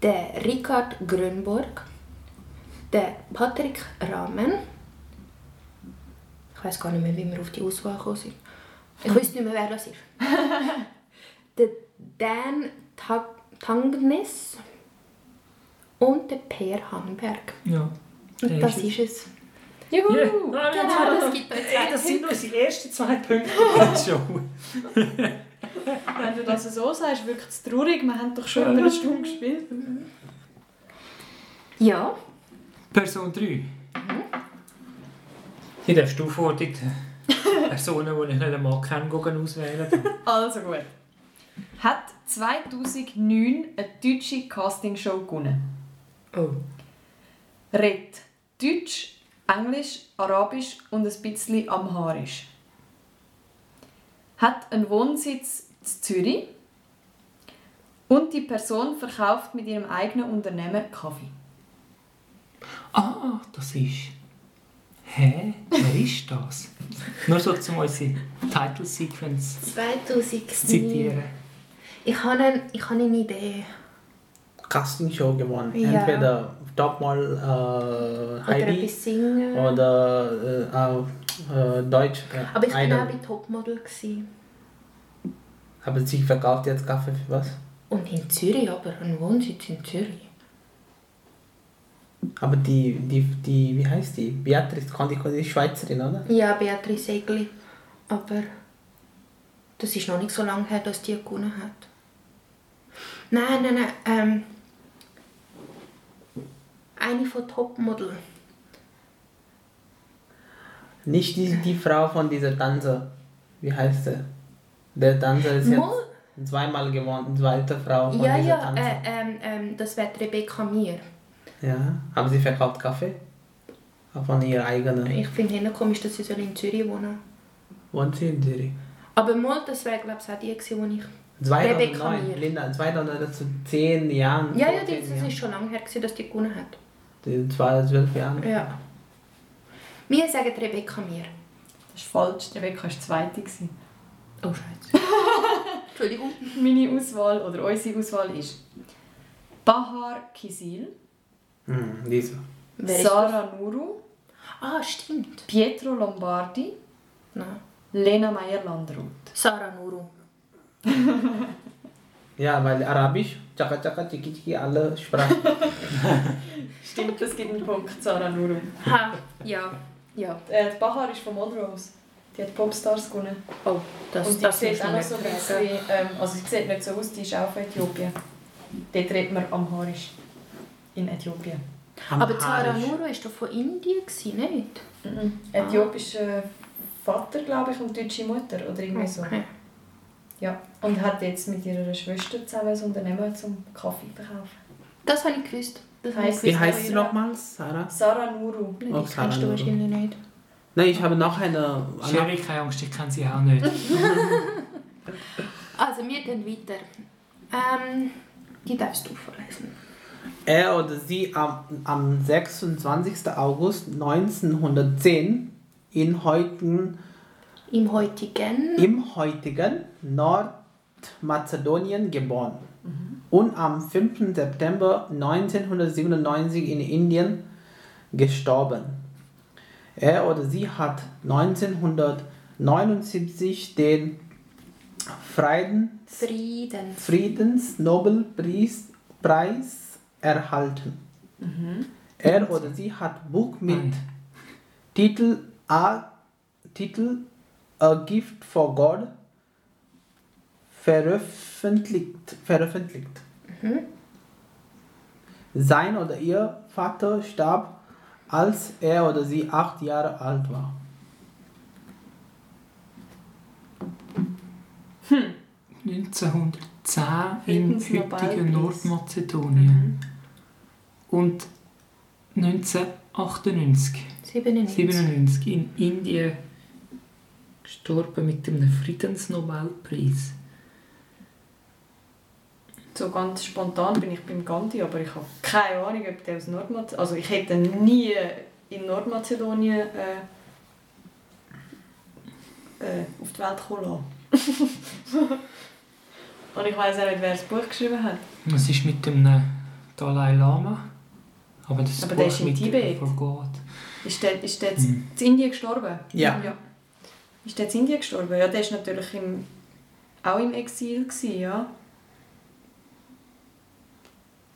den Richard Grönborg, den Patrick Rahmen. Ich weiß gar nicht mehr, wie wir auf die Auswahl gekommen sind. Ich weiß nicht mehr, wer das ist. den Dan Ta- Tangnes und der Per Hangberg. Ja. Und Der das ist es. Juhu! Ja. Genau, das gibt euch zwei Hey, das sind unsere ersten zwei Punkte in der Show. Wenn du das so sagst, wirkt es traurig. Wir haben doch schon über eine Stunde gespielt. Ja, Person 3. Hier darfst du vor die Personen, die ich nicht einmal kenne, auswählen. Also gut. Hat 2009 eine deutsche Castingshow gewonnen. Oh. Redet Deutsch, Englisch, Arabisch und ein bisschen Amharisch. Hat einen Wohnsitz in Zürich. Und die Person verkauft mit ihrem eigenen Unternehmen Kaffee. Ah, das ist. Hä? Wer ist das? Nur so, um unsere Title-Sequence zu 2009. zitieren. Ich habe, eine, ich habe eine Idee. Castingshow gewonnen. Ja. Entweder Topmodel äh, Oder Heidi singen. oder äh, äh, Deutsch. Äh, Aber ich war Idol. auch bei Topmodel. Gewesen. Aber sie verkauft jetzt Kaffee für was? Und in Zürich, aber ein Wohnsitz in Zürich. Aber die, die, die, wie heißt die? Beatrice, die, die ist Schweizerin, oder? Ja, Beatrice Egli. Aber das ist noch nicht so lange her, dass die gewonnen hat. Nein, nein, nein. Ähm, eine von Topmodel. Nicht die, die Frau von dieser Tanzer. Wie heißt sie? Der Tanzer ist Mo? jetzt zweimal gewonnen, zweite Frau von Ja, dieser ja, Tanzer. äh, ähm, ähm, das wird Rebecca Mir. Ja, aber sie verkauft Kaffee? Von ihrer eigenen. Ich finde es komisch, dass sie soll in Zürich wohnen Wohnt sie in Zürich? Aber mal, das wäre glaube ich auch die, die ich... 2009, Mir. Linda, 2009, zu 10 Jahren. Ja, ja, vor die, 10 das Jahren. ist schon lange her, dass die gewonnen hat. Die 12 Jahre. Ja. Wir sagen Rebecca Mir. Das ist falsch. Rebecca war die zweite. Oh, Scheiße. Entschuldigung. Meine Auswahl oder unsere Auswahl ist Bahar Kisil, Hm, diese. Sarah Nuru, Ah, stimmt. Pietro Lombardi, Nein. Lena Meyer-Landrut. Sarah Nuru. Ja, weil Arabisch, Chaka Chaka, Chiki Chiki, alle Sprachen. Stimmt, das gibt einen Punkt, Sarah Nuru. Ha, ja. Ja. Äh, die Bahar ist von Monrose. Die hat Popstars gewonnen. Oh, das, Und die das sieht auch noch nicht so ein bisschen, ähm, also sie sieht nicht so aus, die ist auch von Äthiopien. Dort redet man Amharisch. In Äthiopien. Aber Sarah Amharisch. Nuru war doch von Indien, gewesen, nicht? Mhm. Äthiopischer Vater, glaube ich, und deutsche Mutter oder irgendwie so. Okay. Ja. Und hat jetzt mit ihrer Schwester zusammen ein Unternehmen zum Kaffee verkaufen. Das habe ich gewusst. Das ich Heisst- Wie heißt sie nochmal? Sarah? Sarah Nuru. Nein, Oh, das Sarah kennst du Nuru. wahrscheinlich nicht. Nein, ich habe noch eine. Sherry, keine Angst, ich kenne sie auch nicht. Also, wir gehen weiter. Ähm, die darfst du vorlesen. Er oder sie am, am 26. August 1910 in heutigen, Im heutigen... im heutigen Nordmazedonien geboren und am 5. September 1997 in Indien gestorben. Er oder sie hat 1979 den Frieden, Friedens... Friedensnobelpreis Preis erhalten. Er oder sie hat Buch mit Nein. Titel A Titel A Gift for God veröffentlicht. Veröffentlicht. Sein oder ihr Vater starb, als er oder sie acht Jahre alt war. 1910 im Friedensnobelpreis. heutigen Nordmazedonien. Und 1998, 97. 97 in Indien gestorben mit einem Friedensnobelpreis. So ganz spontan bin ich beim Gandhi, aber ich habe keine Ahnung, ob der aus Nordmazedonien... Also ich hätte nie in Nordmazedonien äh, äh, auf die Welt kommen lassen. Und ich weiß auch nicht, wer das Buch geschrieben hat. Was ist mit dem äh, Dalai Lama? Aber das Aber Buch der ist in Tibet. Ist der, ist der Hm. in Indien gestorben? Ja. ja. Ist der in Indien gestorben? Ja, der war natürlich im, auch im Exil, gewesen, ja.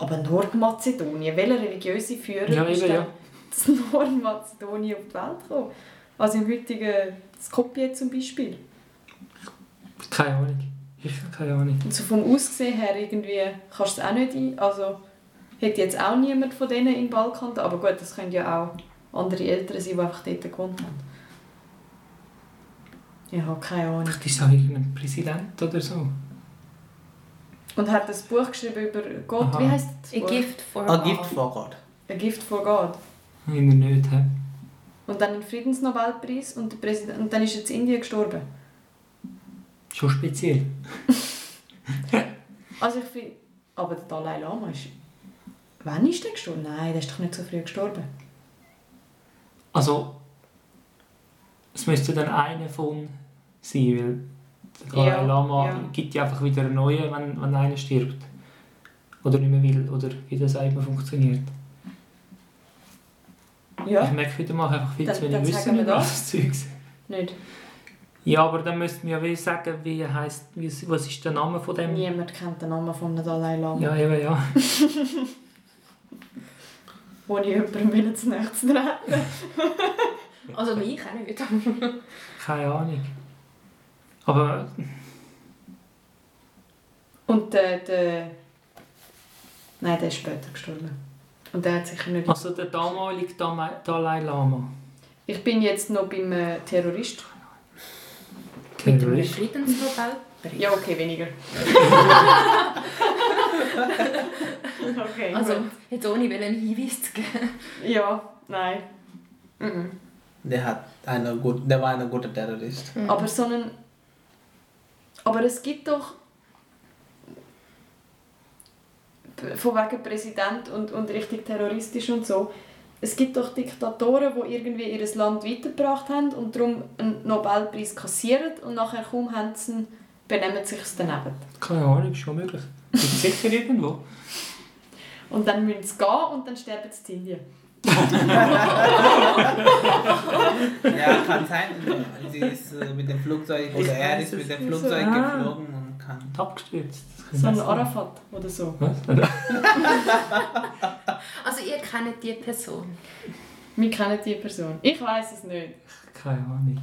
Aber Nordmazedonien, welcher religiöse Führer Ja, ist eben, denn ja. zu Nordmazedonien auf die Welt gekommen? Also im heutigen Skopje zum Beispiel. Keine Ahnung. Ich habe keine Ahnung. Und so vom Aussehen her irgendwie kannst du es auch nicht ein... Also hätte jetzt auch niemand von denen im Balkan... Aber gut, das können ja auch andere Eltern sein, die einfach dort gewohnt haben. Ich habe keine Ahnung. Vielleicht ist es auch irgendein Präsident oder so. Und hat das Buch geschrieben über Gott. Aha. Wie heißt das A Buch? gift for A God. gift for God. A Gift for God. Noch nicht. He? Und dann einen Friedensnobelpreis und, der Präsident, und dann ist jetzt in Indien gestorben. Schon speziell. Also ich finde... Aber der Dalai Lama ist... Wann ist der gestorben? Nein, der ist doch nicht so früh gestorben. Also, es müsste dann einer von sein, weil der Dalai Ja, Lama ja. gibt ja einfach wieder einen neuen, wenn, wenn einer stirbt. Oder nicht mehr will, oder wie das einfach funktioniert. Ich Ja, merke wieder mal einfach viel zu wenig Wissen über das. Zeugs. nicht. Ja, aber dann müssten wir ja sagen, wie heißt, wie, was ist der Name von dem? Niemand kennt den Namen von Dalai Lama. Ja, eben, ja. Wo ich jemandem will zu zu treten. Also mich auch nicht. Keine Ahnung. Aber Und der, der... Nein, der ist später gestorben. Und der hat sicher nicht... also der damalige Dama- Dalai Lama. Ich bin jetzt noch beim äh, Terrorist. Mit dem Terrorist. Friedensnobelpreis. Ja, okay, weniger. okay, Also, gut. jetzt ohne einen Hinweis zu geben. Ja, nein. Mhm. Der hat eine gut, der war ein guter Terrorist. Aber so einen... Aber es gibt doch... Von wegen Präsident und, und richtig terroristisch und so. Es gibt doch Diktatoren, die irgendwie ihr Land weitergebracht haben und darum einen Nobelpreis kassieren und nachher kaum haben sie ihn, benehmen sich daneben. Keine Ahnung, ist schon möglich. Gibt sicher irgendwo. Und dann müssen sie gehen und dann sterben sie in Indien. Ja, kann sein. Sie ist äh, mit dem Flugzeug oder er ist mit dem nicht so. Flugzeug Ah. geflogen und kann. Abgestürzt. Das So ein. Arafat oder so. Was? Also ihr kennt die Person. Wir kennen die Person. Ich weiß es nicht. Keine Ahnung.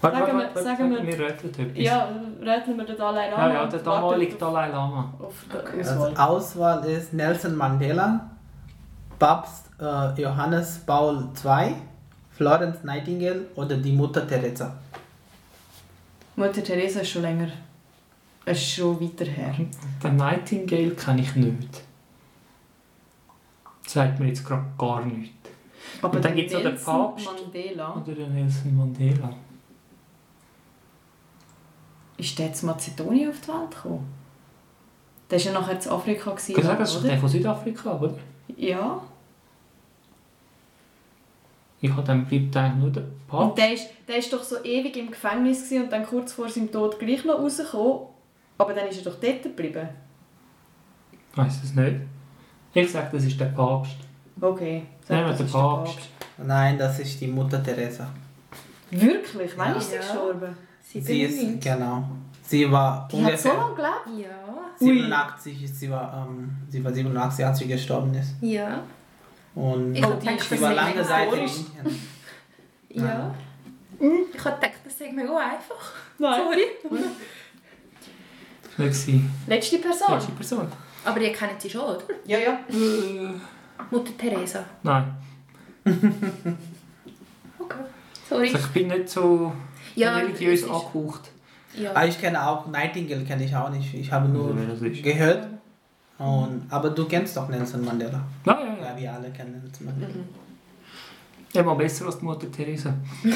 Warte, Sagen warte, sagen wir- wir reden etwas. Ja, rätseln wir den Dalai Lama. ja, ja, der damalige Dalai Lama. Auf, Okay. Auswahl. Also Auswahl ist Nelson Mandela, Papst äh, Johannes Paul II, Florence Nightingale oder die Mutter Teresa. Mutter Teresa ist schon länger. Es ist schon weiter her. Den Nightingale kenne ich nicht. Sagt mir jetzt gerade gar nichts. Aber Und dann der gibt's noch den Nelson Papst. Mandela. Oder den Nelson Mandela. Ist der zu Mazedonien auf die Welt gekommen? Der war ja nachher zu Afrika, gewesen, Ich kann sagen, das ist der von Südafrika, oder? Ja. Ich habe dann bleibt eigentlich nur der Und Papst. der ist, der ist doch so ewig im Gefängnis gewesen und dann kurz vor seinem Tod gleich noch rausgekommen. Aber dann ist er doch dort geblieben. Ich weiß es nicht. Ich sage, das ist der Papst. Okay. sag, Nehmen wir das den ist der Papst. Nein, das ist die Mutter Teresa. Wirklich? Wann Ja. ist sie gestorben? Sie ist, genau. Sie war Die hat so ungefähr lange gelebt? Ja. 87, ist sie war, ähm, sie war 87, als sie gestorben ist. Ja. Und Ich Oh, ist sie war lange Zeit in. Indien. Ja. Ich habe gedacht, das sei mega einfach. Nein. Sorry. Die Letzte Person? letzte Person? Aber ihr kennt sie schon, oder? Ja, ja. Äh, Mutter Teresa. nein. Okay. Sorry. Also ich bin nicht so Ja, religiös ist- angehaucht. Ja. Ah, ich kenne auch Nightingale, kenne ich auch nicht. Ich habe nur gehört. Und, aber du kennst doch Nelson Mandela. Ja, ja, ja. Ja, wir alle kennen Nelson Mandela. Immer besser als die Mutter Teresa.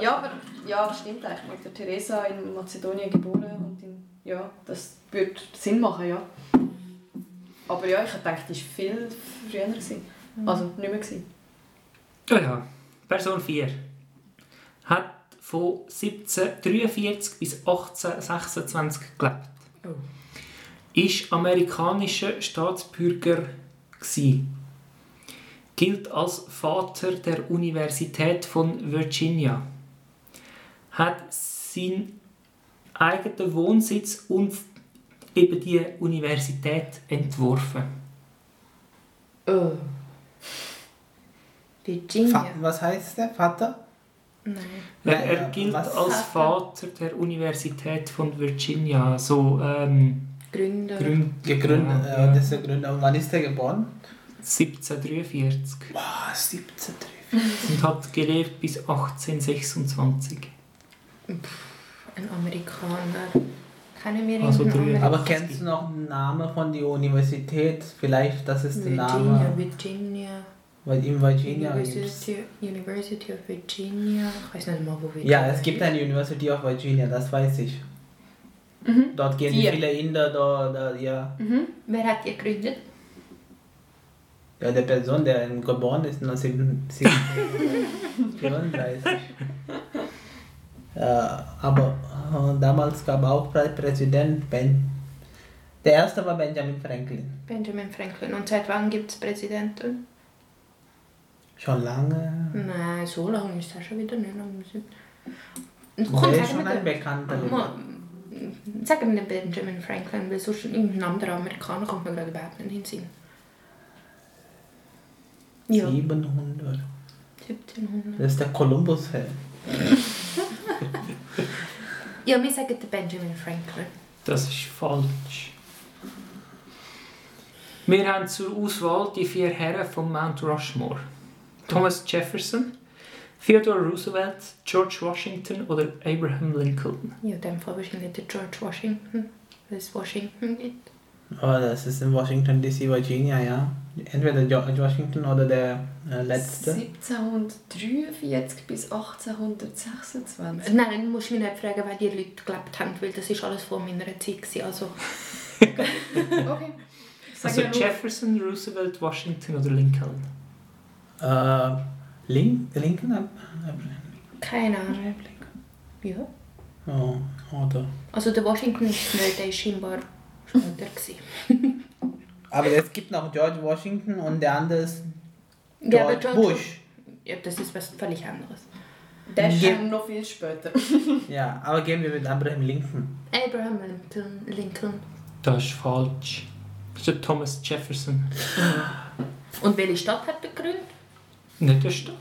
Ja, aber ja, das stimmt eigentlich. Mutter Teresa in Mazedonien geboren und in, ja, das würde Sinn machen, ja. Aber ja, ich dachte, die war viel früher. Gewesen. Also nicht mehr. Gewesen. Ja, ja. Person 4 hat von 1743 bis 1826 gelebt. Oh. Ist amerikanischer Staatsbürger gsi. Gilt als Vater der Universität von Virginia. Hat seinen eigenen Wohnsitz und eben die Universität entworfen? Oh. Virginia. Fa was heißt der? Vater? Nein. Er, Nein, er äh, gilt was? als Vater der Universität von Virginia. So ähm, Gründer. Gründ Gegründet, Ja, äh, ja. das ist der Gründer. Und wann ist er geboren? 1743 Boah, 17. und hat gelebt bis 1826. Ein Amerikaner. Kennen wir Also drei. Aber kennst du noch den Namen von der Universität? Vielleicht, das ist der Virginia, Name. Virginia. Weil in Virginia. University, University of Virginia. Ich weiß nicht mal, wo Virginia Ja, es gibt eine University of Virginia, das weiß ich. Mhm. Dort gehen Die. viele Inder, da, da, ja. Mhm. Wer hat die gegründet? Ja, der Person, der geboren ist 1934. ja, aber äh, damals gab auch Prä- Präsident Ben. Der erste war Benjamin Franklin. Benjamin Franklin. Und seit wann gibt es Präsidenten? Schon lange. Nein, so lange ist das schon wieder nicht. Der Komm, ist sag schon mir ein den. bekannter. Mal, Sag mir den Benjamin Franklin, weil sonst irgendein anderer Amerikaner kommt mir gerade überhaupt nicht in den Sinn. Ja, 700. 1700. Das ist der Columbus. -Held. Ja, wir sagen den Benjamin Franklin. Das ist falsch. Wir haben zur Auswahl die vier Herren von Mount Rushmore. Thomas Jefferson, Theodore Roosevelt, George Washington oder Abraham Lincoln. Ja, in dem Fall wahrscheinlich der George Washington, weil es Washington gibt. Oh, das ist in Washington DC, Virginia, ja. Entweder George Washington oder der äh, letzte. 1743 bis 1826. Nein, dann musst du mich nicht fragen, weil die Leute gelebt haben, weil das ist alles vor meiner Zeit. gewesen. Also, Okay. Ich Also Jefferson, Roosevelt, Washington oder Lincoln. Äh, Link, Lincoln? Ab- keine Ahnung. Ja. Oh, oder. Also der Washington ist nicht, der ist scheinbar später. gewesen. Aber es gibt noch George Washington und der andere ist Ja, aber George George- Bush. Ja, das ist was völlig anderes. der ist schon noch viel später. Ja, aber gehen wir mit Abraham Lincoln. Abraham Lincoln. Lincoln. Das ist falsch. Das ist Thomas Jefferson. Und welche Stadt hat er gegründet? Nicht der Stadt.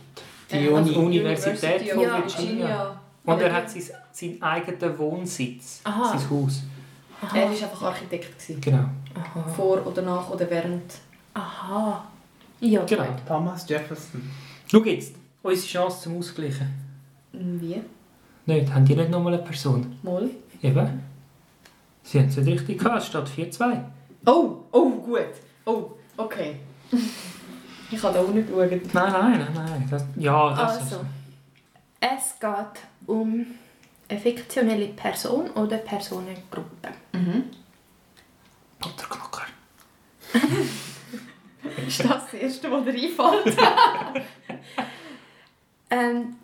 Die Äh, Uni. Universität University of Ja. Virginia. Und Aber er die- hat sein, seinen eigenen Wohnsitz. Aha. Sein Haus. Aha. Er war einfach Architekt. Gewesen. Genau. Aha. Vor oder nach oder während. Aha. Ja, Genau. Thomas Jefferson. Schau jetzt. Unsere Chance zum Ausgleichen. Wie? Nicht, haben die nicht nochmal eine Person? Moll. Eben. Sie haben es nicht richtig gehabt, es steht 4-2. Oh, oh, gut. Oh, okay. ich kann da auch nicht schauen. Nein, nein, nein, nein. Das, ja, das Also, es geht um eine fiktionelle Person oder Personengruppe. Mhm. Butterknocker. Ist das das Erste, was dir einfällt? Ein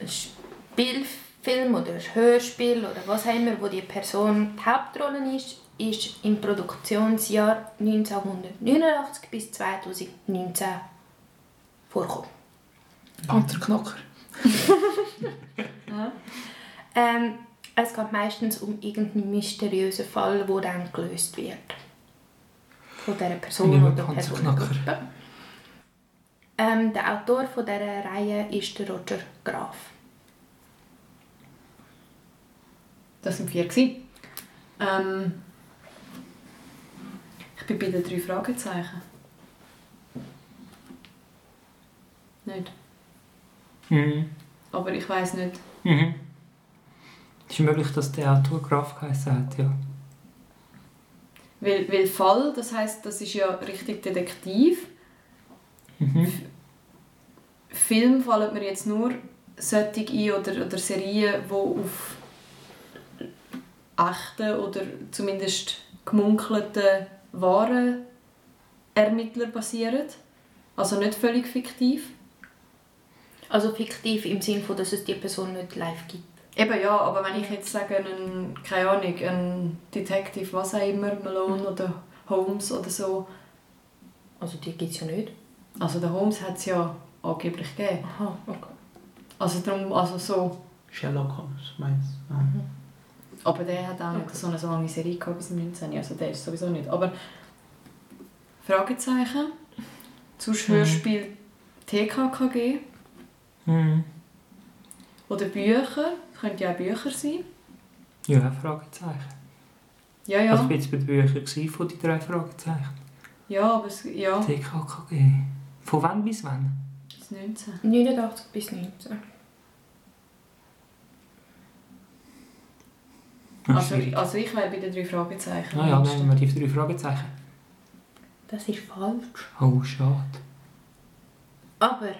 Spielfilm oder ein Hörspiel oder was auch immer, wo die Person die Hauptrolle ist, ist im Produktionsjahr 1989 bis 2019 vorgekommen. Panzerknocker. Ähm, es geht meistens um irgendeinen mysteriösen Fall, der dann gelöst wird. Von dieser Person oder. Personengruppe. Ähm, der Autor von dieser Reihe ist der Roger Graf. Das sind vier. Ähm, ich bin bei den drei Fragezeichen. Nicht. Mhm. Aber ich weiß nicht. Mhm. Es ist möglich, dass der Autor Graf geheißen hat, ja. Weil, weil Fall, das heißt, das ist ja richtig Detektiv. Mhm. Film fallen mir jetzt nur solche ein oder, oder Serien, die auf echten oder zumindest gemunkelten wahren Ermittler basieren. Also nicht völlig fiktiv. Also fiktiv im Sinne von, dass es die Person nicht live gibt. Eben ja, aber wenn ich jetzt sage, ein, keine Ahnung, ein Detective, was auch immer, Malone oder Holmes oder so. Also die gibt es ja nicht. Also der Holmes hat es ja angeblich gegeben. Aha, okay. Also darum, also so. Sherlock Holmes, meinst du? Ja. Aber der hat auch nicht so eine so lange Serie gehabt bis zum 19. Also der ist sowieso nicht. Aber Fragezeichen. Sonst Mhm. Hörspiel TKKG. Hm. Oder Bücher. Das könnten ja auch Bücher sein. Ja, Fragezeichen. Ja, ja. Also ich war jetzt bei den Büchern von den drei Fragezeichen. ja, aber es, ja, TKKG. Von wann bis wann? das 19. 89 bis 19. Also, also ich wäre bei den drei Fragezeichen. Ah ja, nehmen wir die drei Fragezeichen. Das ist falsch. Oh, schade. Aber,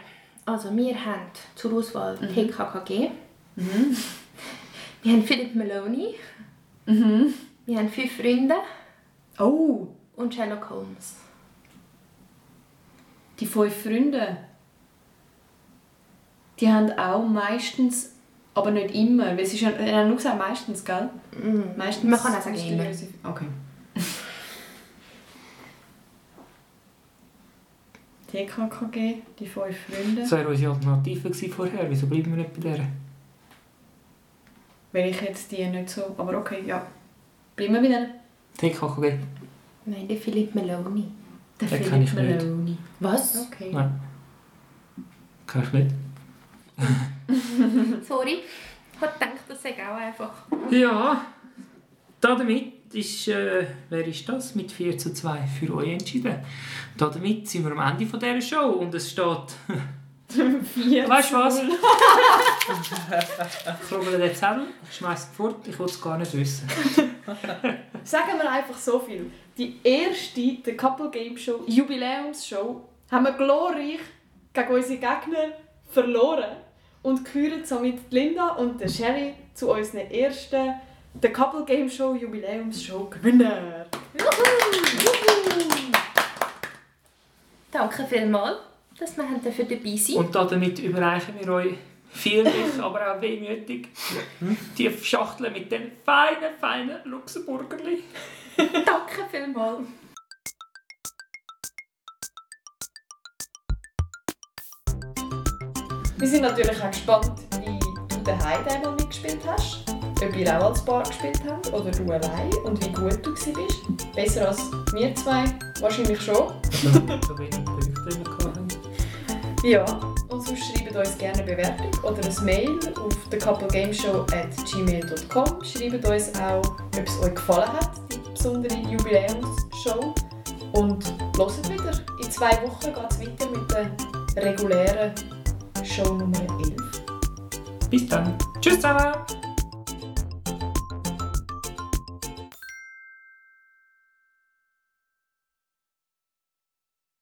also wir haben zur Auswahl Mhm. TKKG, Mhm. wir haben Philip Maloney, Mhm. wir haben «Fünf Freunde» Oh, und Sherlock Holmes. die fünf Freunde. Die haben auch meistens, aber nicht immer, weil es ist ja, nur gesagt meistens, gell? Mm. Meistens. Man kann auch sagen ist immer. die- Okay. TKKG, die fünf Freunde. Das wäre unsere Alternative vorher. Wieso bleiben wir nicht bei der? Weil ich jetzt die nicht so. Aber okay, ja. Bleiben wir bei denen. TKKG? Nein, der Philip Maloney. Der Den Philipp ich nicht. Maloney. Was? Okay. Nein. Kann ich nicht. Sorry. Ich habe gedacht, das sei auch einfach. Ja, damit ist, äh, wer ist das? Mit 4 zu 2 für euch entschieden. Damit sind wir am Ende von dieser Show und es steht... Vier Weißt du was? Ich krubbele den Zettel, ich schmeiße ihn fort, ich will es gar nicht wissen. Sagen wir einfach so viel. Die erste The Couple Game Show, Jubiläumsshow, haben wir glorreich gegen unsere Gegner verloren und gehören somit Linda und der Sherry zu unseren ersten The Couple Game Show Jubiläumsshow Gewinner. Danke vielmals, dass wir dafür dabei sein Und damit überreichen wir euch feierlich, aber auch wehmütig die Schachtel mit den feinen, feinen Luxemburgerli. Danke vielmals. Wir sind natürlich auch gespannt, wie du daheim einmal mitgespielt hast. Ob ihr auch als Paar gespielt habt oder du allein und wie gut du warst. Besser als wir zwei wahrscheinlich schon. so wenig Punkte hatten. Ja, und sonst schreibt uns gerne eine Bewertung oder ein Mail auf thecouplegameshow.gmail.com. Schreibt uns auch, ob es euch gefallen hat, die besondere Jubiläumsshow. Und hört wieder. In zwei Wochen geht es weiter mit der regulären Show Nummer 11. Bis dann. Tschüss zusammen.